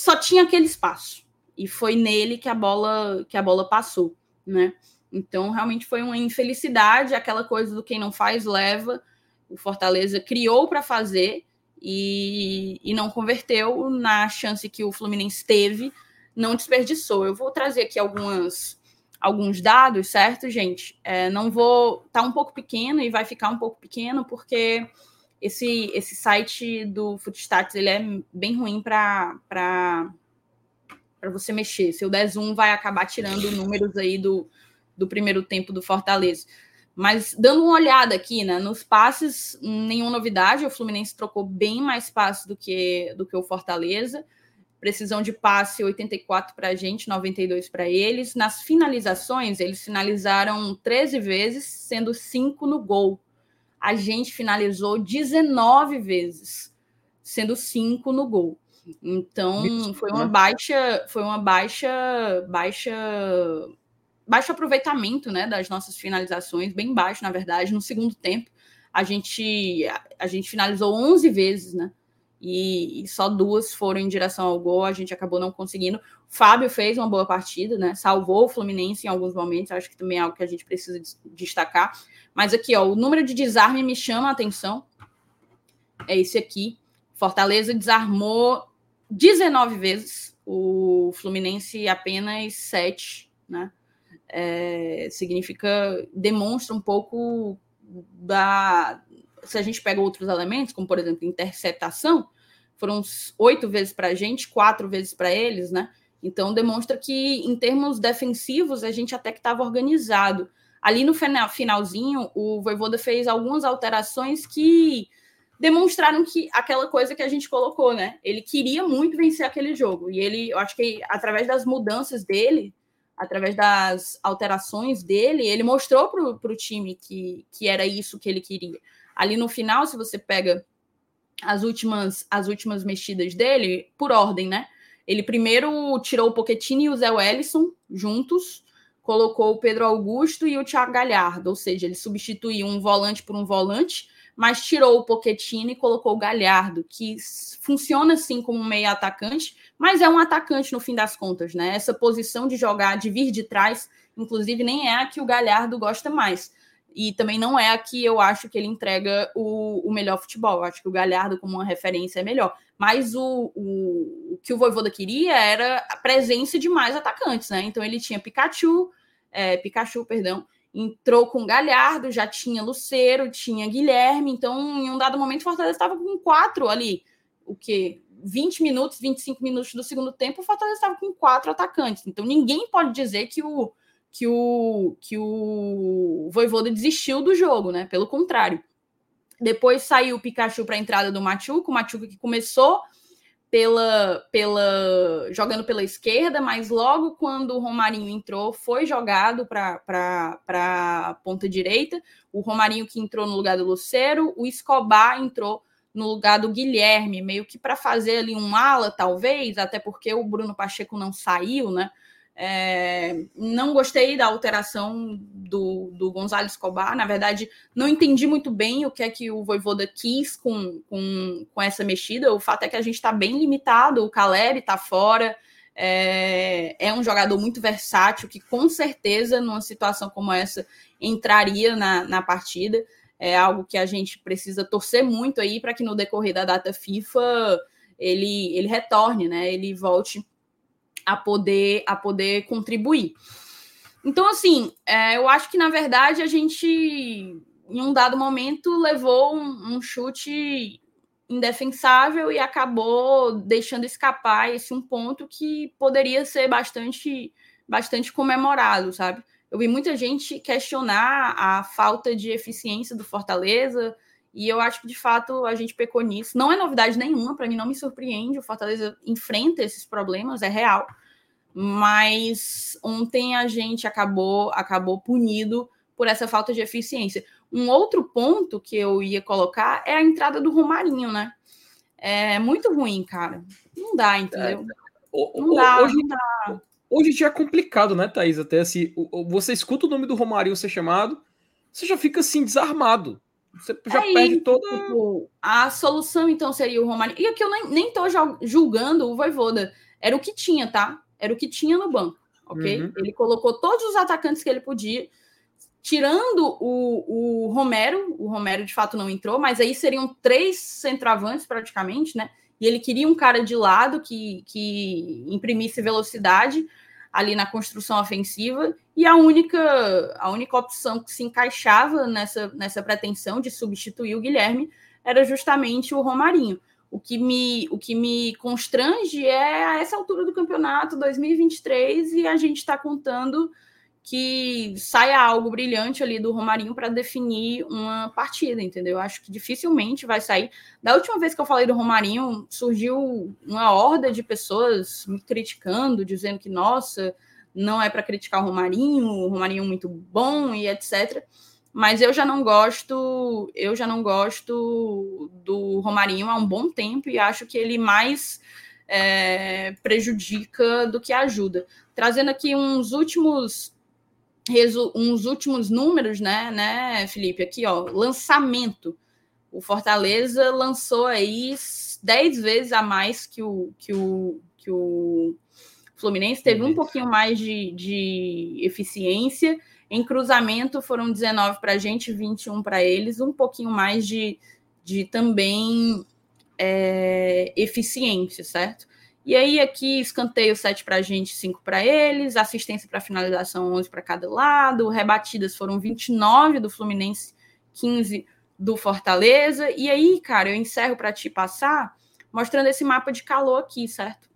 só tinha aquele espaço. E foi nele que a bola que a bola passou, né? Então, realmente foi uma infelicidade, aquela coisa do quem não faz leva. O Fortaleza criou para fazer e, e não converteu na chance que o Fluminense teve não desperdiçou. Eu vou trazer aqui algumas, alguns dados, certo, gente? É, não vou. Tá um pouco pequeno e vai ficar um pouco pequeno, porque esse, esse site do Footstats ele é bem ruim para você mexer. Se eu der zoom, vai acabar tirando números aí do, do primeiro tempo do Fortaleza. Mas dando uma olhada aqui, né, nos passes, nenhuma novidade. O Fluminense trocou bem mais passes do que, do que o Fortaleza. Precisão de passe 84 para a gente, 92 para eles. Nas finalizações, eles finalizaram 13 vezes, sendo 5 no gol. A gente finalizou 19 vezes, sendo 5 no gol. Então, foi uma né? baixa, foi uma baixa, baixa, baixo aproveitamento, né, das nossas finalizações, bem baixo, na verdade, no segundo tempo. A gente a gente finalizou 11 vezes, né? E, só duas foram em direção ao gol, a gente acabou não conseguindo. Fábio fez uma boa partida, né? Salvou o Fluminense em alguns momentos, acho que também é algo que a gente precisa destacar. Mas aqui, ó, o número de desarme me chama a atenção. É esse aqui. Fortaleza desarmou 19 vezes, o Fluminense apenas 7, né? É, significa, demonstra um pouco da, se a gente pega outros elementos, como por exemplo interceptação, foram oito vezes para a gente, quatro vezes para eles, né? Então demonstra que em termos defensivos a gente até que estava organizado. Ali no finalzinho, o Voivoda fez algumas alterações que demonstraram que aquela coisa que a gente colocou, né? Ele queria muito vencer aquele jogo. E ele, eu acho que através das mudanças dele, através das alterações dele, ele mostrou para o time que, que era isso que ele queria. Ali no final, se você pega as últimas, as últimas mexidas dele, por ordem, né? Ele primeiro tirou o Pochettino e o Zé Wellison juntos, colocou o Pedro Augusto e o Thiago Galhardo, ou seja, ele substituiu um volante por um volante, mas tirou o Pochettino e colocou o Galhardo, que funciona assim como um meio atacante, mas é um atacante no fim das contas, né? Essa posição de jogar, de vir de trás, inclusive nem é a que o Galhardo gosta mais e também não é a que eu acho que ele entrega o, o melhor futebol. Eu acho que o Galhardo, como uma referência, é melhor. Mas o, o, o que o Voivoda queria era a presença de mais atacantes, né? Então ele tinha Pikachu, é, Pikachu, perdão, entrou com Galhardo, já tinha Luceiro, tinha Guilherme. Então, em um dado momento, o Fortaleza estava com quatro ali. O que? 20 minutos, 25 minutos do segundo tempo, o Fortaleza estava com quatro atacantes. Então, ninguém pode dizer que o que o, que o Voivoda desistiu do jogo, né? Pelo contrário. Depois saiu o Pikachu para a entrada do Machuca, o Machuca que começou pela, pela jogando pela esquerda, mas logo quando o Romarinho entrou, foi jogado para a ponta direita. O Romarinho que entrou no lugar do Lucero, o Escobar entrou no lugar do Guilherme, meio que para fazer ali um ala, talvez, até porque o Bruno Pacheco não saiu, né? É, não gostei da alteração do, do Escobar. Na verdade, não entendi muito bem o que é que o Voivoda quis com, com, com essa mexida. O fato é que a gente está bem limitado. O Caleri está fora. É, é, um jogador muito versátil que, com certeza, numa situação como essa, entraria na, na partida. é algo que a gente precisa torcer muito aí para que no decorrer da data FIFA ele, ele retorne, né? Ele volte a poder a poder contribuir. Então, assim, é, eu acho que na verdade a gente, em um dado momento, levou um, um chute indefensável e acabou deixando escapar esse um ponto que poderia ser bastante, bastante comemorado, sabe? Eu vi muita gente questionar a falta de eficiência do Fortaleza, e eu acho que de fato a gente pecou nisso. Não é novidade nenhuma, para mim não me surpreende. O Fortaleza enfrenta esses problemas, é real. Mas ontem a gente acabou acabou punido por essa falta de eficiência. Um outro ponto que eu ia colocar é a entrada do Romarinho, né? É muito ruim, cara. Não dá, entendeu? É, não, dá, hoje, não dá. Hoje já é complicado, né, Thaís? Até assim, você escuta o nome do Romarinho ser chamado, você já fica assim, desarmado. Você já é perde toda. Tipo, a solução, então, seria o Romarinho. E aqui eu nem, nem tô julgando o Voivoda. Era o que tinha, tá? Era o que tinha no banco, ok? Uhum. Ele colocou todos os atacantes que ele podia tirando o, o Romero, o Romero de fato não entrou, mas aí seriam três centroavantes praticamente, né? E ele queria um cara de lado que, que imprimisse velocidade ali na construção ofensiva, e a única, a única opção que se encaixava nessa, nessa pretensão de substituir o Guilherme era justamente o Romarinho. O que me, o que me constrange é a essa altura do campeonato 2023 e a gente está contando que saia algo brilhante ali do Romarinho para definir uma partida, entendeu? Acho que dificilmente vai sair. Da última vez que eu falei do Romarinho, surgiu uma horda de pessoas me criticando, dizendo que, nossa, não é para criticar o Romarinho, o Romarinho é muito bom e etc. Mas eu já não gosto, eu já não gosto do Romarinho há um bom tempo e acho que ele mais é, prejudica do que ajuda. Trazendo aqui uns últimos uns últimos números, né, né, Felipe? Aqui, ó, lançamento. O Fortaleza lançou aí 10 vezes a mais que o, que o, que o Fluminense, teve um pouquinho mais de, de eficiência. Em cruzamento foram 19 para a gente, 21 para eles, um pouquinho mais de, de também é, eficiência, certo? E aí, aqui, escanteio 7 para a gente, 5 para eles, assistência para finalização 11 para cada lado, rebatidas foram 29 do Fluminense, 15 do Fortaleza. E aí, cara, eu encerro para te passar mostrando esse mapa de calor aqui, certo?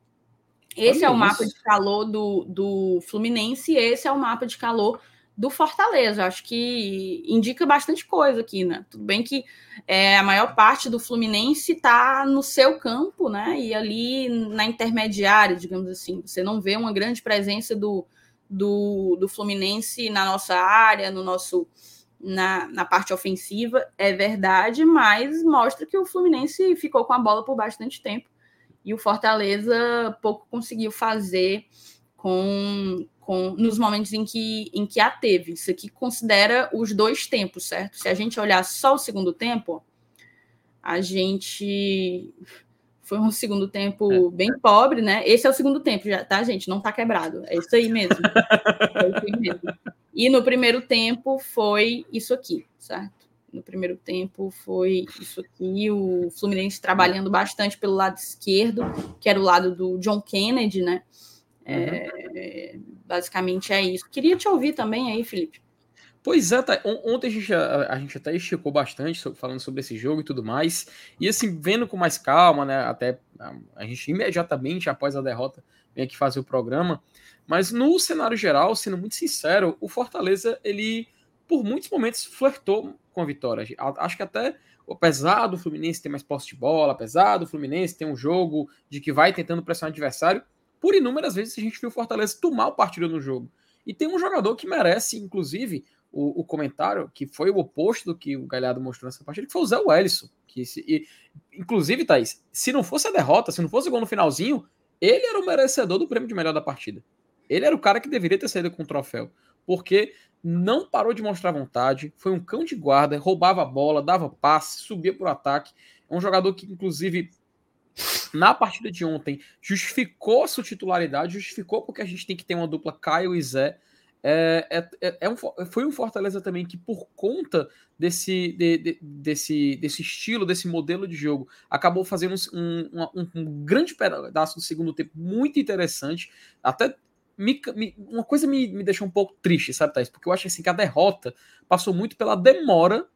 Esse Olha é o mapa de calor do, do Fluminense, e esse é o mapa de calor do Fortaleza. Acho que indica bastante coisa aqui, né? Tudo bem que é, a maior parte do Fluminense está no seu campo, né? E ali na intermediária, digamos assim. Você não vê uma grande presença do, do, do Fluminense na nossa área, no nosso. Na, na parte ofensiva, é verdade, mas mostra que o Fluminense ficou com a bola por bastante tempo e o Fortaleza pouco conseguiu fazer com, com nos momentos em que, em que a teve. Isso aqui considera os dois tempos, certo? Se a gente olhar só o segundo tempo, a gente foi um segundo tempo é. bem pobre, né? Esse é o segundo tempo, já, tá, gente? Não tá quebrado. É isso aí mesmo. é isso aí mesmo. E no primeiro tempo foi isso aqui, certo? No primeiro tempo foi isso aqui, o Fluminense trabalhando bastante pelo lado esquerdo, que era o lado do John Kennedy, né? É, basicamente é isso. Queria te ouvir também aí, Felipe. Pois é, tá. ontem a gente, a, a, gente até esticou bastante sobre, falando sobre esse jogo e tudo mais. E assim, vendo com mais calma, né? Até a, a gente imediatamente após a derrota vem aqui fazer o programa. Mas no cenário geral, sendo muito sincero, o Fortaleza, ele por muitos momentos flertou com a vitória. Acho que até, apesar do Fluminense ter mais posse de bola, apesar do Fluminense ter um jogo de que vai tentando pressionar o adversário, por inúmeras vezes a gente viu o Fortaleza tomar o partido no jogo. E tem um jogador que merece, inclusive, o, o, comentário, que foi o oposto do que o Galhardo mostrou nessa partida, que foi o Zé Wellison. Que se, e, inclusive, Thaís, se não fosse a derrota, se não fosse o gol no finalzinho, ele era o merecedor do prêmio de melhor da partida. Ele era o cara que deveria ter saído com o troféu. Porque não parou de mostrar vontade, foi um cão de guarda, roubava a bola, dava passe, subia o ataque. É um jogador que, inclusive, na partida de ontem, justificou a sua titularidade, justificou porque a gente tem que ter uma dupla Caio e Zé. é, é, é, é um, foi um Fortaleza também que, por conta desse, de, de, desse, desse estilo, desse modelo de jogo, acabou fazendo um, um, um, grande pedaço do segundo tempo muito interessante. Até me, me, uma coisa me, me deixou um pouco triste, sabe, Thais? Porque eu acho assim, que a derrota passou muito pela demora,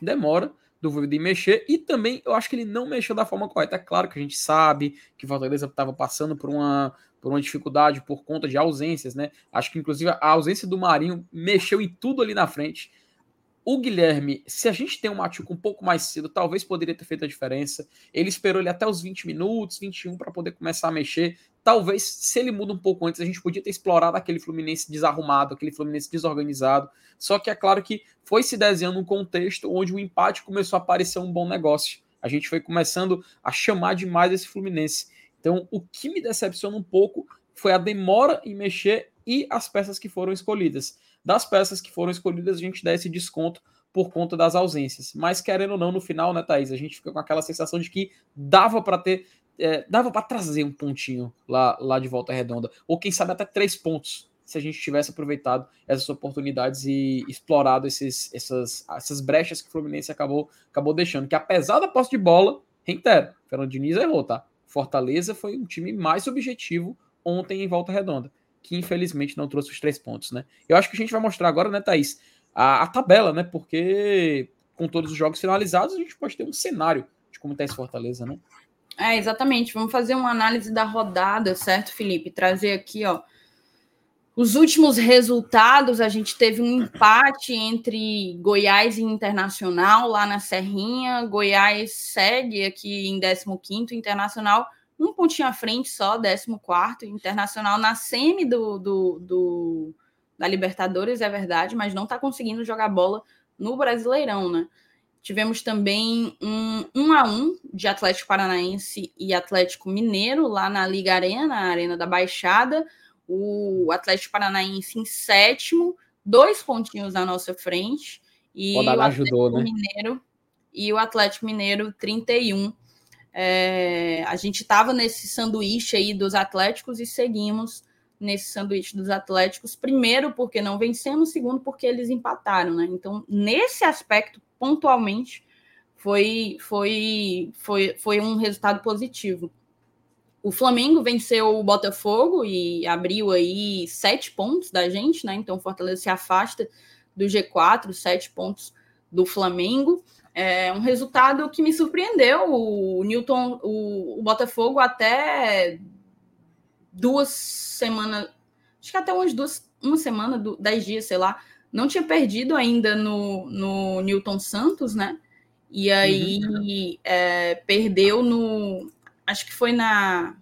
demora do de mexer, e também eu acho que ele não mexeu da forma correta. É claro que a gente sabe que o Fortaleza estava passando por uma, por uma dificuldade por conta de ausências, né? Acho que inclusive a ausência do Marinho mexeu em tudo ali na frente. O Guilherme, se a gente tem um Machuca um pouco mais cedo, talvez poderia ter feito a diferença. Ele esperou ele até os 20 minutos, 21 para poder começar a mexer. Talvez, se ele muda um pouco antes, a gente podia ter explorado aquele Fluminense desarrumado, aquele Fluminense desorganizado. Só que é claro que foi se desenhando um contexto onde o empate começou a parecer um bom negócio. A gente foi começando a chamar demais esse Fluminense. Então, o que me decepciona um pouco foi a demora em mexer e as peças que foram escolhidas. Das peças que foram escolhidas, a gente dá esse desconto por conta das ausências. Mas querendo ou não, no final, né, Thaís, a gente fica com aquela sensação de que dava para ter, é, dava para trazer um pontinho lá, lá de volta redonda, ou quem sabe até três pontos, se a gente tivesse aproveitado essas oportunidades e explorado esses, essas, essas brechas que o Fluminense acabou, acabou deixando. Que apesar da posse de bola, reitero, Fernando Diniz errou, tá? Fortaleza foi um time mais objetivo ontem em volta redonda que infelizmente não trouxe os três pontos, né? Eu acho que a gente vai mostrar agora, né, Thaís, a, a tabela, né? Porque com todos os jogos finalizados, a gente pode ter um cenário de como está esse Fortaleza, né? É, exatamente. Vamos fazer uma análise da rodada, certo, Felipe? Trazer aqui, ó. Os últimos resultados, a gente teve um empate entre Goiás e Internacional lá na Serrinha. Goiás segue aqui em 15º, Internacional um pontinho à frente só, 14 Internacional na semi do, do, do, da Libertadores, é verdade, mas não está conseguindo jogar bola no Brasileirão, né? Tivemos também um 1 um a 1 de Atlético Paranaense e Atlético Mineiro lá na Liga Arena, a Arena da Baixada. O Atlético Paranaense em sétimo, dois pontinhos na nossa frente. E o Atlético ajudou, né? Mineiro e o Atlético Mineiro 31 é, a gente estava nesse sanduíche aí dos Atléticos e seguimos nesse sanduíche dos Atléticos, primeiro porque não vencemos, segundo porque eles empataram, né? Então, nesse aspecto, pontualmente, foi, foi, foi, foi um resultado positivo. O Flamengo venceu o Botafogo e abriu aí sete pontos da gente, né? Então, o Fortaleza se afasta do G4, sete pontos do Flamengo. É um resultado que me surpreendeu. O Newton, o, o Botafogo, até duas semanas, acho que até umas duas, uma semana, dez dias, sei lá, não tinha perdido ainda no, no Newton Santos, né? E aí uhum. é, perdeu no. Acho que foi na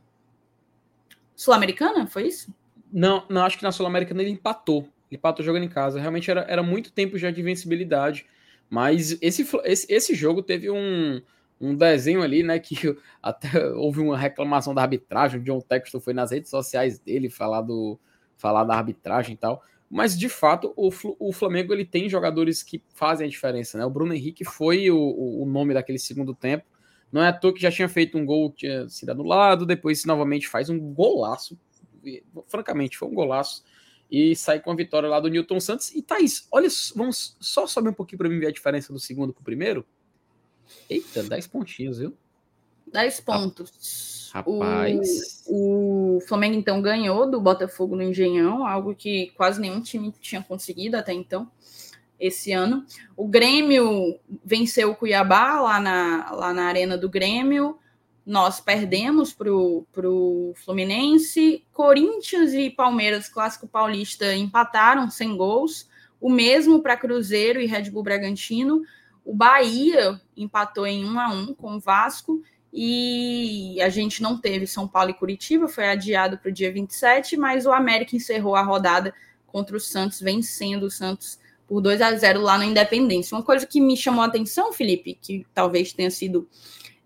Sul-Americana, foi isso? Não, não, acho que na Sul-Americana ele empatou. Ele empatou jogando em casa. Realmente era, era muito tempo já de invencibilidade. Mas esse, esse, esse jogo teve um, um desenho ali, né? Que até houve uma reclamação da arbitragem. O John Texton foi nas redes sociais dele falar, do, falar da arbitragem e tal. Mas de fato, o, o Flamengo ele tem jogadores que fazem a diferença, né? O Bruno Henrique foi o, o nome daquele segundo tempo. Não é à toa que já tinha feito um gol tinha sido anulado, depois novamente faz um golaço. Francamente, foi um golaço e sai com a vitória lá do Newton Santos. E Thaís, olha, vamos só sobe um pouquinho para mim ver a diferença do segundo para o primeiro. Eita, 10 pontinhos, viu? 10 pontos. Rapaz. O, o, Flamengo então ganhou do Botafogo no Engenhão, algo que quase nenhum time tinha conseguido até então, esse ano. O Grêmio venceu o Cuiabá lá na, lá na Arena do Grêmio nós perdemos para o Fluminense. Corinthians e Palmeiras, clássico paulista, empataram sem gols. O mesmo para Cruzeiro e Red Bull Bragantino. O Bahia empatou em 1 a 1 com o Vasco. E a gente não teve São Paulo e Curitiba, foi adiado para o dia 27, mas o América encerrou a rodada contra o Santos, vencendo o Santos por 2 a 0 lá na Independência. Uma coisa que me chamou a atenção, Felipe, que talvez tenha sido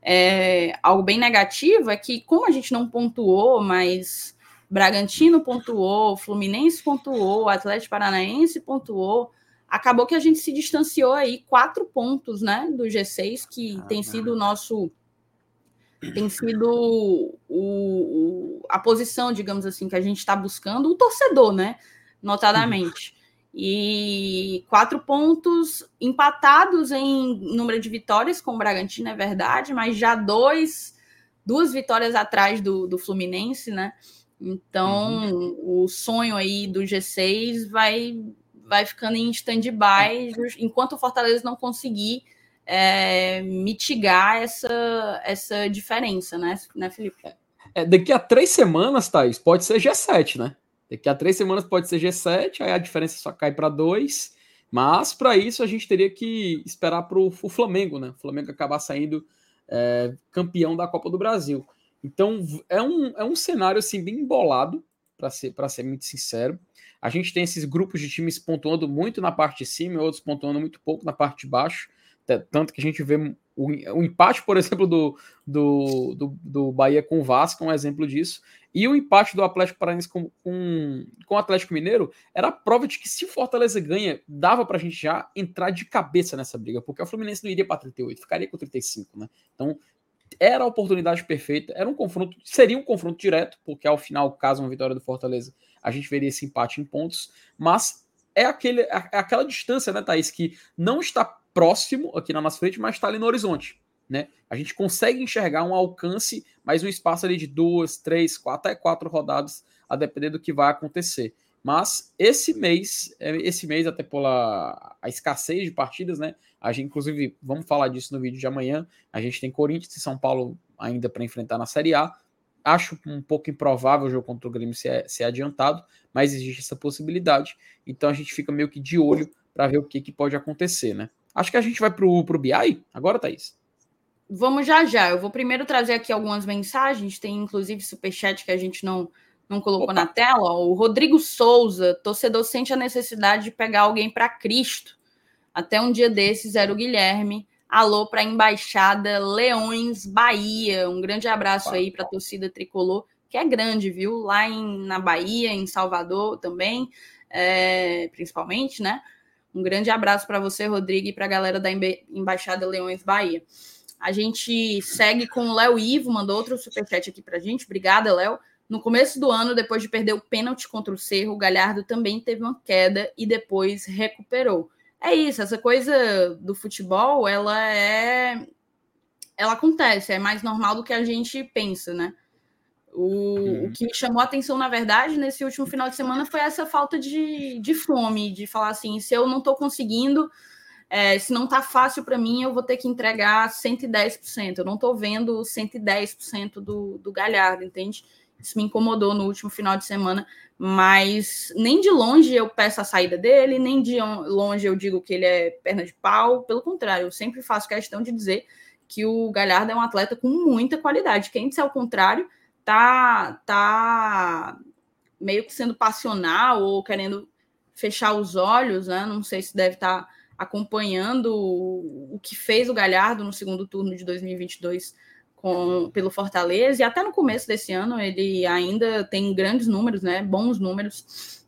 é, algo bem negativo é que, como a gente não pontuou, mas Bragantino pontuou, Fluminense pontuou, Atlético Paranaense pontuou, acabou que a gente se distanciou aí quatro pontos né, do G6, que ah, tem sido o nosso. Tem sido o, o, a posição, digamos assim, que a gente está buscando, o torcedor, né? notadamente. E quatro pontos empatados em número de vitórias com o Bragantino, é verdade, mas já dois, duas vitórias atrás do, do Fluminense, né? Então, uhum. o sonho aí do G6 vai, vai ficando em stand-by enquanto o Fortaleza não conseguir é, mitigar essa, essa diferença, né, né Felipe? É, daqui a três semanas, Thaís, pode ser G7, né? Daqui a três semanas pode ser G7, aí a diferença só cai para dois. Mas para isso a gente teria que esperar para o Flamengo, né? O Flamengo acabar saindo é, campeão da Copa do Brasil. Então é um, é um cenário assim bem embolado, para ser, ser muito sincero. A gente tem esses grupos de times pontuando muito na parte de cima e outros pontuando muito pouco na parte de baixo. Tanto que a gente vê o, o empate, por exemplo, do, do, do, do, Bahia com o Vasco, é um exemplo disso. E o empate do Atlético Paranaense com, com, com o Atlético Mineiro era a prova de que se Fortaleza ganha, dava para a gente já entrar de cabeça nessa briga, porque o Fluminense não iria para 38, ficaria com 35, né? Então era a oportunidade perfeita, era um confronto, seria um confronto direto, porque ao final, caso uma vitória do Fortaleza, a gente veria esse empate em pontos, mas é, aquele, é, é aquela distância, né, Thaís, que não está próximo aqui na nossa frente, mas está ali no horizonte. Né? A gente consegue enxergar um alcance, mas um espaço ali de duas, três, quatro, até quatro rodadas, a depender do que vai acontecer. Mas esse mês, é, esse mês, até pela a escassez de partidas, né? A gente, inclusive, vamos falar disso no vídeo de amanhã. A gente tem Corinthians e São Paulo ainda para enfrentar na Série A. Acho um pouco improvável o jogo contra o Grêmio ser, ser adiantado, mas existe essa possibilidade. Então a gente fica meio que de olho para ver o que, que pode acontecer, né? Acho que a gente vai para o BI agora, Thaís. Vamos já já. Eu vou primeiro trazer aqui algumas mensagens. Tem inclusive superchat que a gente não, não colocou Opa. na tela. O Rodrigo Souza, torcedor, sente a necessidade de pegar alguém para Cristo. Até um dia desses era o Guilherme. Alô para a Embaixada Leões Bahia. Um grande abraço aí para a torcida tricolor, que é grande, viu? Lá em, na Bahia, em Salvador também, é, principalmente, né? Um grande abraço para você, Rodrigo, e para a galera da Embaixada Leões Bahia. A gente segue com o Léo Ivo, mandou outro superchat aqui para a gente. Obrigada, Léo. No começo do ano, depois de perder o pênalti contra o Cerro, o Galhardo também teve uma queda e depois recuperou. É isso, essa coisa do futebol, ela é. Ela acontece, é mais normal do que a gente pensa, né? O, uhum. o, que me chamou a atenção, na verdade, nesse último final de semana foi essa falta de, de fome, de falar assim: se eu não estou conseguindo, é, se não está fácil para mim, eu vou ter que entregar 110%. Eu não estou vendo 110% do, do Galhardo, entende? Isso me incomodou no último final de semana, mas nem de longe eu peço a saída dele, nem de longe eu digo que ele é perna de pau. Pelo contrário, eu sempre faço questão de dizer que o Galhardo é um atleta com muita qualidade. Quem disser o contrário tá, tá meio que sendo passional ou querendo fechar os olhos, né? Não sei se deve estar tá acompanhando o, que fez o Galhardo no segundo turno de 2022 com, pelo Fortaleza, e até no começo desse ano ele ainda tem grandes números, né? Bons números,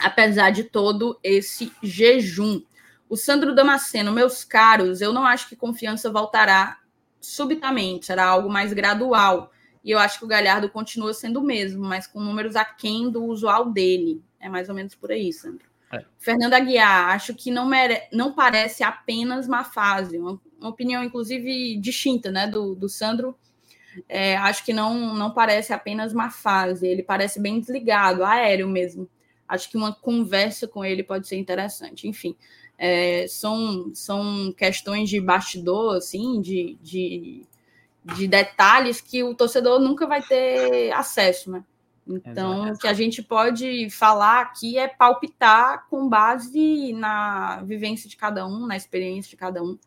apesar de todo esse jejum. O Sandro Damasceno, meus caros, eu não acho que confiança voltará subitamente, será algo mais gradual. E eu acho que o Galhardo continua sendo o mesmo, mas com números aquém do usual dele. É mais ou menos por aí, Sandro. É. Fernando Aguiar, acho que não, mere... não parece apenas uma fase, uma, uma opinião, inclusive, distinta né, do, do Sandro. É, acho que não, não parece apenas uma fase, ele parece bem desligado, aéreo mesmo. Acho que uma conversa com ele pode ser interessante. Enfim, é, são, são questões de bastidor, assim, de, de de detalhes que o torcedor nunca vai ter acesso, né? Então, o que a gente pode falar aqui é palpitar com base na vivência de cada um, na experiência de cada um,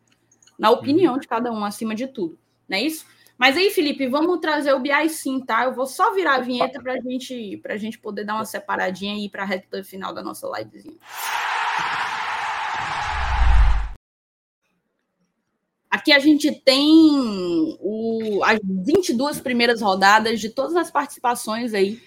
na opinião uhum. de cada um, acima de tudo. Não é isso? Mas aí, Felipe, vamos trazer o BI sim, tá? Eu vou só virar a vinheta para gente, a gente poder dar uma separadinha aí para a reta final da nossa livezinha. Aqui a gente tem o, as 22 primeiras rodadas de todas as participações aí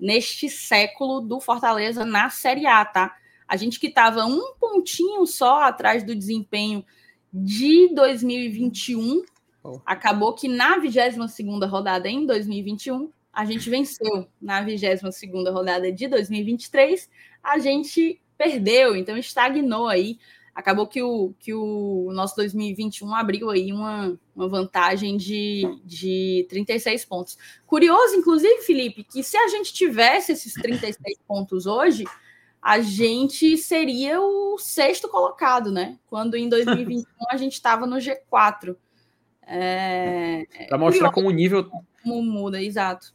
neste século do Fortaleza na Série A, tá? A gente que estava um pontinho só atrás do desempenho de 2021, oh. acabou que na 22ª rodada em 2021, a gente venceu na 22 segunda rodada de 2023, a gente perdeu, então estagnou aí. Acabou que o, que o nosso 2021 abriu aí uma, uma vantagem de, de 36 pontos. Curioso, inclusive, Felipe, que se a gente tivesse esses 36 pontos hoje, a gente seria o sexto colocado, né? Quando em 2021 a gente estava no G4. É... Para mostrar como o nível. Como muda, exato.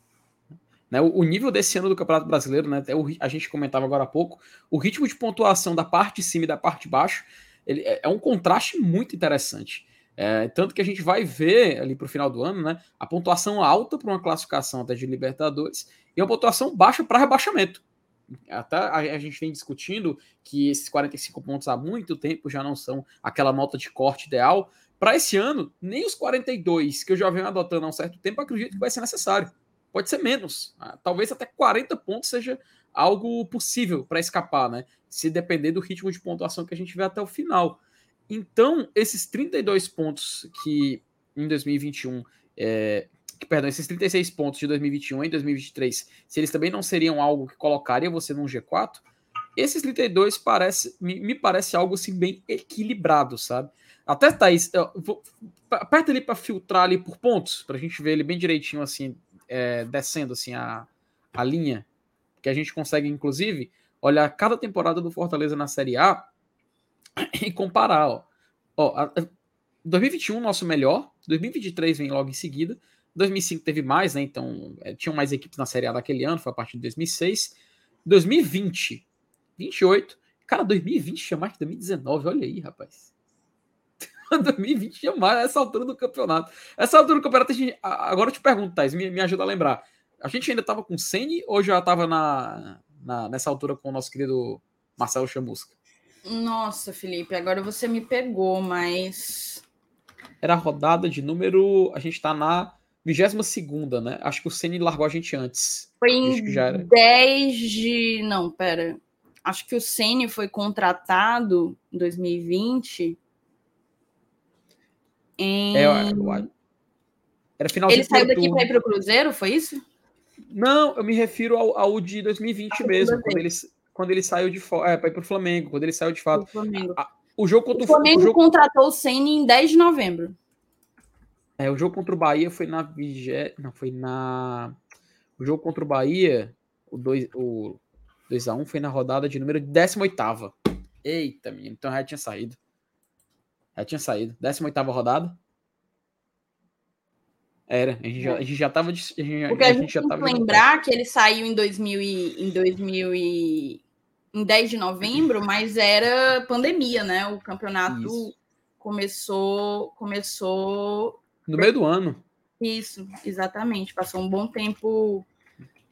Né, o, nível desse ano do Campeonato Brasileiro, né, até o, a gente comentava agora há pouco, o ritmo de pontuação da parte de cima e da parte de baixo ele é, é um contraste muito interessante. É, tanto que a gente vai ver ali para o final do ano né, a pontuação alta para uma classificação até de Libertadores e uma pontuação baixa para rebaixamento. Até a, a, gente vem discutindo que esses 45 pontos há muito tempo já não são aquela nota de corte ideal. Para esse ano, nem os 42 que eu já venho adotando há um certo tempo acredito que vai ser necessário pode ser menos. Ah, talvez até 40 pontos seja algo possível para escapar, né? Se depender do ritmo de pontuação que a gente vê até o final. Então, esses 32 pontos que em 2021, é, que, perdão, esses 36 pontos de 2021 em 2023, se eles também não seriam algo que colocaria você num G4, esses 32 parece, me, me parece algo assim bem equilibrado, sabe? Até, Thaís, eu vou, aperta ali para filtrar ali por pontos, para a gente ver ele bem direitinho assim, é, descendo assim a, a linha, que a gente consegue, inclusive, olhar cada temporada do Fortaleza na Série A e comparar. Ó, ó a, 2021, nosso melhor, 2023 vem logo em seguida, 2005 teve mais, né? Então, é, tinham mais equipes na Série A daquele ano, foi a partir de 2006. 2020, 28. Cara, 2020 tinha mais que 2019, olha aí, rapaz. 2020 jamais essa altura do campeonato. Essa altura do campeonato, gente, agora eu te pergunto, Thais, me, me ajuda a lembrar. A gente ainda estava com o Sene ou já estava na, na, nessa altura com o nosso querido Marcelo Chamusca? Nossa, Felipe, agora você me pegou, mas. Era a rodada de número. A gente está na 22, né? Acho que o Ceni largou a gente antes. Foi em já era... 10 de. Não, pera. Acho que o Ceni foi contratado em 2020 em... É, era final Ele saiu daqui para ir para o Cruzeiro, foi isso? Não, eu me refiro ao, ao de 2020 ah, mesmo, quando ele, quando ele saiu de fora, é, para ir para o Flamengo, quando ele saiu de fato. O, a, o jogo contra o Flamengo o jogo... contratou o Senna em 10 de novembro. É, o jogo contra o Bahia foi na vigé... não foi na o jogo contra o Bahia, o 2 o 2 a 1 foi na rodada de número 18ª. Eita, menino, então já tinha saído. Já tinha saído. 18 rodada. Era. A gente, já, a gente já tava. A gente, Porque a, a gente, já tava lembrar que ele saiu em 2000 e, em 2000 e, em 10 de novembro, mas era pandemia, né? O campeonato Isso. começou começou no meio do ano. Isso, exatamente. Passou um bom tempo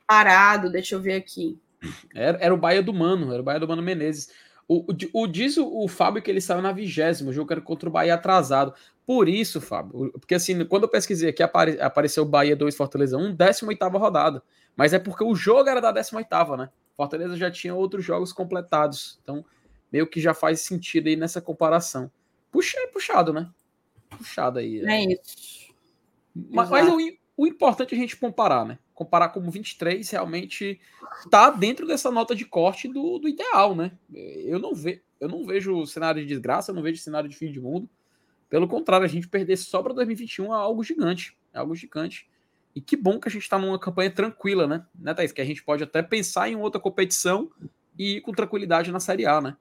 parado. Deixa eu ver aqui. Era, era o Baia do Mano, era o Baia do Mano Menezes. O, o, o, diz o, o Fábio que ele saiu na vigésima, o jogo era contra o Bahia atrasado. Por isso, Fábio, porque assim, quando eu pesquisei aqui, apare, apareceu Bahia 2, Fortaleza 1, 18 rodada. Mas é porque o jogo era da 18, né? Fortaleza já tinha outros jogos completados. Então, meio que já faz sentido aí nessa comparação. Puxa, é puxado, né? Puxado aí. É isso. Mas, mas o, o importante é a gente comparar, né? Comparar como 23 realmente está dentro dessa nota de corte do, do ideal, né? Eu não, ve, eu não vejo cenário de desgraça, eu não vejo cenário de fim de mundo. Pelo contrário, a gente perder só para 2021 é algo gigante. É algo gigante. E que bom que a gente está numa campanha tranquila, né? né, Thaís? Que a gente pode até pensar em outra competição e ir com tranquilidade na Série A, né?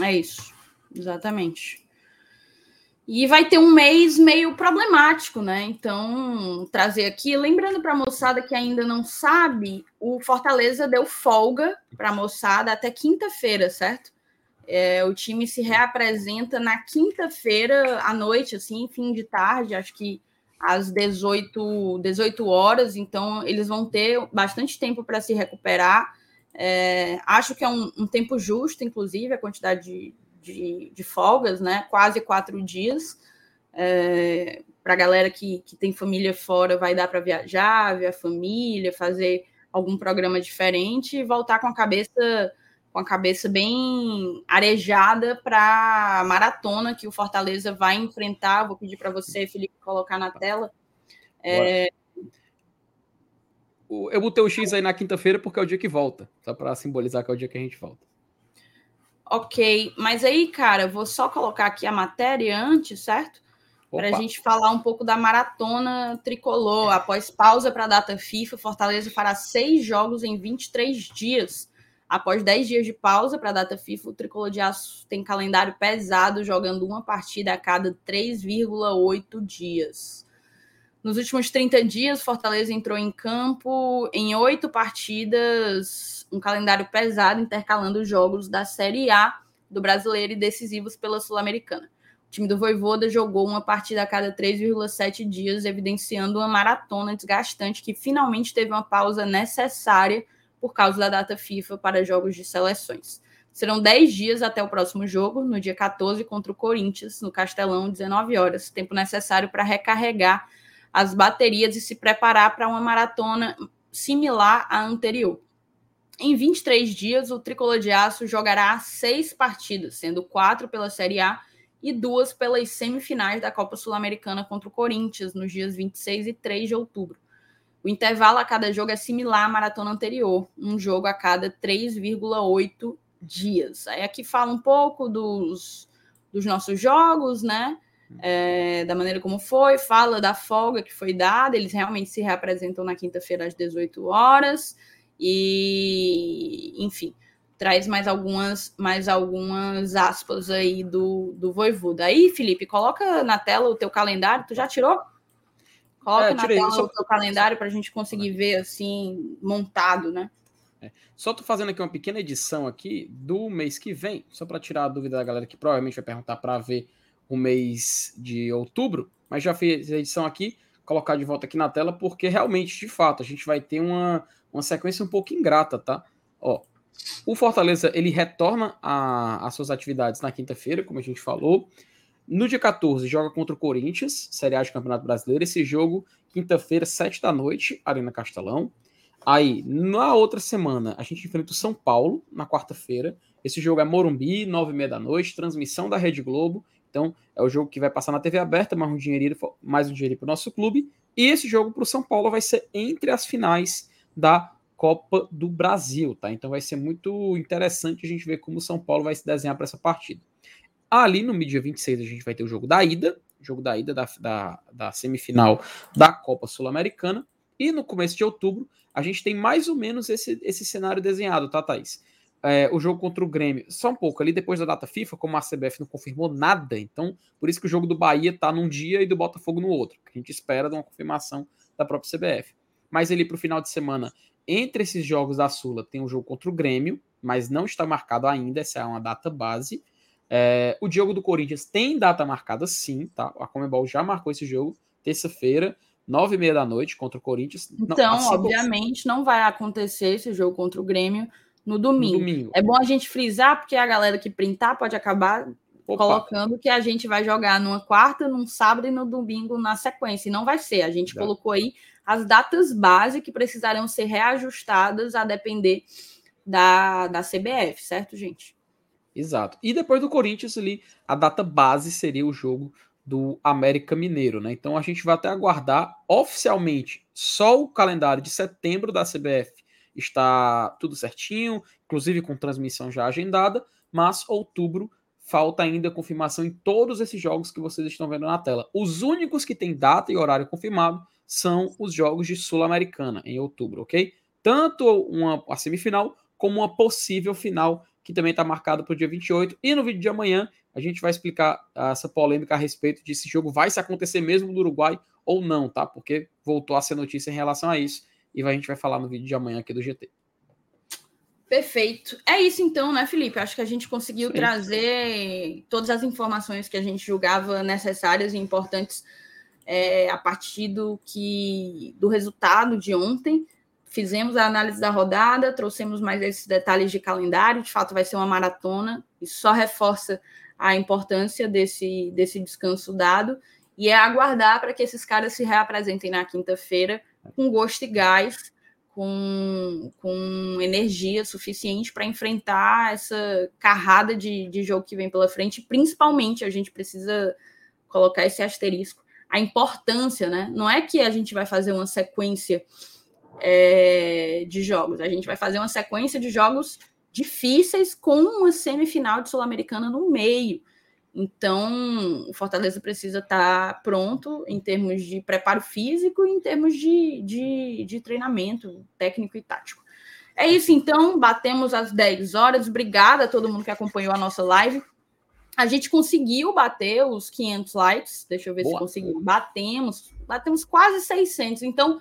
É isso. Exatamente. E vai ter um mês meio problemático, né? Então, trazer aqui, lembrando para a moçada que ainda não sabe, o Fortaleza deu folga para a moçada até quinta-feira, certo? É, o time se reapresenta na quinta-feira à noite, assim, fim de tarde, acho que às 18, 18 horas, então eles vão ter bastante tempo para se recuperar. É, acho que é um, um tempo justo, inclusive, a quantidade de, de, de folgas, né? Quase quatro dias. É, para a galera que, que tem família fora, vai dar para viajar, ver a família, fazer algum programa diferente e voltar com a cabeça com a cabeça bem arejada para a maratona que o Fortaleza vai enfrentar. Vou pedir para você, Felipe, colocar na tela. É, eu, botei o X aí na quinta-feira porque é o dia que volta. Só para simbolizar que é o dia que a gente volta. Ok, mas aí, cara, vou só colocar aqui a matéria antes, certo? Para a gente falar um pouco da maratona tricolor. Após pausa para a data FIFA, Fortaleza fará seis jogos em 23 dias. Após 10 dias de pausa para a data FIFA, o tricolor de aço tem calendário pesado, jogando uma partida a cada 3,8 dias. Nos últimos 30 dias, Fortaleza entrou em campo em oito partidas um calendário pesado, intercalando jogos da Série A do brasileiro e decisivos pela Sul-Americana. O time do Voivoda jogou uma partida a cada 3,7 dias, evidenciando uma maratona desgastante que finalmente teve uma pausa necessária por causa da data FIFA para jogos de seleções. Serão 10 dias até o próximo jogo, no dia 14 contra o Corinthians, no Castelão, 19 horas, tempo necessário para recarregar as baterias e se preparar para uma maratona similar à anterior. Em 23 dias, o Tricolor de Aço jogará seis partidas, sendo quatro pela Série A e duas pelas semifinais da Copa Sul-Americana contra o Corinthians, nos dias 26 e 3 de outubro. O intervalo a cada jogo é similar à maratona anterior, um jogo a cada 3,8 dias. Aí aqui fala um pouco dos, dos nossos jogos, né? É, da maneira como foi, fala da folga que foi dada, eles realmente se reapresentam na quinta-feira às 18 horas. E, enfim, traz mais algumas, mais algumas aspas aí do, do Voivoda. Aí, Felipe, coloca na tela o teu calendário. Tu já tirou? Coloca é, na tela só... o teu calendário para a gente conseguir ver assim, montado, né? É. Só tô fazendo aqui uma pequena edição aqui do mês que vem, só para tirar a dúvida da galera que provavelmente vai perguntar para ver o mês de outubro, mas já fiz a edição aqui, colocar de volta aqui na tela, porque realmente, de fato, a gente vai ter uma, uma sequência um pouco ingrata, tá? Ó, o Fortaleza ele retorna às suas atividades na quinta-feira, como a gente falou. No dia 14, joga contra o Corinthians, Série A de Campeonato Brasileiro. Esse jogo, quinta-feira, 7 da noite, Arena Castelão. Aí, na outra semana, a gente enfrenta o São Paulo, na quarta-feira. Esse jogo é Morumbi, 9 e meia da noite, transmissão da Rede Globo. Então, é o jogo que vai passar na TV aberta, mais um dinheirinho, mais um para o nosso clube. E esse jogo para o São Paulo vai ser entre as finais da Copa do Brasil, tá? Então vai ser muito interessante a gente ver como o São Paulo vai se desenhar para essa partida. Ali no dia 26 a gente vai ter o jogo da ida, jogo da ida da, da, da semifinal da Copa Sul-Americana. E no começo de outubro a gente tem mais ou menos esse, esse cenário desenhado, tá, Thaís? É, o jogo contra o Grêmio, só um pouco ali depois da data FIFA, como a CBF não confirmou nada, então por isso que o jogo do Bahia tá num dia e do Botafogo no outro, que a gente espera de uma confirmação da própria CBF mas ali para o final de semana, entre esses jogos da Sula, tem um jogo contra o Grêmio, mas não está marcado ainda, essa é uma data base. É, o jogo do Corinthians tem data marcada sim, tá? A Comebol já marcou esse jogo, terça-feira, nove e meia da noite, contra o Corinthians. Então, não, assim, obviamente, não vai acontecer esse jogo contra o Grêmio no domingo. no domingo. É bom a gente frisar, porque a galera que printar pode acabar Opa. colocando que a gente vai jogar numa quarta, num sábado e no domingo na sequência. E não vai ser. A gente colocou aí as datas base que precisarão ser reajustadas a depender da, da CBF, certo, gente? Exato. E depois do Corinthians ali, a data base seria o jogo do América Mineiro, né? Então a gente vai até aguardar oficialmente só o calendário de setembro da CBF está tudo certinho, inclusive com transmissão já agendada, mas outubro falta ainda confirmação em todos esses jogos que vocês estão vendo na tela. Os únicos que têm data e horário confirmado são os jogos de Sul-Americana em outubro, ok? Tanto uma a semifinal como uma possível final que também está marcada para o dia 28. E no vídeo de amanhã a gente vai explicar essa polêmica a respeito de se jogo vai se acontecer mesmo no Uruguai ou não, tá? Porque voltou a ser notícia em relação a isso e a gente vai falar no vídeo de amanhã aqui do GT. Perfeito. É isso então, né, Felipe? Acho que a gente conseguiu Sim. trazer todas as informações que a gente julgava necessárias e importantes é, a partir do que do resultado de ontem. Fizemos a análise da rodada, trouxemos mais esses detalhes de calendário. De fato, vai ser uma maratona. Isso só reforça a importância desse, desse descanso dado. E é aguardar para que esses caras se reapresentem na quinta-feira com gosto e gás com, com energia suficiente para enfrentar essa carrada de, de jogo que vem pela frente. Principalmente, a gente precisa colocar esse asterisco, a importância, né? Não é que a gente vai fazer uma sequência é, de jogos. A gente vai fazer uma sequência de jogos difíceis com uma semifinal de Sul-Americana no meio. Então, o Fortaleza precisa estar tá pronto em termos de preparo físico e em termos de, de, de treinamento técnico e tático. É isso, então. Batemos às 10 horas. Obrigada a todo mundo que acompanhou a nossa live. A gente conseguiu bater os 500 likes. Deixa eu ver Boa. se conseguimos. Batemos. Batemos quase 600. Então,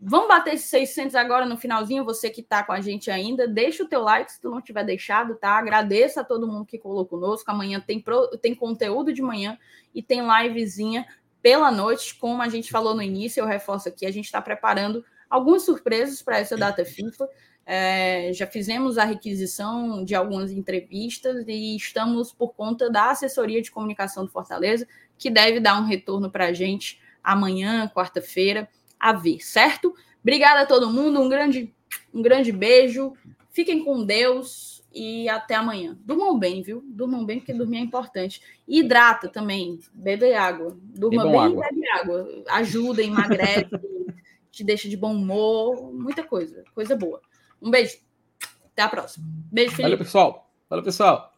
Vamos bater esses 600 agora no finalzinho. Você que está com a gente ainda, deixa o teu like se tu não tiver deixado, tá? Agradeça a todo mundo que colocou conosco. Amanhã tem, pro, tem conteúdo de manhã e tem livezinha pela noite. Como a gente falou no início, eu reforço aqui, a gente está preparando algumas surpresas para essa data FIFA. É, já fizemos a requisição de algumas entrevistas e estamos por conta da assessoria de comunicação do Fortaleza, que deve dar um retorno para a gente amanhã, quarta-feira a ver, certo? Obrigada a todo mundo, um grande, um grande beijo, fiquem com Deus e até amanhã. Durmam bem, viu? Durmam bem, porque dormir é importante. Hidrata também, bebe água. Durma bem água. e bebe água. Ajuda, emagrece, te deixa de bom humor, muita coisa, coisa boa. Um beijo. Até a próxima. Beijo, Felipe. Valeu, pessoal. Valeu, pessoal.